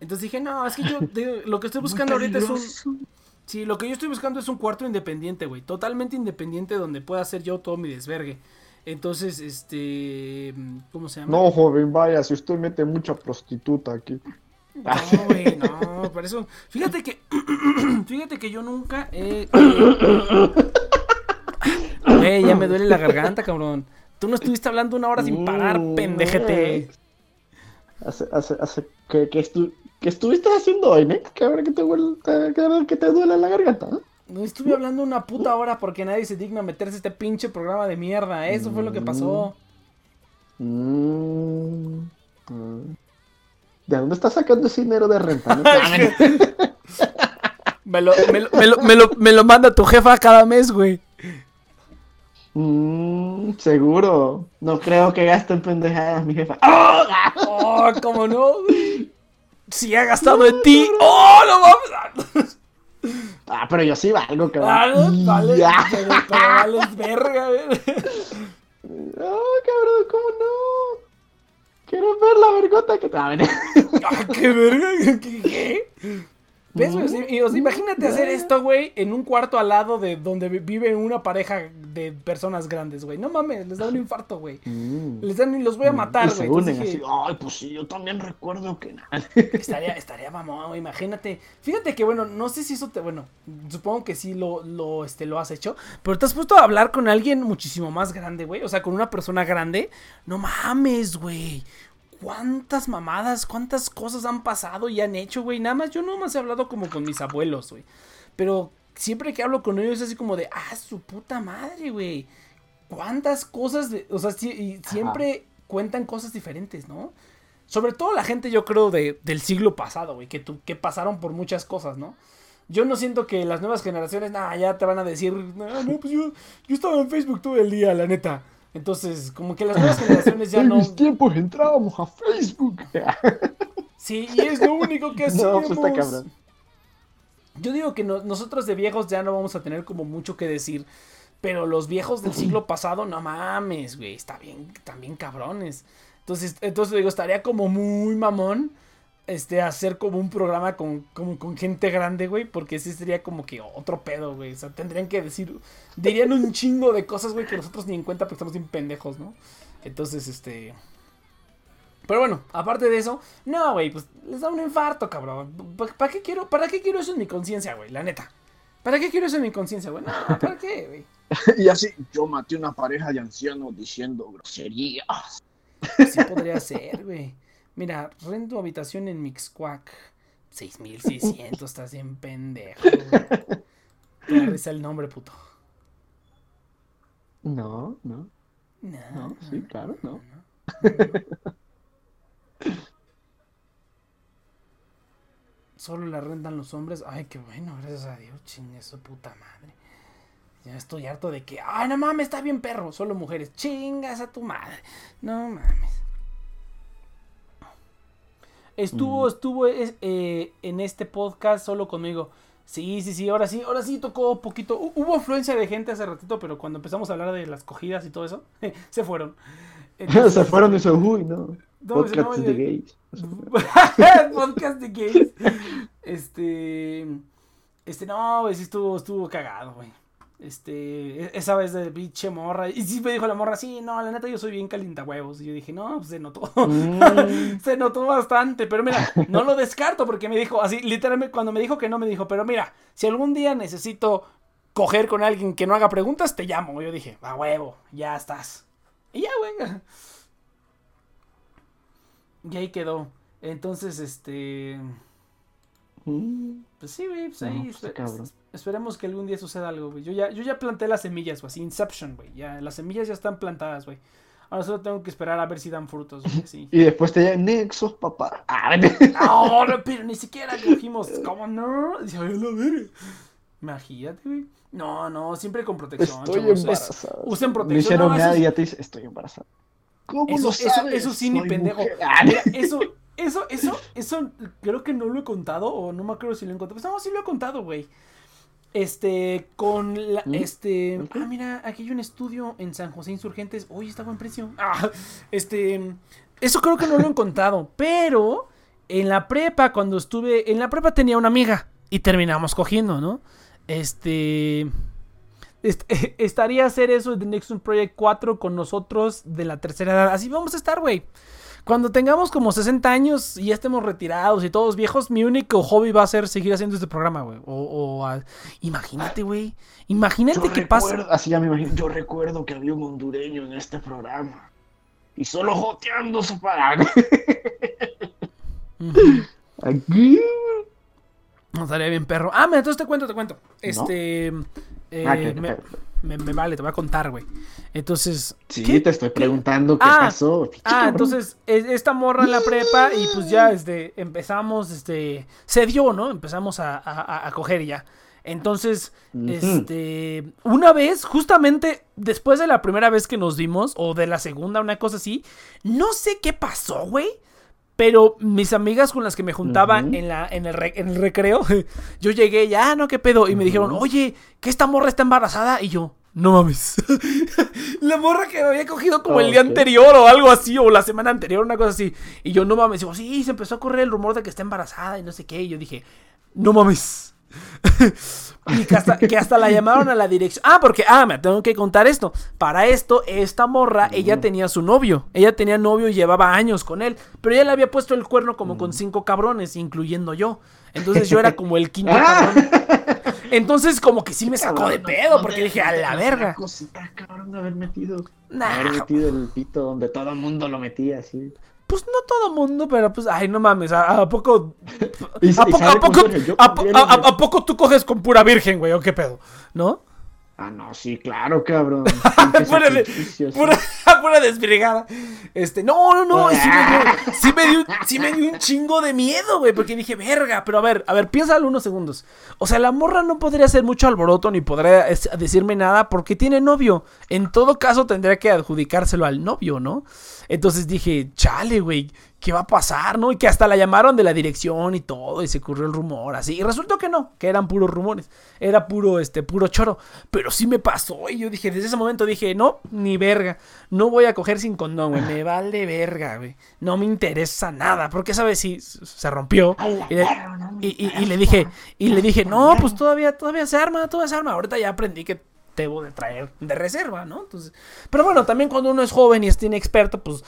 Entonces dije, no, es que yo de- lo que estoy buscando ahorita es un. Sí, lo que yo estoy buscando es un cuarto independiente, güey. Totalmente independiente donde pueda hacer yo todo mi desvergue. Entonces, este. ¿Cómo se llama? No, joven, vaya, si usted mete mucha prostituta aquí. No, güey, no, por eso. Fíjate que. fíjate que yo nunca he. eh, Güey, ya me duele la garganta, cabrón. Tú no estuviste hablando una hora sin parar, Mm, pendejete. Hace, hace, hace, que, que, estu- que estuviste haciendo hoy, ¿eh? Que ahora que te, duele, que te duele la garganta. ¿eh? No estuve hablando una puta hora porque nadie se digna meterse a este pinche programa de mierda. Eso fue lo que pasó. Mm, mm. ¿De dónde estás sacando ese dinero de renta? no? Me lo, me, lo, me, lo, me, lo, me lo manda tu jefa cada mes, güey. Mm, seguro. No creo que gaste en pendejadas, mi jefa. ¡Oh! Oh, cómo no. Si ha gastado en ti. Oh, no mames. Ah, pero yo sí valgo, cabrón. Vale, vale. Ya. Pero, pero vales verga, güey. Oh, cabrón, ¿cómo no? Quiero ver la vergota que te. Ah, qué verga. ¿Qué? Güey? Mm, y, o sea, imagínate hacer esto, güey, en un cuarto al lado de donde vi- vive una pareja de personas grandes, güey. No mames, les da un infarto, güey. Mm. Les dan y los voy a matar, Y güey. se Entonces dije. Ay, pues sí, yo también recuerdo que nada. Estaría, estaría mamón, güey, imagínate. Fíjate que, bueno, no sé si eso te. Bueno, supongo que sí lo, lo, este, lo has hecho. Pero te has puesto a hablar con alguien muchísimo más grande, güey. O sea, con una persona grande. No mames, güey. ¿Cuántas mamadas, cuántas cosas han pasado y han hecho, güey? Nada más, yo no más he hablado como con mis abuelos, güey. Pero siempre que hablo con ellos es así como de, ah, su puta madre, güey. ¿Cuántas cosas de. O sea, y siempre cuentan cosas diferentes, ¿no? Sobre todo la gente, yo creo, de, del siglo pasado, güey, que, tu- que pasaron por muchas cosas, ¿no? Yo no siento que las nuevas generaciones, nada, ya te van a decir, no, no, pues yo, yo estaba en Facebook todo el día, la neta. Entonces, como que las nuevas generaciones ya en no. mis tiempos entrábamos a Facebook. Sí, y es lo único que hacemos. no, pues está cabrón. Yo digo que no- nosotros de viejos ya no vamos a tener como mucho que decir. Pero los viejos del siglo pasado, no mames, güey. Está bien, también cabrones. Entonces, entonces digo, estaría como muy mamón. Este, hacer como un programa con, como con gente grande, güey. Porque sí sería como que otro pedo, güey. O sea, tendrían que decir. Dirían un chingo de cosas, güey, que nosotros ni en cuenta porque estamos bien pendejos, ¿no? Entonces, este. Pero bueno, aparte de eso, no, güey, pues les da un infarto, cabrón. ¿Para qué quiero, para qué quiero eso en mi conciencia, güey? La neta. ¿Para qué quiero eso en mi conciencia, güey? No, ¿para qué, güey? Y así, yo maté una pareja de ancianos diciendo groserías. Sí podría ser, güey. Mira, rento habitación en Mixquack. 6600, estás bien pendejo. Te risa el nombre, puto. No, no, No, no, sí, claro, no. Solo la rentan los hombres. Ay, qué bueno, gracias a Dios. Chingue su puta madre. Ya estoy harto de que. Ay, no mames, está bien perro. Solo mujeres. Chingas a tu madre. No mames. Estuvo, estuvo es- eh, en este podcast solo conmigo. Sí, sí, sí, ahora sí, ahora sí tocó poquito. Hu- Hubo afluencia de gente hace ratito, pero cuando empezamos a hablar de las cogidas y todo eso, se fueron. Entonces, Se fueron esos, uy, no. No, dice, Podcasts no, de gays. podcast de gays. Este. Este, no, güey, sí estuvo, estuvo cagado, güey. Este, e- esa vez de pinche morra. Y sí me dijo la morra, sí, no, la neta yo soy bien calientahuevos. Y yo dije, no, pues se notó. Mm. se notó bastante. Pero mira, no lo descarto porque me dijo, así, literalmente, cuando me dijo que no, me dijo, pero mira, si algún día necesito coger con alguien que no haga preguntas, te llamo. Yo dije, a huevo, ya estás. Y ya, güey. Y ahí quedó. Entonces, este. Mm. Pues sí, güey, pues No, ahí. pues esperemos que algún día suceda algo, güey. Yo ya, yo ya planté las semillas, güey. Así, Inception, güey. Ya, las semillas ya están plantadas, güey. Ahora solo tengo que esperar a ver si dan frutos, güey. Sí. Y después te llaman Nexos, papá. Ah, No, no, pero ni siquiera cogimos. ¿Cómo no? Imagínate, güey. No, no, siempre con protección. Estoy chavos. Embarazada. usen protección. hicieron No, nada y ya te dice, estoy embarazada. ¿Cómo Eso, lo eso, sabes? eso sí, ni pendejo. Ah, Mira, eso, eso, eso, eso, creo que no lo he contado, o no me acuerdo si lo he contado. Pues no, sí lo he contado, güey. Este, con la, ¿Mm? este, ah, mira, aquí hay un estudio en San José Insurgentes. Uy, está a buen precio. Ah, este, eso creo que no lo he contado, pero en la prepa, cuando estuve, en la prepa tenía una amiga y terminamos cogiendo, ¿no? Este, est- estaría hacer eso de Nexus Project 4 con nosotros de la tercera edad. Así vamos a estar, güey. Cuando tengamos como 60 años y ya estemos retirados y todos viejos, mi único hobby va a ser seguir haciendo este programa, güey. O, o a- imagínate, güey. Imagínate Yo qué pasa. así ya me imagino. Yo recuerdo que había un hondureño en este programa. Y solo joteando su para. Ujú. Aquí. No, estaría bien, perro. Ah, mira, entonces te cuento, te cuento. Este. Eh, Ah, me, me- me vale, te voy a contar, güey. Entonces. Sí, ¿qué? te estoy preguntando qué Ah, pasó. Ah, entonces es- esta morra en la prepa y pues ya este, empezamos, este, se dio, ¿no? Empezamos a, a- a coger ya. Entonces, este, una vez, justamente después de la primera vez que nos vimos, o de la segunda, una cosa así, no sé qué pasó, güey. Pero mis amigas con las que me juntaba en, la, en, el re- en el recreo, yo llegué, ya, no, qué pedo. Y me dijeron, oye, que esta morra está embarazada. Y yo, no mames. la morra que me había cogido como el día anterior o algo así, o la semana anterior, una cosa así. Y yo, no mames. Digo, sí, se empezó a correr el rumor de que está embarazada y no sé qué. Y yo dije, No mames. y que hasta, que hasta la llamaron a la dirección. Ah, porque, ah, me tengo que contar esto. Para esto, esta morra, ella tenía su novio. Ella tenía novio y llevaba años con él. Pero ella le había puesto el cuerno como con cinco cabrones, incluyendo yo. Entonces yo era como el quinto cabrón. Entonces, como que sí me sacó de pedo, porque dije, a la verga. Cosita, cabrón, de haber metido. Nah. Haber metido el pito donde todo el mundo lo metía así. Pues no todo mundo, pero pues, ay, no mames, ¿a, a poco. ¿A, poco, a, a po- a- tú coges con pura virgen, güey? ¿O qué pedo? ¿No? Ah, no, sí, claro, cabrón. Pura, de- pura, pura desbrigada. Este, no, no, no. sí, me dio, sí, me dio, sí me dio un chingo de miedo, güey. Porque dije, verga. Pero a ver, a ver, piénsalo unos segundos. O sea, la morra no podría hacer mucho alboroto ni podría decirme nada porque tiene novio. En todo caso, tendría que adjudicárselo al novio, ¿no? Entonces dije, chale, güey, ¿qué va a pasar, no? Y que hasta la llamaron de la dirección y todo, y se ocurrió el rumor, así. Y resultó que no, que eran puros rumores. Era puro, este, puro choro. Pero sí me pasó, y yo dije, desde ese momento dije, no, ni verga. No voy a coger sin condón, güey. Me vale verga, güey. No me interesa nada. Porque, ¿sabes? Si se rompió. Y le, y- y- y le dije, y le dije, no, pues todavía, todavía se arma, todavía se arma. Ahorita ya aprendí que debo de traer de reserva, ¿no? Entonces, pero bueno, también cuando uno es joven y es inexperto, pues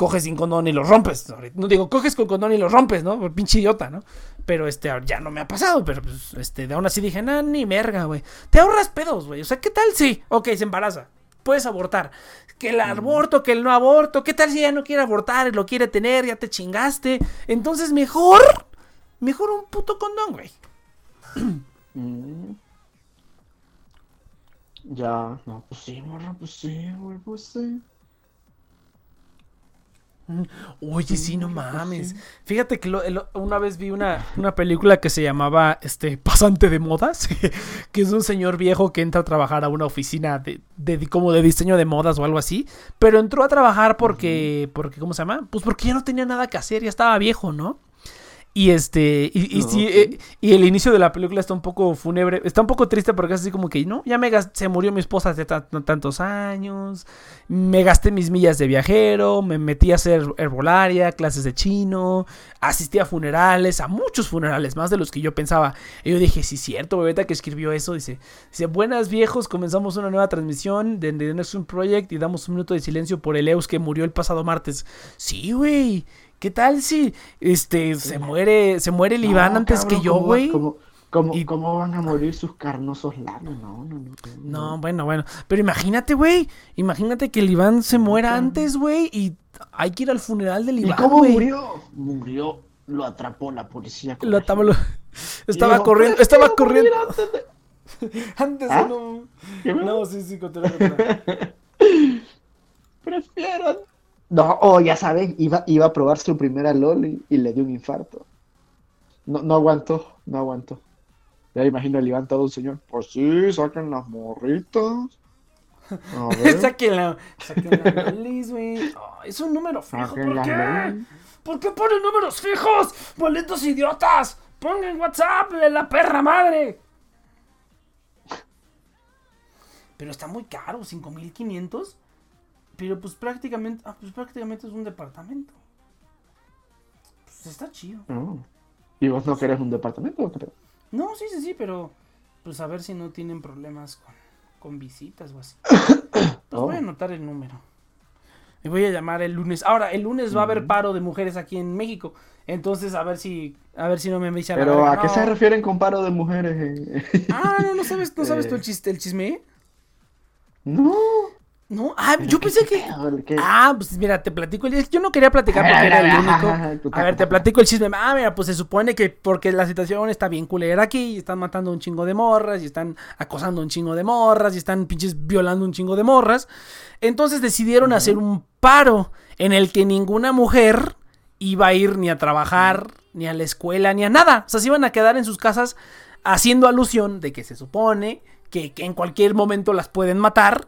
coges sin condón y los rompes. No digo, coges con condón y los rompes, ¿no? Por pinche idiota, ¿no? Pero este, ya no me ha pasado, pero pues, este, de aún así dije, nah, ni verga, güey. Te ahorras pedos, güey. O sea, ¿qué tal si? Ok, se embaraza. Puedes abortar. Que el aborto, que el no aborto. ¿Qué tal si ella no quiere abortar lo quiere tener? Ya te chingaste. Entonces, mejor. Mejor un puto condón, güey. Mm. Ya, no, pues sí, morra, pues sí, güey, pues sí. Oye, sí, no pues mames. Fíjate que lo- el- una vez vi una, una película que se llamaba este Pasante de Modas, que es un señor viejo que entra a trabajar a una oficina de, de- como de diseño de modas o algo así, pero entró a trabajar porque, porque ¿cómo se llama? Pues porque ya no tenía nada que hacer, ya estaba viejo, ¿no? Y este, y, y Ah, sí, eh, y el inicio de la película está un poco fúnebre, está un poco triste porque es así como que, no, ya me gas- se murió mi esposa hace ta- tantos años, me gasté mis millas de viajero, me metí a hacer herbolaria, clases de chino, asistí a funerales, a muchos funerales, más de los que yo pensaba. Y yo dije, sí, cierto, ahorita que escribió eso, dice, dice, buenas viejos, comenzamos una nueva transmisión de The Next Project y damos un minuto de silencio por el Eus que murió el pasado martes. Sí, güey. ¿Qué tal si este se muere se muere el Iván antes cabrón, que yo, ¿cómo güey? ¿Cómo, cómo, Y- cómo van a morir sus carnosos labios? No, no, no. No, bueno, bueno. Pero imagínate, güey. Imagínate que el Iván se muera antes, güey. Y hay que ir al funeral del ¿Y Iván. cómo güey. murió? Murió, lo atrapó la policía. Lo la estaba, lo- estaba dijo, corriendo, "Prefiero estaba corriendo. antes de-". Antes ¿Ah? no. ¿Qué me- No, sí, sí, continúa. Prefiero. No, oh, ya saben, iba, iba a probar su primera Loli y le dio un infarto. No, no aguantó, no aguantó. Ya imagino el Iván todo un señor. Pues sí, saquen las morritas. Saquen la, saquen la güey. Oh, es un número fijo. ¿Por qué? ¿Por qué ponen números fijos? ¡Malditos idiotas! ¡Pongan WhatsApp la perra madre! Pero está muy caro, 5500. Pero pues prácticamente, ah, pues prácticamente es un departamento. Pues está chido. No. ¿Y vos no querés un departamento? o qué? No, sí, sí, sí, pero pues a ver si no tienen problemas con, con visitas o así. Pues Oh. voy a anotar el número. Me voy a llamar el lunes. Ahora, el lunes va a haber paro de mujeres aquí en México. Entonces, a ver si, a ver si no me la Pero ¿a qué no. se refieren con paro de mujeres? eh? Ah, no, no sabes, no sabes tú el Eh. chiste, el chisme. No. No, ah, yo pensé que. que- Ah, pues mira, te platico el Yo no quería platicar porque era el ajá, único. tú te- A ver, te platico el chisme. Ah, mira, pues se supone que porque la situación está bien culera aquí y están matando un chingo de morras y están acosando un chingo de morras y están pinches violando un chingo de morras. Entonces decidieron hacer un paro en el que ninguna mujer iba a ir ni a trabajar, ni a la escuela, ni a nada. O sea, se iban a quedar en sus casas haciendo alusión de que se supone que, que en cualquier momento las pueden matar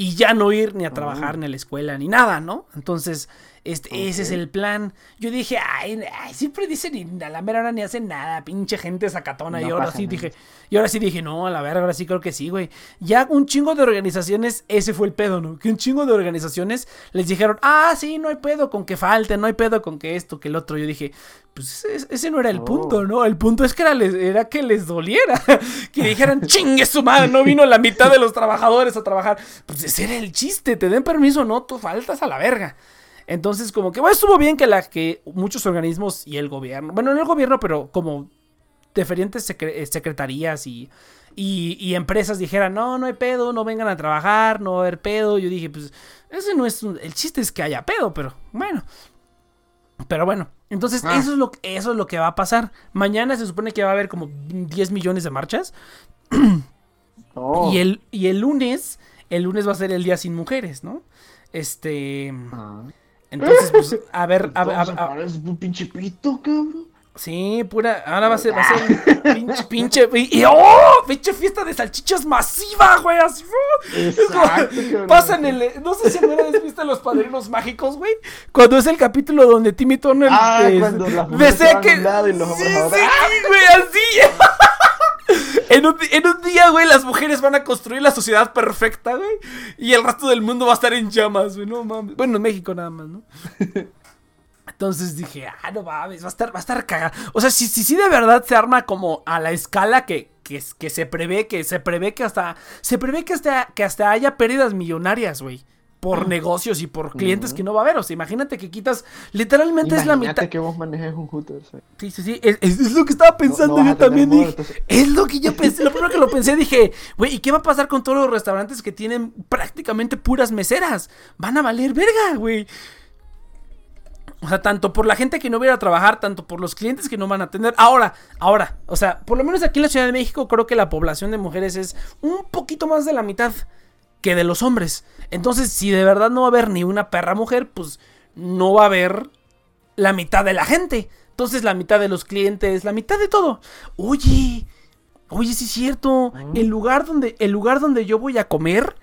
y ya no ir ni a trabajar, ni a la escuela, ni nada, ¿no? Entonces, Este, Ese es el plan. Yo dije, ay, siempre dicen y a la mera hora ni hacen nada, pinche gente sacatona. y ahora sí dije, y ahora sí dije, no, a la verga, ahora sí creo que sí, güey. Ya un chingo de organizaciones, ese fue el pedo, ¿no? Que un chingo de organizaciones les dijeron, ah, sí, no hay pedo con que falte, no hay pedo con que esto, que el otro. Yo dije, pues ese, no era el punto, oh. ¿no? El punto es que era, era que les doliera. que dijeran, chingue su madre, no vino la mitad de los trabajadores a trabajar. Pues ese era el chiste, te den permiso, no, tú faltas a la verga. Entonces, como que, bueno, estuvo bien que, la, que muchos organismos y el gobierno, bueno, no el gobierno, pero como diferentes eh, secretarías y, y, empresas dijeran, no, no hay pedo, no vengan a trabajar, no va a haber pedo. Yo dije, pues, ese no es, el chiste es que haya pedo, pero bueno. Pero bueno, entonces ah. eso, es lo, eso es lo que va a pasar. Mañana se supone que va a haber como 10 millones de marchas. Oh. Y, el, y el lunes, el lunes va a ser el día sin mujeres, ¿no? Este... Ah. Entonces, pues, a ver, a ver. A, un pinche pito, cabrón. Sí, pura. Ahora va a ser, va a ser pinche, pinche. Y, ¡Oh! Pinche fiesta de salchichas masiva, güey. Así. Exacto, pasan el. No sé si alguna vez viste los padrinos mágicos, güey. Cuando es el capítulo donde Timmy Turner. Ah, cuando la que. sí, sí, güey, así. En un, día, güey, las mujeres van a construir la sociedad perfecta, güey. Y el resto del mundo va a estar en llamas, güey. No mames. Bueno, en México nada más, ¿no? Entonces dije, ah, no mames, va a estar, va a estar cagada. O sea, si, si, si de verdad se arma como a la escala que, que, que se prevé, que se prevé que hasta. Se prevé que hasta, que hasta haya pérdidas millonarias, güey por negocios y por clientes que no va a haber. O sea, imagínate que quitas, literalmente es la mitad. que vos manejes un Hooters. Sí, sí, sí. Es, lo que estaba pensando yo también. Dije, es lo que yo pensé. Lo primero que lo pensé, dije, güey, ¿y qué va a pasar con todos los restaurantes que tienen prácticamente puras meseras? Van a valer verga, güey. O sea, tanto por la gente que no viene a trabajar, tanto por los clientes que no van a atender. Ahora, ahora, o sea, por lo menos aquí en la Ciudad de México creo que la población de mujeres es un poquito más de la mitad que de los hombres. Entonces, si de verdad no va a haber ni una perra mujer, pues no va a haber la mitad de la gente. Entonces, la mitad de los clientes, la mitad de todo. Oye, oye, sí es cierto. Ah. El lugar donde, el lugar donde yo voy a comer,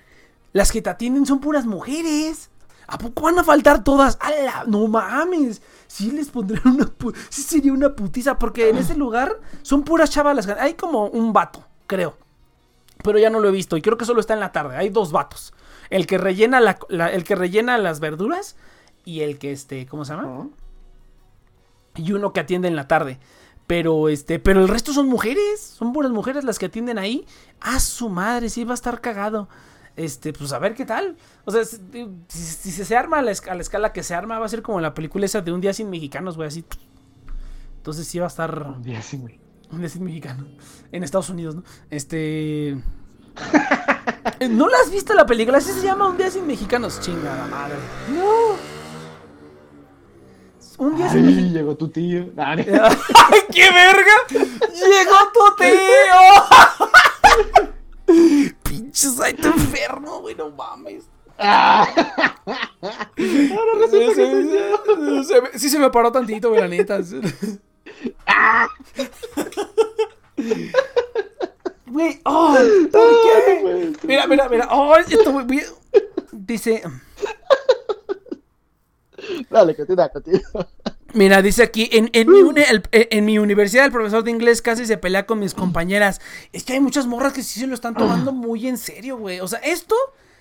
las que te atienden son puras mujeres. ¿A poco van a faltar todas? ¡Hala! No mames. Sí les pondré una sí sería una putiza. Porque en ese lugar son puras chavalas. Hay como un vato, creo pero ya no lo he visto y creo que solo está en la tarde. Hay dos vatos. El que rellena la, el que rellena las verduras y el que este, ¿cómo se llama? Y uno que atiende en la tarde. Pero este, pero el resto son mujeres, son buenas mujeres las que atienden ahí. A su madre, sí va a estar cagado. Este, pues a ver qué tal. O sea, si, se arma a la, escala que se arma, va a ser como la película esa de un día sin mexicanos, güey, así. Entonces sí va a estar. Un día sin día sin mexicano. En Estados Unidos, ¿no? Este. ¿No la has visto la película? Así se llama Un día sin mexicanos. Chingada madre. No. Un día sin mexicanos. Llegó tu tío. ¡Ay, qué verga! ¡Llegó tu tío! Pinches, ay, te enfermo, güey, no mames. Ahora resulta sí, que sí, se me paró tantito, güey, la neta. Güey, oh, Mira, mira, mira. Oh, esto muy Dice. Dale, continúa, continúa. Mira, dice aquí, en, en, mi en, mi universidad el profesor de inglés casi se pelea con mis compañeras. Es que hay muchas morras que sí se lo están tomando muy en serio, güey. O sea, esto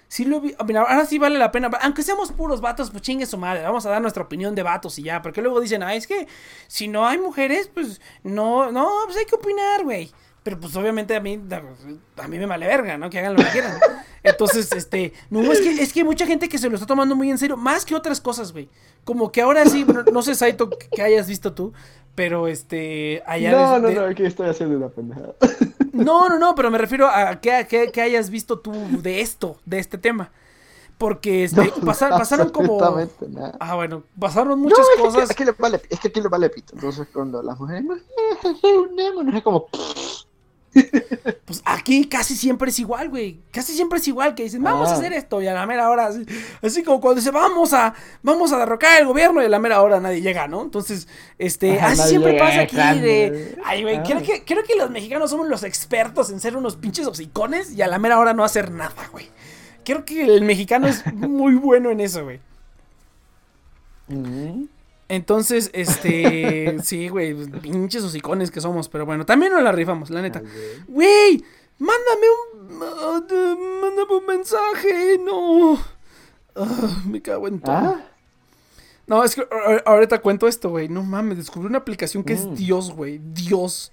Sí lo vi. Mira, ahora sí vale la pena. Aunque seamos puros vatos, pues chingue su madre. Vamos a dar nuestra opinión de vatos y ya. Porque luego dicen, ah, es que si no hay mujeres, pues no, no, pues hay que opinar, güey. Pero pues obviamente a mí, a mí me vale verga, ¿no? Que hagan lo que quieran. Entonces, este, no, es que, es que hay mucha gente que se lo está tomando muy en serio, más que otras cosas, güey. Como que ahora sí, bueno, no sé, Saito, que hayas visto tú, pero este, allá... No, no, no, aquí estoy haciendo una pendejada. No, no, no, pero me refiero a que, que, hayas visto tú de esto, de este tema. Porque este, pasaron como. Nada. Ah, bueno, pasaron muchas cosas. Es que, vale, es que aquí le vale pito. Entonces, cuando las mujeres es como. Pues aquí casi siempre es igual, güey. Casi siempre es igual que dicen, vamos a hacer esto y a la mera hora, así, como cuando dice, vamos a, vamos a derrocar el gobierno y a la mera hora nadie llega, ¿no? Entonces, este, así siempre pasa aquí de, ay, güey, creo que, creo que los mexicanos somos los expertos en ser unos pinches hocicones y a la mera hora no hacer nada, güey. Creo que el mexicano es muy bueno en eso, güey. Mm. Entonces, este, sí, güey, pinches hocicones que somos, pero bueno, también nos la rifamos, la neta. Güey, mándame un, de- mándame un mensaje, no. Ah, me cago en todo. Ah, No, es que ahorita cuento esto, güey. No mames, descubrí una aplicación que Mm. es Dios, güey. Dios.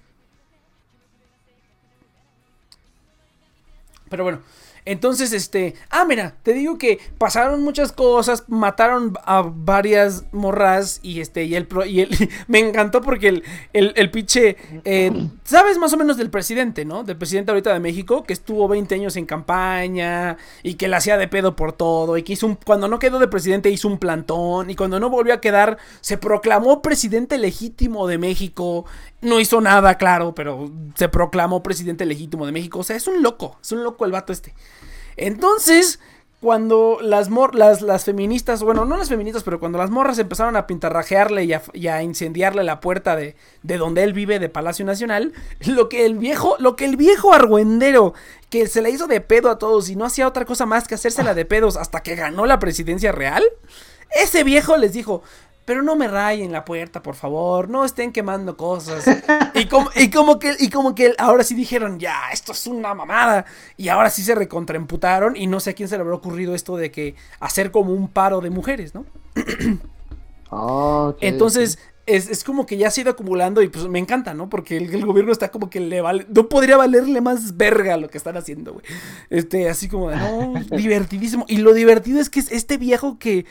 Pero bueno, entonces, este. Ah, mira, te digo que pasaron muchas cosas, mataron a varias morras y este. Y el. Y el me encantó porque el, el, el pinche. eh, ¿Sabes más o menos del presidente, no? Del presidente ahorita de México, que estuvo 20 años en campaña y que la hacía de pedo por todo. Y que hizo un. Cuando no quedó de presidente, hizo un plantón. Y cuando no volvió a quedar, se proclamó presidente legítimo de México. No hizo nada, claro, pero se proclamó presidente legítimo de México. O sea, es un loco. Es un loco el vato este. Entonces, cuando las, mor las, las feministas, bueno, no las feministas, pero cuando las morras empezaron a pintarrajearle y a, incendiarle la puerta de, de donde él vive, de Palacio Nacional, lo que el viejo, lo que el viejo argüendero que se le hizo de pedo a todos y no hacía otra cosa más que hacérsela de pedos hasta que ganó la presidencia real, ese viejo les dijo, pero no me rayen la puerta, por favor, no estén quemando cosas. Y como, y como que, y como que ahora sí dijeron, ya, esto es una mamada. Y ahora sí se recontraemputaron y no sé a quién se le habrá ocurrido esto de que hacer como un paro de mujeres, ¿no? ok, Entonces, es, es como que ya se ha ido acumulando y pues me encanta, ¿no? Porque el, el gobierno está como que le vale, no podría valerle más verga lo que están haciendo, güey. Este, así como de, no, divertidísimo. Y lo divertido es que es este viejo que,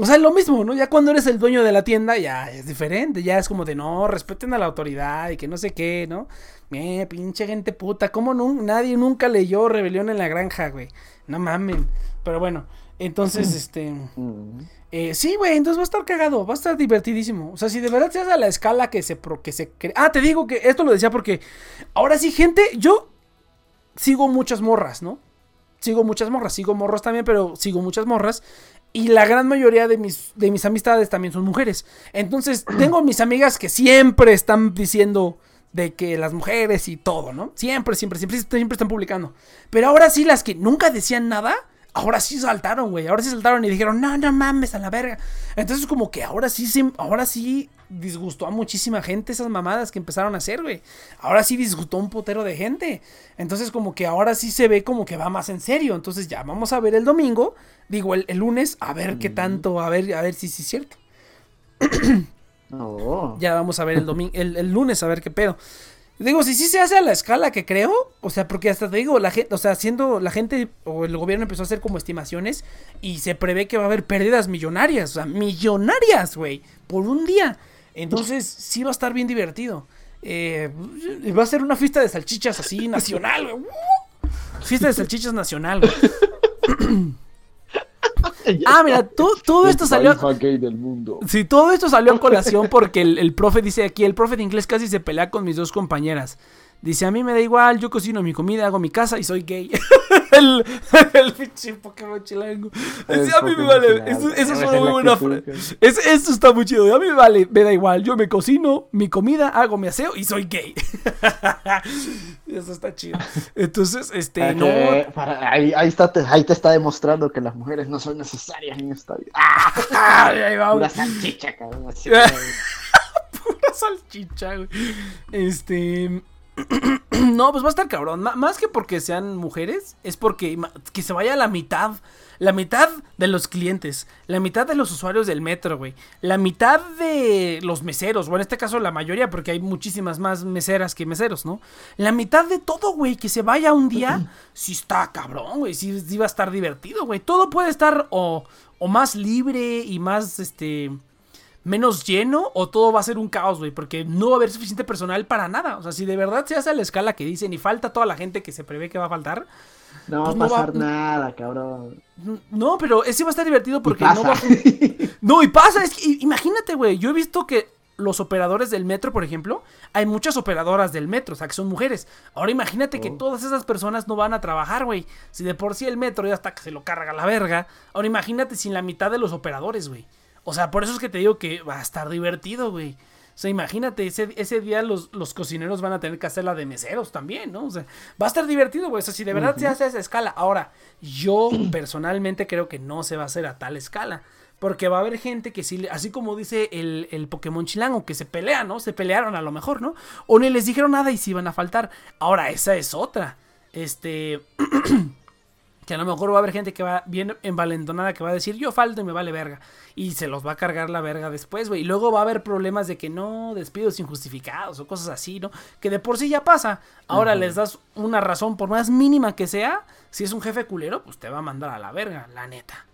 o sea, lo mismo, ¿no? Ya cuando eres el dueño de la tienda, ya es diferente, ya es como de, no, respeten a la autoridad y que no sé qué, ¿no? Eh, pinche gente puta, ¿cómo nadie nunca leyó Rebelión en la Granja, güey? No mamen. Pero bueno, entonces, este... Eh, sí, güey, entonces va a estar cagado, va a estar divertidísimo. O sea, si de verdad se hace a la escala que se, pro- que se cre- Ah, te digo que esto lo decía porque ahora sí, gente, yo sigo muchas morras, ¿no? Sigo muchas morras, sigo morros también, pero sigo muchas morras. Y la gran mayoría de mis, de mis amistades también son mujeres. Entonces, tengo mis amigas que siempre están diciendo de que las mujeres y todo, ¿no? Siempre, siempre, siempre, siempre están publicando. Pero ahora sí, las que nunca decían nada, ahora sí saltaron, güey. Ahora sí saltaron y dijeron, no, no mames, a la verga. Entonces, como que ahora sí, ahora sí disgustó a muchísima gente esas mamadas que empezaron a hacer, güey. Ahora sí disgustó un putero de gente. Entonces, como que ahora sí se ve como que va más en serio. Entonces, ya vamos a ver el domingo, digo, el, el lunes, a ver qué tanto, a ver, a ver si sí es cierto. Oh. Ya vamos a ver el domingo, el, el lunes a ver qué pedo. Digo, si sí se hace a la escala que creo, o sea, porque hasta te digo, la gente, o sea, haciendo la gente o el gobierno empezó a hacer como estimaciones y se prevé que va a haber pérdidas millonarias, o sea, millonarias, güey, por un día. Entonces, sí va a estar bien divertido. Eh, va a ser una fiesta de salchichas así nacional, güey. Fiesta de salchichas nacional, güey. Ah, mira, todo esto salió. del mundo. Sí, todo esto salió a colación porque el, el profe dice aquí, el profe de inglés casi se pelea con mis dos compañeras. Dice, a mí me da igual, yo cocino mi comida, hago mi casa y soy gay. el, el pinche Pokémon chilango. Dice, a mí me vale, eso, eso es una muy buena frase. Es, eso está muy chido. A mí me vale, me da igual, yo me cocino mi comida, hago mi aseo y soy gay. eso está chido. Entonces, este, no... para- ahí, ahí está, te, ahí te está demostrando que las mujeres no son necesarias en esta vida. ¡Ah! Ahí va, güey. salchicha, cabrón. así Pura salchicha, güey. Este. No, pues va a estar cabrón. Más que porque sean mujeres, es porque que se vaya la mitad. La mitad de los clientes, la mitad de los usuarios del metro, güey. La mitad de los meseros, bueno, en este caso la mayoría, porque hay muchísimas más meseras que meseros, ¿no? La mitad de todo, güey, que se vaya un día, sí está cabrón, güey. Sí, sí va a estar divertido, güey. Todo puede estar o, o más libre y más, este menos lleno o todo va a ser un caos, güey, porque no va a haber suficiente personal para nada. O sea, si de verdad se hace a la escala que dicen y falta toda la gente que se prevé que va a faltar, No va a Pues no va- pasar nada, cabrón. no, pero ese va a estar divertido porque no va a... No, y pasa, es que imagínate, güey, yo he visto que los operadores del metro, por ejemplo, hay muchas operadoras del metro, o sea, que son mujeres. Ahora imagínate que Oh. todas esas personas no van a trabajar, güey. Si de por sí el metro ya está que se lo carga la verga, ahora imagínate sin la mitad de los operadores, güey. O sea, por eso es que te digo que va a estar divertido, güey. O sea, imagínate, ese, ese día los, los cocineros van a tener que hacer la de meseros también, ¿no? O sea, va a estar divertido, güey. O sea, si de verdad se hace a esa escala. Ahora, yo personalmente creo que no se va a hacer a tal escala. Porque va a haber gente que sí, le- así como dice el, el Pokémon Chilango, que se pelean, ¿no? Se pelearon a lo mejor, ¿no? O ni les dijeron nada y se iban a faltar. Ahora, esa es otra. Este. que a lo mejor va a haber gente que va bien envalentonada que va a decir yo falto y me vale verga. Y se los va a cargar la verga después, güey. Y luego va a haber problemas de que no, despidos injustificados o cosas así, ¿no? Que de por sí ya pasa. Ahora les das una razón, por más mínima que sea. Si es un jefe culero, pues te va a mandar a la verga, la neta.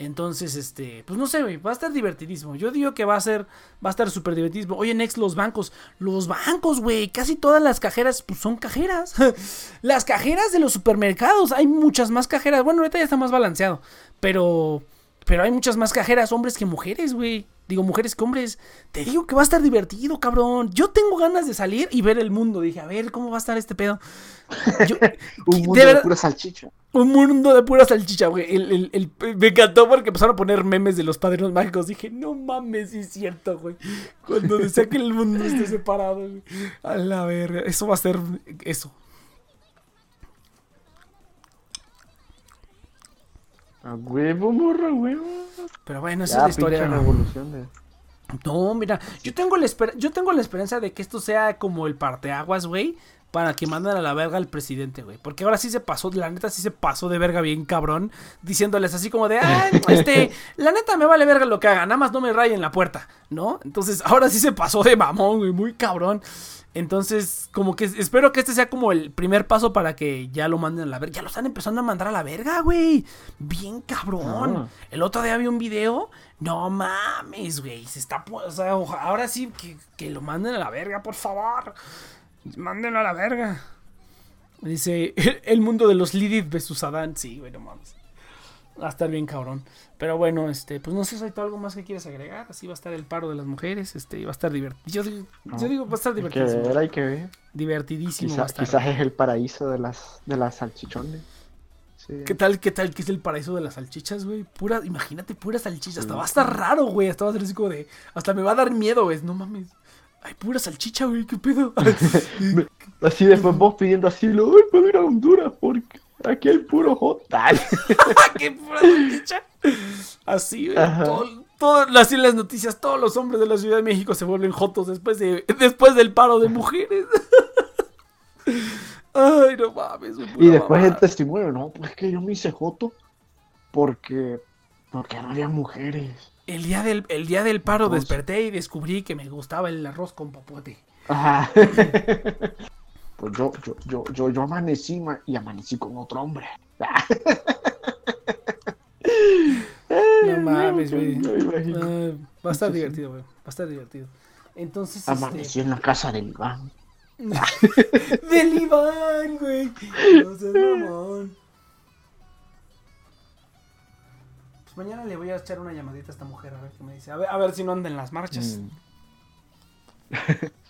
Entonces, este, pues no sé, güey, va a estar divertidísimo. Yo digo que va a ser, va a estar súper divertidísimo. Oye, Next, los bancos, los bancos, güey, casi todas las cajeras, pues son cajeras. las cajeras de los supermercados, hay muchas más cajeras. Bueno, ahorita ya está más balanceado, pero, pero hay muchas más cajeras, hombres que mujeres, güey. Digo, mujeres que hombres. Te digo que va a estar divertido, cabrón. Yo tengo ganas de salir y ver el mundo. Dije, a ver, ¿cómo va a estar este pedo? Yo- Un mundo de, verdad- pura salchicha. un mundo de pura salchicha, güey. El- el- el- me encantó porque empezaron a poner memes de los padrinos mágicos. Dije, no mames, sí es cierto, güey. Cuando decía que el mundo esté separado, güey. A la verga. Eso va a ser eso. A huevo, morra, huevo. Pero bueno, esa Ya, es la historia. pinche revolución de... No, mira, yo tengo la esper- yo tengo la esperanza de que esto sea como el parteaguas, güey, para que manden a la verga al presidente, güey, porque ahora sí se pasó, la neta sí se pasó de verga bien cabrón, diciéndoles así como de, "Ay, este, la neta me vale verga lo que haga, nada más no me rayen la puerta", ¿no? Entonces, ahora sí se pasó de mamón, güey, muy cabrón. Entonces, como que espero que este sea como el primer paso para que ya lo manden a la verga. Ya lo están empezando a mandar a la verga, güey. Bien cabrón. Ah. El otro día vi un video. No mames, güey. Se está. O sea, ahora sí que, que lo manden a la verga, por favor. Mándenlo a la verga. Dice: El, el mundo de los Lilith versus Adán. Sí, güey, no mames. Va a estar bien cabrón. Pero bueno, este, pues no sé si hay algo más que quieres agregar. Así va a estar el paro de las mujeres. Este, va a estar divertido. Yo, No. yo digo, va a estar Hay que divertidísimo. ver, hay que ver. Divertidísimo Quizá- quizás es el paraíso de las, de las salchichones. Sí. ¿Qué tal, qué tal que es el paraíso de las salchichas, güey? Pura, imagínate, pura salchicha. Hasta va a estar raro, güey. Hasta va a ser así como de. Hasta me va a dar miedo, güey. No mames. Ay, pura salchicha, güey. ¿Qué pedo? Así después vos pidiendo asilo, ¡ay, puedo ir a Honduras! Porque aquí hay puro. Dale. ¡Qué pura salchicha! Así. Todo, todo- así en las noticias, todos los hombres de la Ciudad de México se vuelven jotos después, de, después del paro de mujeres. Ay, no mames. Y después el testimonio, no, pues es que yo me hice joto porque, porque no había mujeres. El día del, el día del paro Entonces- desperté y descubrí que me gustaba el arroz con popote. Ajá. Pues yo, yo, yo, yo, yo amanecí ma- y amanecí con otro hombre. No mames, güey. Ah, va a estar divertido, güey. Va a estar divertido. Entonces, este... Amanecí en la casa del Iván. Del Iván, güey. No seas mamón. Pues mañana le voy a echar una llamadita a esta mujer a ver qué me dice. A ver, a ver si no anda en las marchas. Mm.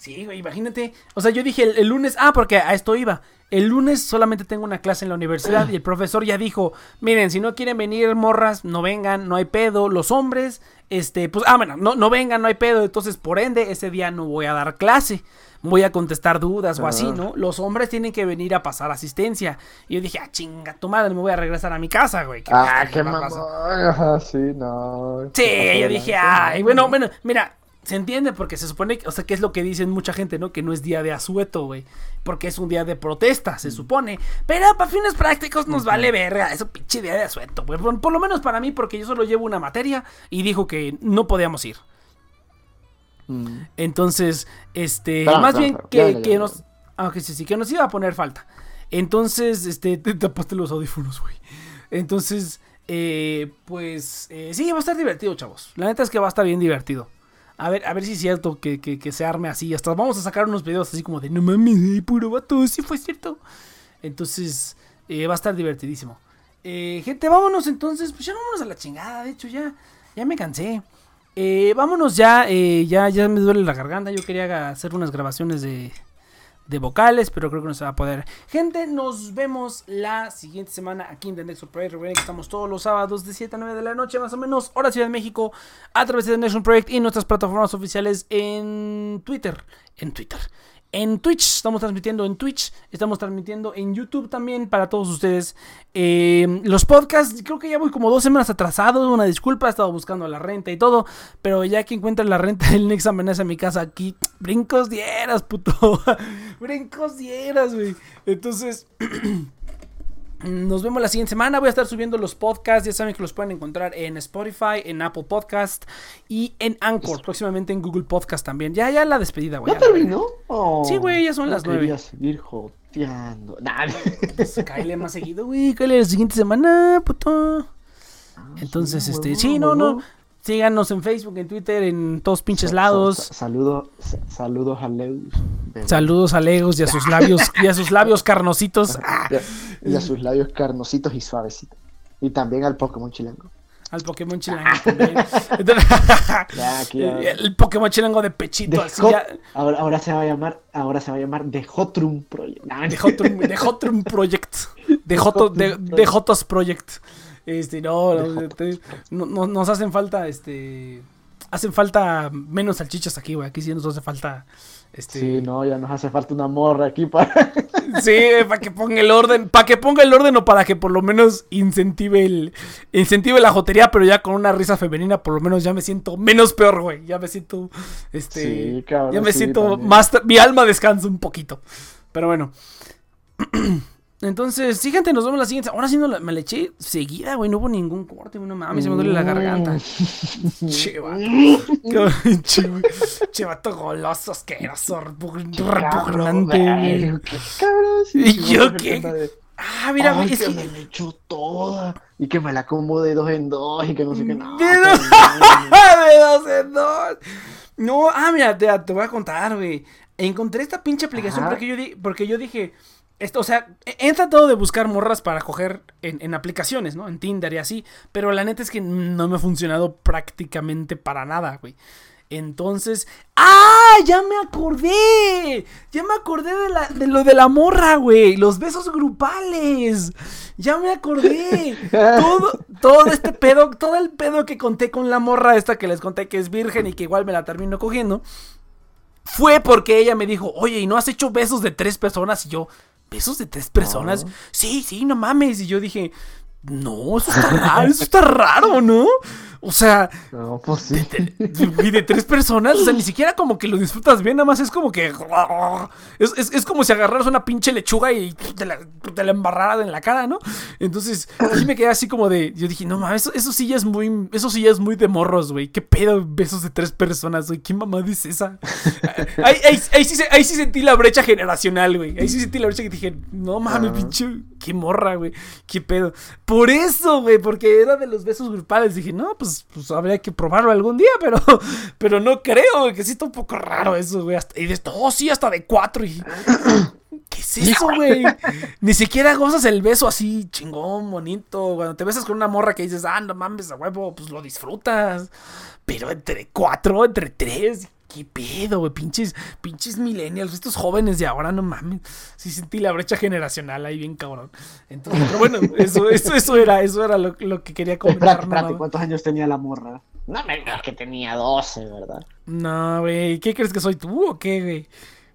Sí, güey, imagínate. O sea, yo dije el, el lunes, ah, porque a esto iba. El lunes solamente tengo una clase en la universidad y el profesor ya dijo, miren, si no quieren venir morras, no vengan, no hay pedo. Los hombres, este, pues, ah, bueno, no, no vengan, no hay pedo. Entonces, por ende, ese día no voy a dar clase. Voy a contestar dudas o así, Ah. ¿no? Los hombres tienen que venir a pasar asistencia. Y yo dije, ah, chinga tu madre, me voy a regresar a mi casa, güey. ¿Qué Ah, qué mamón. Ajá, sí, no. Sí, yo dije, ay, bueno, bueno, mira, se entiende porque se supone, que- o sea, que es lo que dicen mucha gente, ¿no? Que no es día de asueto, güey, porque es un día de protesta, Mm. se supone. Pero para fines prácticos nos vale verga, eso pinche día de asueto, güey. Por, por lo menos para mí, porque yo solo llevo una materia y dijo que no podíamos ir. Mm. Entonces, este, Claro, más claro, bien claro. que, Ya, que ya. nos, ah, que sí, sí, que nos iba a poner falta. Entonces, este, te tapaste los audífonos, güey. Entonces, eh, pues, eh, sí, va a estar divertido, chavos. La neta es que va a estar bien divertido. A ver, a ver si es cierto que, que- se arme así. Hasta vamos a sacar unos videos así como de, no mames, eh, puro vato, sí fue cierto. Entonces, eh, va a estar divertidísimo. Eh, gente, vámonos entonces. Pues ya vámonos a la chingada. De hecho, ya, ya me cansé. Eh, vámonos ya, eh, ya, ya me duele la garganta. Yo quería hacer unas grabaciones de, de vocales, pero creo que no se va a poder. Gente, nos vemos la siguiente semana aquí en The Next Project. Recuerden que estamos todos los sábados de 7 a 9 de la noche, más o menos, hora Ciudad de México, a través de The Next Project y nuestras plataformas oficiales en Twitter. En Twitter. en Twitch, estamos transmitiendo en Twitch, estamos transmitiendo en YouTube también para todos ustedes. Eh, los podcasts, creo que ya voy como dos semanas atrasado, una disculpa, he estado buscando la renta y todo, pero ya que encuentren la renta del Next amenaza a mi casa aquí, brincos dieras, puto, brincos dieras, güey. Entonces... Nos vemos la siguiente semana. Voy a estar subiendo los podcasts. Ya saben que los pueden encontrar en Spotify, en Apple Podcast y en Anchor. Próximamente en Google Podcast también. Ya, ya la despedida, güey. ¿Ya ya la- terminó? Oh, Sí, güey, ya son no las nueve. seguir joteando. Nah, Pues, cáele más seguido, güey. Cáele la siguiente semana, puto. Entonces, sí, este, sí, no, no. Síganos en Facebook, en Twitter, en todos pinches lados. sa- saludo- sa- saludos a Leus. Saludos a Legos y a sus labios, y a sus labios carnositos. Y a- sus labios carnositos y suavecitos. Y también al Pokémon chilango. al Pokémon chilango también. El Pokémon chilango de pechito, así ya. ahora, ahora se va a llamar, ahora se va a llamar The Hotrum Project. De Hotrum, Project. De Jotos Project. Este, no, no, nos hacen falta, este. Hacen falta menos salchichas aquí, güey. Aquí sí nos hace falta. Este. Sí, no, ya nos hace falta una morra aquí para. Sí, para que ponga el orden, para que ponga el orden o para que por lo menos incentive el incentive la jotería, pero ya con una risa femenina, por lo menos ya me siento menos peor, güey. Ya me siento este Sí, cabrón, ya me sí, siento también. más mi alma descansa un poquito. Pero bueno. Entonces, sí, gente, nos vemos la siguiente. Ahora sí no la- me la eché seguida, güey. No hubo ningún corte, güey. No mames, se me duele la garganta. Che, vato. Che, güey. Che, vato goloso, asqueroso, repugn- repugnante, güey. Cabrón, qué cabrón, sí, ¿Y yo qué? Ah, mira, güey, es que me la echó toda. Y que me la como de dos en dos y que no sé qué. No, De dos- no, de dos en dos. No, ah, mira, te, te voy a contar, güey. Encontré esta pinche aplicación Ajá. porque yo, di- porque yo dije, esto, o sea, he, tratado de buscar morras para coger en, en aplicaciones, ¿no? En Tinder y así, pero la neta es que no me ha funcionado prácticamente para nada, güey. Entonces, ¡ah! ¡Ya me acordé! Ya me acordé de, la, de lo de la morra, güey. Los besos grupales. Ya me acordé. Todo, todo este pedo, todo el pedo que conté con la morra esta que les conté que es virgen y que igual me la termino cogiendo. Fue porque ella me dijo, oye, ¿y no has hecho besos de tres personas? Y yo, ¿besos de tres personas? No. Sí, sí, no mames. Y yo dije, no, eso está raro, eso está raro, ¿no? O sea, No, pues sí. de tres personas, o sea, ni siquiera como que lo disfrutas bien, nada más es como que. Es, es- es como si agarraras una pinche lechuga y te la, te la embarraras en la cara, ¿no? Entonces, sí me quedé así como de. Yo dije, no mames, eso, eso sí ya es muy. Eso sí ya es muy de morros, güey. ¿Qué pedo besos de tres personas, güey? ¿Qué mamá dice esa? Ahí, ahí- ahí sí, se- ahí sí sentí la brecha generacional, güey. Ahí sí sentí la brecha que dije, no mames, Ah. pinche. Qué morra, güey. Qué pedo. Por eso, güey, porque era de los besos grupales. Dije, no, pues, pues habría que probarlo algún día, pero, pero no creo, güey, que sí está un poco raro eso, güey. Hasta- y de esto, oh, sí, hasta de cuatro. Y, ¿Qué es eso, güey? Ni siquiera gozas el beso así chingón, bonito. Cuando te besas con una morra que dices, ah, no mames, a huevo, pues lo disfrutas. Pero entre cuatro, entre tres, ¿qué pedo, güey? Pinches, pinches millennials, estos jóvenes de ahora, no mames. Sí sentí la brecha generacional ahí bien cabrón. Entonces, pero bueno, eso, eso, eso era, eso era lo, lo que quería comentar. Espérate. ¿cuántos años tenía la morra? No me digas que tenía 12, ¿verdad? No, güey, ¿qué crees que soy tú o qué, güey?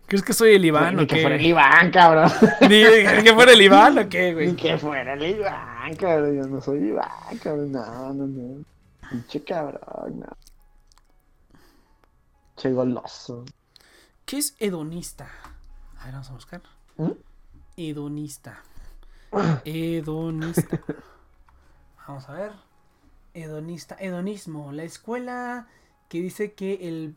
¿Crees que soy el Iván Ni o que qué? fuera el Iván, cabrón. Ni ni que fuera el Iván o qué, Ni güey. que fuera el Iván, cabrón. Yo no soy Iván, cabrón. No, no, no. Pinche cabrón, no. Che goloso. ¿Qué es hedonista? A ver, vamos a buscar. ¿Mm? Hedonista. Hedonista. Vamos a ver. Hedonista. Hedonismo. La escuela que dice que el...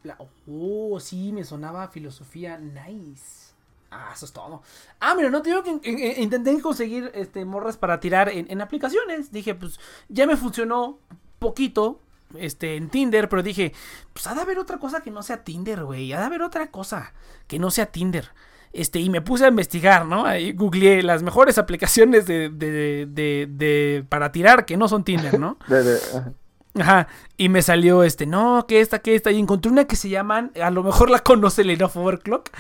Oh, sí, me sonaba filosofía. Nice. Ah, eso es todo. Ah, mira, no te digo que in- in- intenté conseguir este, morras para tirar en, en aplicaciones. Dije, pues ya me funcionó poquito este, en Tinder, pero dije, pues ha de haber otra cosa que no sea Tinder, güey. Ha de haber otra cosa que no sea Tinder. Este, y me puse a investigar, ¿no? Ahí googleé las mejores aplicaciones de, de, de, de- para tirar que no son Tinder, ¿no? Ajá. Y me salió este, no, que esta, que esta, y encontré una que se llaman, a lo mejor la conoce el Enough Overclock,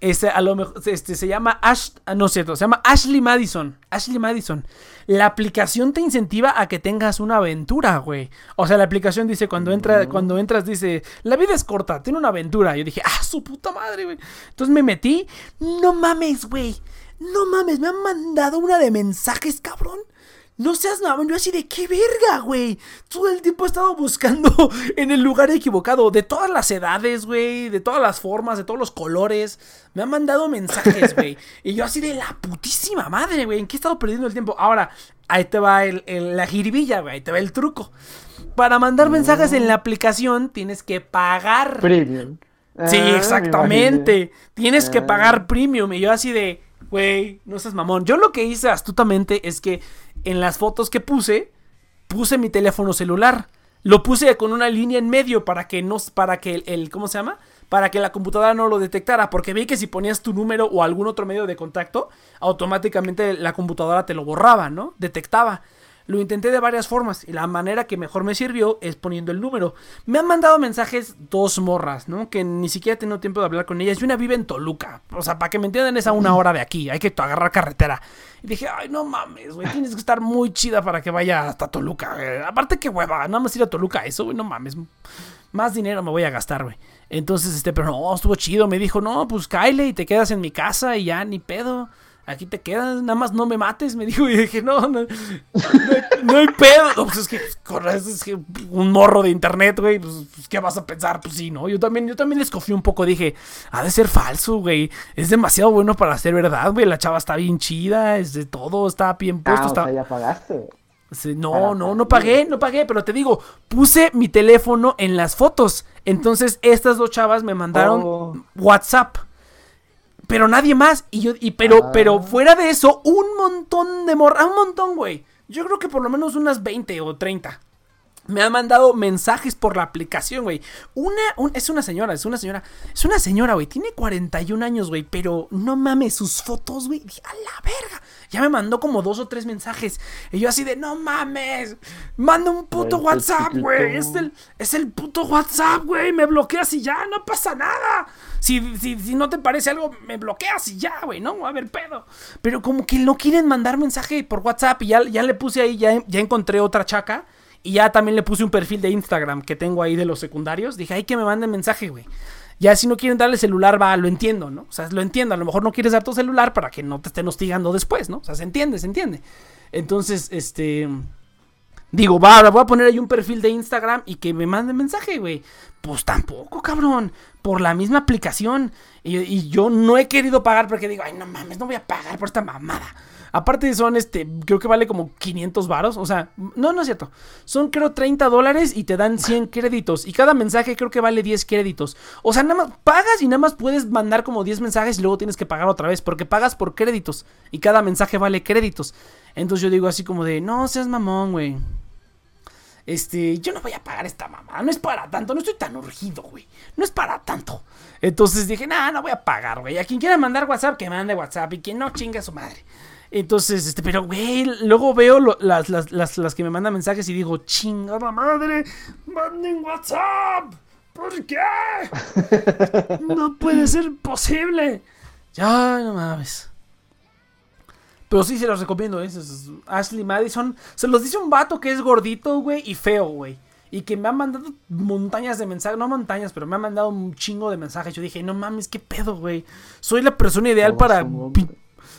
ese, a lo mejor, este, se llama Ash, ah, no cierto, se llama Ashley Madison, Ashley Madison. La aplicación te incentiva a que tengas una aventura, güey. O sea, la aplicación dice, cuando, entra, cuando entras, dice, la vida es corta, tiene una aventura. Yo dije, ah, su puta madre, güey. Entonces me metí, no mames, güey. No mames, me han mandado una de mensajes, cabrón. No seas nada, yo así de qué verga, güey. Todo el tiempo he estado buscando en el lugar equivocado. De todas las edades, güey. De todas las formas, de todos los colores. Me han mandado mensajes, güey. y yo así de la putísima madre, güey. ¿En qué he estado perdiendo el tiempo? Ahora, ahí te va el, la jiribilla, güey. Ahí te va el truco. Para mandar mensajes en la aplicación tienes que pagar. Premium. Sí, Ah, me exactamente. Tienes que Ah. pagar premium. Y yo así de, güey, no seas mamón. Yo lo que hice astutamente es que en las fotos que puse, puse mi teléfono celular. Lo puse con una línea en medio para que no, para que el, ¿cómo se llama? Para que la computadora no lo detectara. Porque vi que si ponías tu número o algún otro medio de contacto, automáticamente la computadora te lo borraba, ¿no? Detectaba. Lo intenté de varias formas y la manera que mejor me sirvió es poniendo el número. Me han mandado mensajes dos morras, ¿no? Que ni siquiera he tenido tiempo de hablar con ellas. Y una vive en Toluca. O sea, para que me entiendan es a una hora de aquí. Hay que agarrar carretera. Y dije, ay, no mames, güey. Tienes que estar muy chida para que vaya hasta Toluca. güey. Aparte que hueva, nada más ir a Toluca eso, güey. No mames. Más dinero me voy a gastar, güey. Entonces, este, pero no, estuvo chido. Me dijo, no, pues Kyle y te quedas en mi casa y ya, ni pedo. Aquí te quedas, nada más no me mates, me dijo. Y dije, no, no, no, hay- no hay pedo. No, pues es que, corre, es que un morro de internet, güey, pues, pues, ¿qué vas a pensar? Pues sí, ¿no? Yo también, yo también les confié un poco. Dije, ha de ser falso, güey. Es demasiado bueno para ser verdad, güey. La chava está bien chida, es de todo, está bien puesto. Ah, o está... sea, ya pagaste. Sí, No, Para no, no pagué, no pagué, pero te digo, puse mi teléfono en las fotos. Entonces, estas dos chavas me mandaron Oh. WhatsApp. Pero nadie más. Y yo, y pero, Ah. pero fuera de eso, un montón de morra. Un montón, güey. Yo creo que por lo menos unas 20 o 30. Me han mandado mensajes por la aplicación, güey. Una, un- es una señora, es una señora. Es una señora, güey. Tiene 41 años, güey. Pero no mames, sus fotos, güey. A la verga. Ya me mandó como dos o tres mensajes. Y yo así de, no mames. Manda un puto qué WhatsApp, güey. Es el, es el puto WhatsApp, güey. Me bloqueas y ya, no pasa nada. Si, si, si no te parece algo, me bloqueas y ya, güey. No a haber pedo. Pero como que no quieren mandar mensaje por WhatsApp. Y ya, ya le puse ahí, ya, ya encontré otra chaca. Y ya también le puse un perfil de Instagram que tengo ahí de los secundarios. Dije, ay, que me manden mensaje, güey. Ya si no quieren darle celular, va, lo entiendo, ¿no? O sea, lo entiendo. A lo mejor no quieres dar tu celular para que no te estén hostigando después, ¿no? O sea, se entiende, se entiende. Entonces, este... Digo, va, ahora voy a poner ahí un perfil de Instagram y que me manden mensaje, güey. Pues tampoco, cabrón. Por la misma aplicación. Y, y yo no he querido pagar porque digo, ay, no mames, no voy a pagar por esta mamada. Aparte son, este, creo que vale como 500 varos. O sea, no, no es cierto. Son creo 30 dólares y te dan 100 créditos. Y cada mensaje creo que vale 10 créditos. O sea, nada más pagas y nada más puedes mandar como 10 mensajes y luego tienes que pagar otra vez. Porque pagas por créditos. Y cada mensaje vale créditos. Entonces yo digo así como de, no seas mamón, güey. Este, yo no voy a pagar esta mamá. No es para tanto. No estoy tan urgido, güey. No es para tanto. Entonces dije, nah, no voy a pagar, güey. A quien quiera mandar WhatsApp, que mande WhatsApp. Y quien no, chinga a su madre. Entonces, este, pero, güey, luego veo lo- las, las, las, las que me mandan mensajes y digo, chingada madre, manden WhatsApp. ¿Por qué? No puede ser posible. Ya, no mames. Pero sí se los recomiendo, ¿eh? Es- Ashley Madison. Se los dice un vato que es gordito, güey, y feo, güey. Y que me ha mandado montañas de mensajes. No montañas, pero me ha mandado un chingo de mensajes. Yo dije, no mames, qué pedo, güey. Soy la persona ideal para.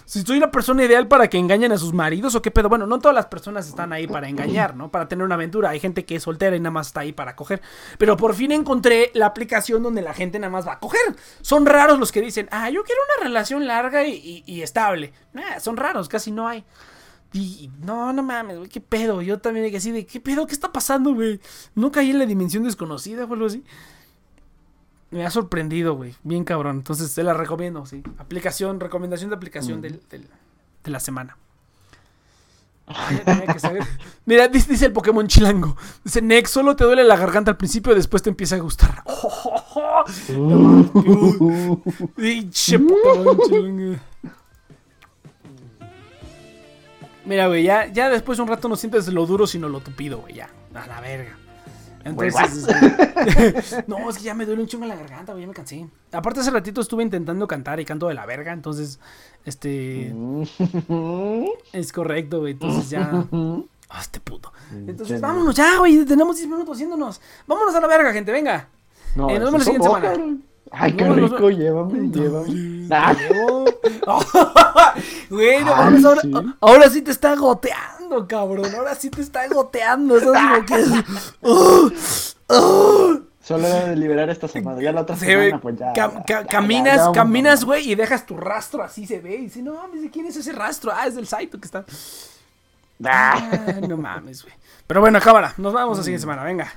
Si soy la persona ideal para que engañen a sus maridos o qué pedo. Bueno, no todas las personas están ahí para engañar, ¿no? Para tener una aventura. Hay gente que es soltera y nada más está ahí para coger. Pero por fin encontré la aplicación donde la gente nada más va a coger. Son raros los que dicen, ah, yo quiero una relación larga y, estable. Nah, son raros, casi no hay. Y no, no mames, güey, qué pedo. Yo también dije así ¿qué pedo? ¿Qué está pasando, güey? No caí en la dimensión desconocida o algo así. Me ha sorprendido, güey. Bien cabrón. Entonces, se la recomiendo, sí. Aplicación, recomendación de aplicación del- del- de la semana. Que saber. Mira, dice, dice el Pokémon Chilango. Dice, Nex, solo te duele la garganta al principio, después te empieza a gustar. Pinche Pokémon Chilango. Mira, güey, ya, ya después de un rato no sientes lo duro, sino lo tupido, güey, ya. A la verga. Entonces, este, no, es que ya me duele un chingo la garganta, güey, ya me cansé. Aparte, hace ratito estuve intentando cantar y canto de la verga, entonces, este, es correcto, güey, entonces ya... Ah, este puto. Entonces, vámonos ya, güey, tenemos 10 minutos haciéndonos. Vámonos a la verga, gente, venga. No, Eh, nos vemos la siguiente semana. Ay, qué No, no, rico, llévame, llévame. Ah, no Ay, mames, ahora, sí. ahora sí te está goteando, cabrón. Ahora sí te está goteando. ¿sabes lo que es? ¡Oh! ¡Oh! Solo de liberar esta semana. Ya la otra güey. semana, pues ya. Cam- ya, ca- ya, caminas, ya, vamos, caminas, vamos. güey, y dejas tu rastro así se ve. Y dice, no mames, ¿de quién es ese rastro? Ah, es del Saito que está. Ah, no mames, güey. Pero bueno, cámara, nos vemos la siguiente semana, venga.